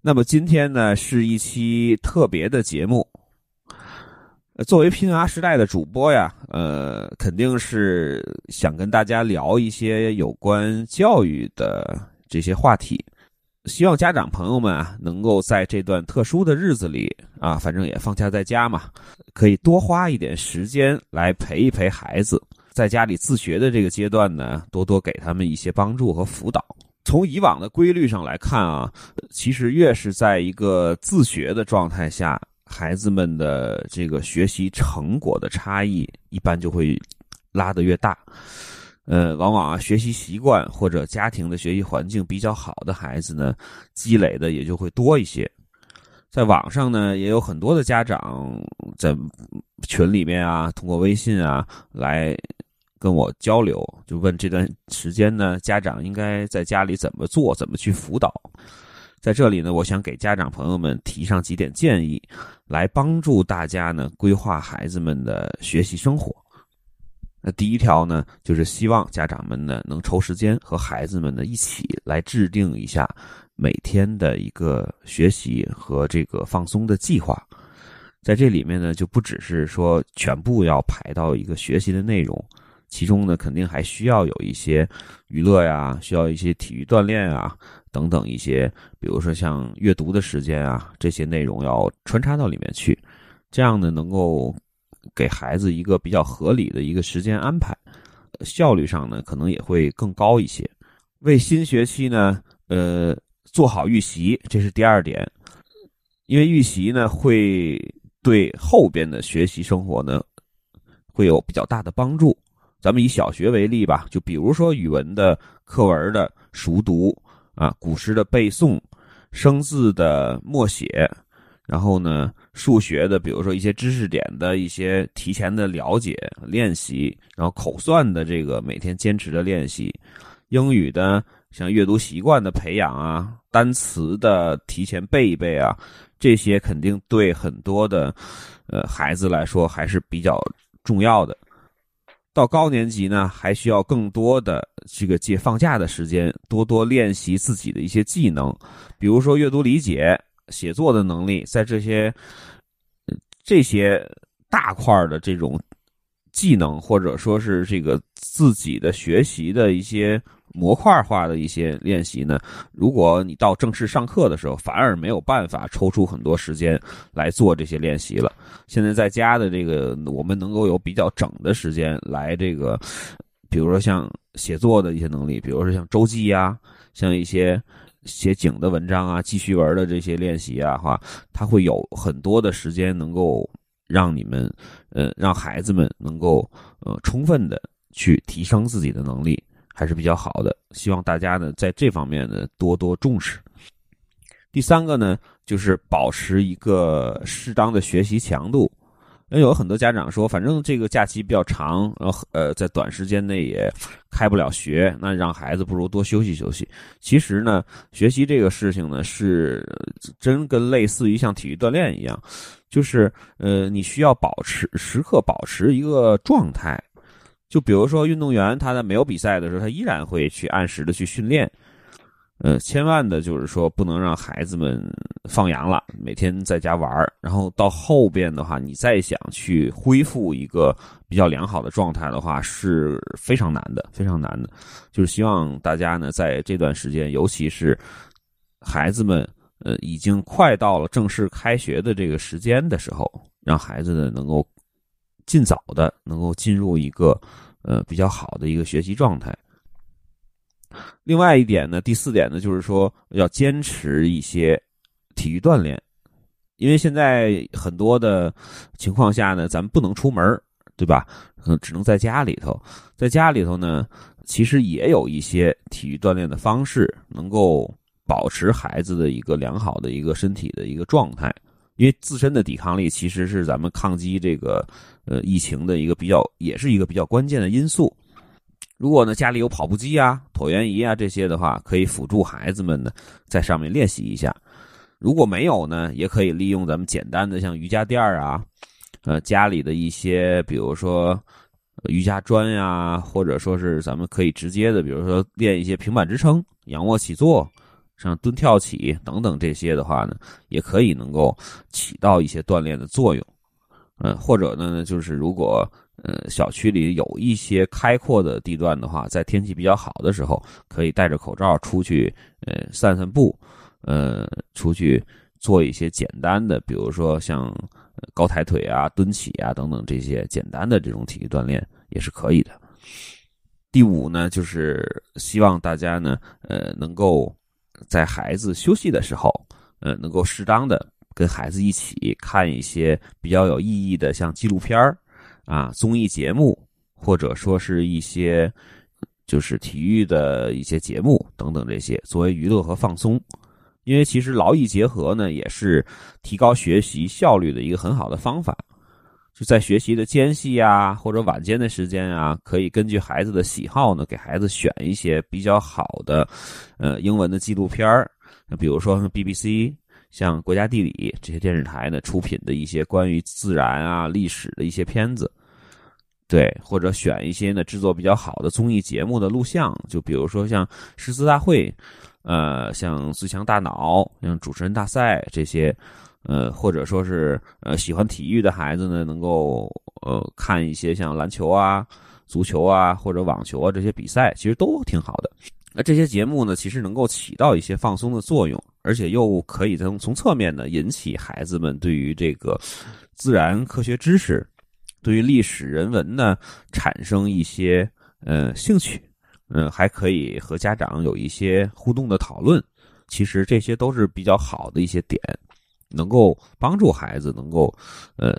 那么今天呢，是一期特别的节目。作为拼牙时代的主播呀，呃，肯定是想跟大家聊一些有关教育的这些话题。希望家长朋友们啊，能够在这段特殊的日子里啊，反正也放假在家嘛，可以多花一点时间来陪一陪孩子，在家里自学的这个阶段呢，多多给他们一些帮助和辅导。从以往的规律上来看啊，其实越是在一个自学的状态下，孩子们的这个学习成果的差异一般就会拉得越大。呃，往往啊，学习习惯或者家庭的学习环境比较好的孩子呢，积累的也就会多一些。在网上呢，也有很多的家长在群里面啊，通过微信啊来跟我交流，就问这段时间呢，家长应该在家里怎么做，怎么去辅导。在这里呢，我想给家长朋友们提上几点建议，来帮助大家呢规划孩子们的学习生活。那第一条呢，就是希望家长们呢能抽时间和孩子们呢一起来制定一下每天的一个学习和这个放松的计划。在这里面呢，就不只是说全部要排到一个学习的内容，其中呢肯定还需要有一些娱乐呀，需要一些体育锻炼啊等等一些，比如说像阅读的时间啊这些内容要穿插到里面去，这样呢能够。给孩子一个比较合理的一个时间安排，效率上呢可能也会更高一些。为新学期呢，呃，做好预习，这是第二点。因为预习呢会对后边的学习生活呢会有比较大的帮助。咱们以小学为例吧，就比如说语文的课文的熟读啊，古诗的背诵，生字的默写。然后呢，数学的，比如说一些知识点的一些提前的了解练习，然后口算的这个每天坚持的练习，英语的像阅读习惯的培养啊，单词的提前背一背啊，这些肯定对很多的呃孩子来说还是比较重要的。到高年级呢，还需要更多的这个借放假的时间，多多练习自己的一些技能，比如说阅读理解。写作的能力，在这些这些大块的这种技能，或者说是这个自己的学习的一些模块化的一些练习呢，如果你到正式上课的时候，反而没有办法抽出很多时间来做这些练习了。现在在家的这个，我们能够有比较整的时间来这个，比如说像写作的一些能力，比如说像周记呀，像一些。写景的文章啊，记叙文的这些练习啊，哈，他会有很多的时间能够让你们，呃，让孩子们能够呃充分的去提升自己的能力，还是比较好的。希望大家呢在这方面呢多多重视。第三个呢，就是保持一个适当的学习强度。那有很多家长说，反正这个假期比较长，然后呃，在短时间内也开不了学，那让孩子不如多休息休息。其实呢，学习这个事情呢，是真跟类似于像体育锻炼一样，就是呃，你需要保持时刻保持一个状态。就比如说运动员，他在没有比赛的时候，他依然会去按时的去训练。呃，千万的就是说，不能让孩子们放羊了，每天在家玩儿然后到后边的话，你再想去恢复一个比较良好的状态的话，是非常难的，非常难的。就是希望大家呢，在这段时间，尤其是孩子们呃已经快到了正式开学的这个时间的时候，让孩子呢能够尽早的能够进入一个呃比较好的一个学习状态。另外一点呢，第四点呢，就是说要坚持一些体育锻炼，因为现在很多的情况下呢，咱们不能出门，对吧？嗯，只能在家里头，在家里头呢，其实也有一些体育锻炼的方式，能够保持孩子的一个良好的一个身体的一个状态，因为自身的抵抗力其实是咱们抗击这个呃疫情的一个比较，也是一个比较关键的因素。如果呢家里有跑步机啊、椭圆仪啊这些的话，可以辅助孩子们呢在上面练习一下。如果没有呢，也可以利用咱们简单的像瑜伽垫啊，呃家里的一些，比如说瑜伽砖呀，或者说是咱们可以直接的，比如说练一些平板支撑、仰卧起坐、像蹲跳起等等这些的话呢，也可以能够起到一些锻炼的作用。嗯，或者呢，就是如果。呃，小区里有一些开阔的地段的话，在天气比较好的时候，可以戴着口罩出去，呃，散散步，呃，出去做一些简单的，比如说像高抬腿啊、蹲起啊等等这些简单的这种体育锻炼也是可以的。第五呢，就是希望大家呢，呃，能够在孩子休息的时候，呃，能够适当的跟孩子一起看一些比较有意义的，像纪录片儿。啊，综艺节目或者说是一些就是体育的一些节目等等这些，作为娱乐和放松。因为其实劳逸结合呢，也是提高学习效率的一个很好的方法。就在学习的间隙啊，或者晚间的时间啊，可以根据孩子的喜好呢，给孩子选一些比较好的呃英文的纪录片儿，比如说 BBC。像国家地理这些电视台呢出品的一些关于自然啊、历史的一些片子，对，或者选一些呢制作比较好的综艺节目的录像，就比如说像诗词大会，呃，像最强大脑、像主持人大赛这些，呃，或者说是呃喜欢体育的孩子呢，能够呃看一些像篮球啊、足球啊或者网球啊这些比赛，其实都挺好的。那这些节目呢，其实能够起到一些放松的作用，而且又可以从从侧面呢引起孩子们对于这个自然科学知识、对于历史人文呢产生一些呃兴趣，嗯，还可以和家长有一些互动的讨论。其实这些都是比较好的一些点，能够帮助孩子能够呃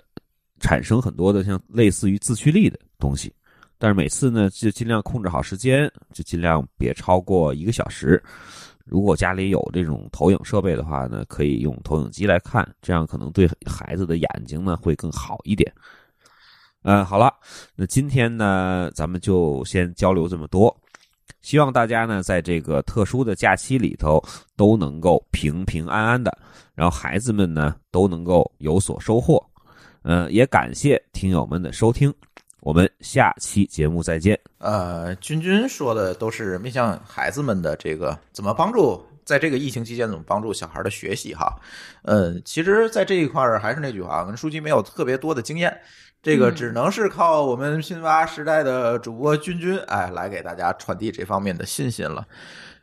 产生很多的像类似于自驱力的东西。但是每次呢，就尽量控制好时间，就尽量别超过一个小时。如果家里有这种投影设备的话呢，可以用投影机来看，这样可能对孩子的眼睛呢会更好一点。嗯，好了，那今天呢，咱们就先交流这么多。希望大家呢，在这个特殊的假期里头都能够平平安安的，然后孩子们呢都能够有所收获。嗯，也感谢听友们的收听。我们下期节目再见。呃，君君说的都是面向孩子们的这个怎么帮助，在这个疫情期间怎么帮助小孩的学习哈。嗯，其实，在这一块儿还是那句话，我们书记没有特别多的经验，这个只能是靠我们拼娃时代的主播君君哎来给大家传递这方面的信心了。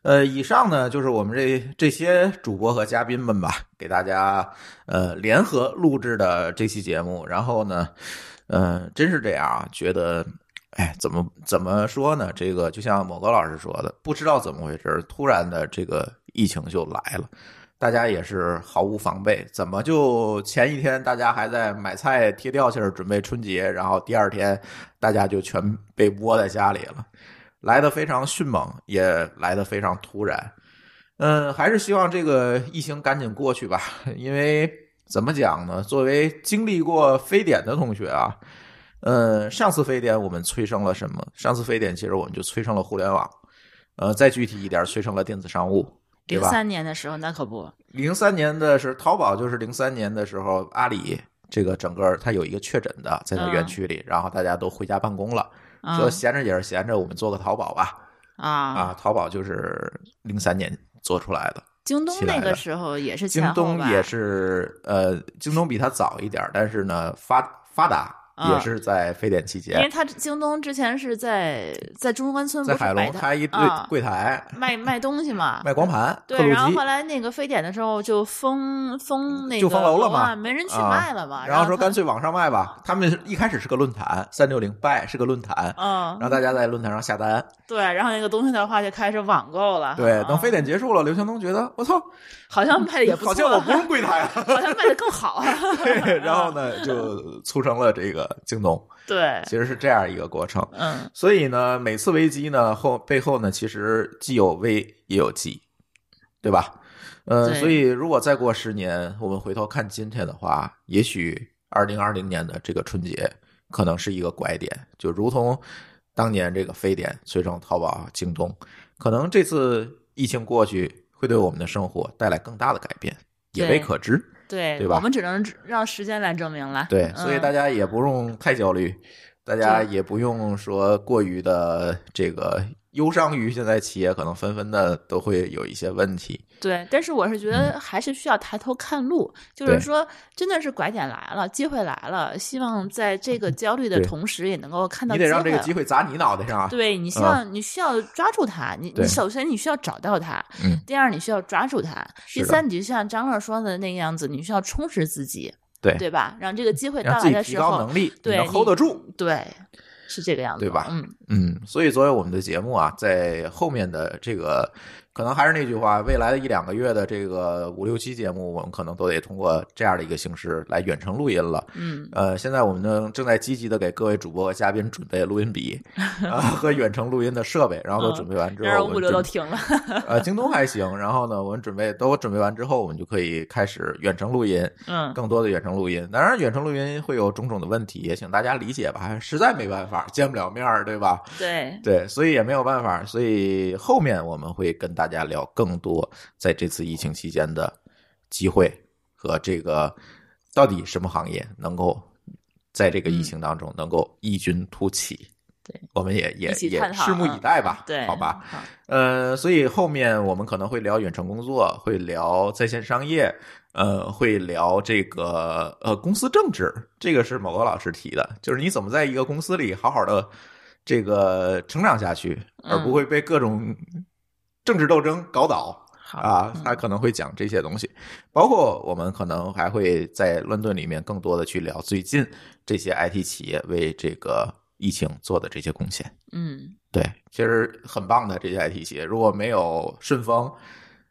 呃，以上呢就是我们这这些主播和嘉宾们吧，给大家呃联合录制的这期节目，然后呢。嗯，真是这样啊？觉得，哎，怎么怎么说呢？这个就像某个老师说的，不知道怎么回事，突然的这个疫情就来了，大家也是毫无防备。怎么就前一天大家还在买菜贴吊儿准备春节，然后第二天大家就全被窝在家里了？来的非常迅猛，也来的非常突然。嗯，还是希望这个疫情赶紧过去吧，因为。怎么讲呢？作为经历过非典的同学啊，呃，上次非典我们催生了什么？上次非典其实我们就催生了互联网，呃，再具体一点，催生了电子商务？零三年的时候那可不，零三年的是淘宝，就是零三年的时候，阿里这个整个它有一个确诊的在它园区里，然后大家都回家办公了，嗯说闲着也是闲着，我们做个淘宝吧。啊啊，淘宝就是零三年做出来的。京东那个时候也是京东也是呃，京东比它早一点，但是呢发发达啊也是在非典期间因为，他京东之前是在在中关村不在海龙开一堆啊柜台卖卖东西嘛，卖光盘、刻对，然后后。来那个非典的时候就封封那个就封楼了嘛啊，没人去啊卖了嘛。然后说干脆网上卖吧，他们一开始是个论坛，三六零 buy 是个论坛，嗯让大家在论坛上下单。对，然后那个东西的话就开始网购了。对，啊等非典结束了，刘强东觉得我操，好像卖的也不错，好像我不用柜台了，好像卖的更好啊。对，然后呢就促成了这个京东，对，其实是这样一个过程。嗯所以呢，每次危机呢后背后呢，其实既有危也有机，对吧？呃，所以如果再过十年，我们回头看今天的话，也许二零二零年的这个春节可能是一个拐点，就如同当年这个非典催生淘宝、京东，可能这次疫情过去会对我们的生活带来更大的改变，也未可知。对，对吧我们只能让时间来证明了。对，所以大家家也不用太焦虑，大家也不用说过于的这个忧伤于现在企业可能纷纷的都会有一些问题。对，但是我是觉得还是需要抬头看路，就是说，真的是拐点来了，机会来了，希望在这个 焦虑的同时，也能够看到你得让这个机会砸你脑袋上啊！对你需嗯要，你需要抓住它。你你首先你需要找到它，嗯第二你需要抓住它，第三你就像张乐说的那个样子，你需要充实自己，对对吧？让这个机会到来的时候，高能力，对能 hold 得住。对，是这个样子，对吧？嗯，嗯，所以作为我们的节目啊，在后面的这个，可能还是那句话，未来的一两个月的这个五六期节目，我们可能都得通过这样的一个形式来远程录音了。嗯，呃，现在我们呢正在积极的给各位主播和嘉宾准备录音笔 啊、和远程录音的设备，然后都准备完之后，物流都停了，呃，京东还行。然后呢，我们准备都准备完之后，我们就可以开始远程录音，嗯，更多的远程录音。当然，远程录音会有种种的问题，也请大家理解吧。实在没办法，见不了面儿，对吧？对，对，所以也没有办法。所以后面我们会跟大家聊更多在这次疫情期间的机会和这个到底什么行业能够在这个疫情当中能够异军突起。嗯对，我们也也也拭目以待吧。对，好吧。呃，所以后面我们可能会聊远程工作，会聊在线商业，呃，会聊这个呃公司政治，这个是某个老师提的，就是你怎么在一个公司里好好的这个成长下去，而不会被各种政治斗争搞倒。啊，嗯他可能会讲这些东西，包括我们可能还会在乱炖里面更多的去聊最近这些 IT 企业为这个疫情做的这些贡献。嗯，对，其实很棒的这些 IT 企业，如果没有顺丰，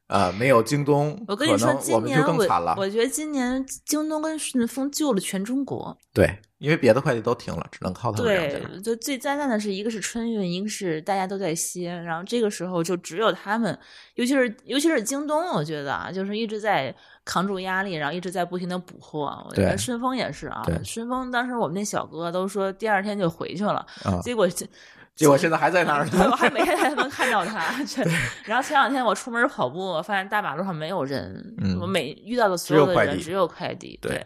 呃，没有京东，我跟你说，可能我们今年就更惨了。我觉得今年京东跟顺丰救了全中国。对，因为别的快递都停了，只能靠他们。对，就最灾难的是，一个是春运，一个是大家都在歇，然后这个时候就只有他们，尤其是尤其是京东，我觉得啊，就是一直在扛住压力，然后一直在不停的补货。我觉得对顺丰也是啊，顺丰当时我们那小哥都说第二天就回去了，啊结果。结果现在还在那儿呢。我还每天还能看到他。这然后前两天我出门跑步，我发现大马路上没有人，嗯我每遇到的所有的人只有快递。对对，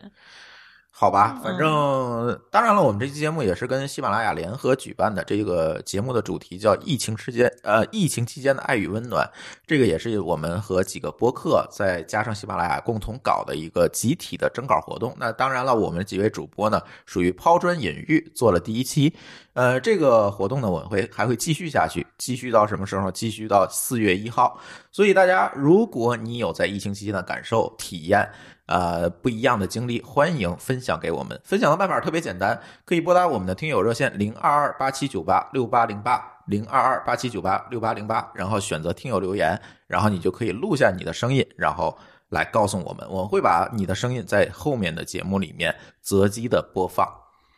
好吧，反嗯正当然了，我们这期节目也是跟喜马拉雅联合举办的。这个节目的主题叫“疫情期间”，呃，疫情期间的爱与温暖。这个也是我们和几个播客再加上喜马拉雅共同搞的一个集体的征稿活动。那当然了，我们几位主播呢属于抛砖引玉，做了第一期。呃，这个活动呢，我会还会继续下去，继续到什么时候？继续到四月一号。所以大家，如果你有在疫情期间的感受、体验，呃，不一样的经历，欢迎分享给我们。分享的办法特别简单，可以拨打我们的听友热线零二二八七九八六八零八零二二八七九八六八零八，然后选择听友留言，然后你就可以录下你的声音，然后来告诉我们，我们会把你的声音在后面的节目里面择机的播放。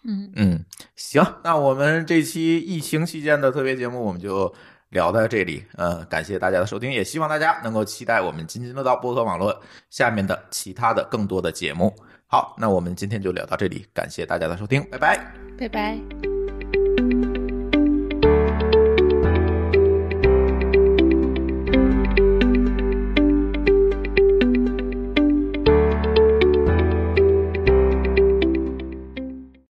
嗯嗯，行，那我们这期疫情期间的特别节目我们就聊到这里，呃，感谢大家的收听，也希望大家能够期待我们津津乐道播客网络下面的其他的更多的节目。好，那我们今天就聊到这里，感谢大家的收听，拜拜，拜拜。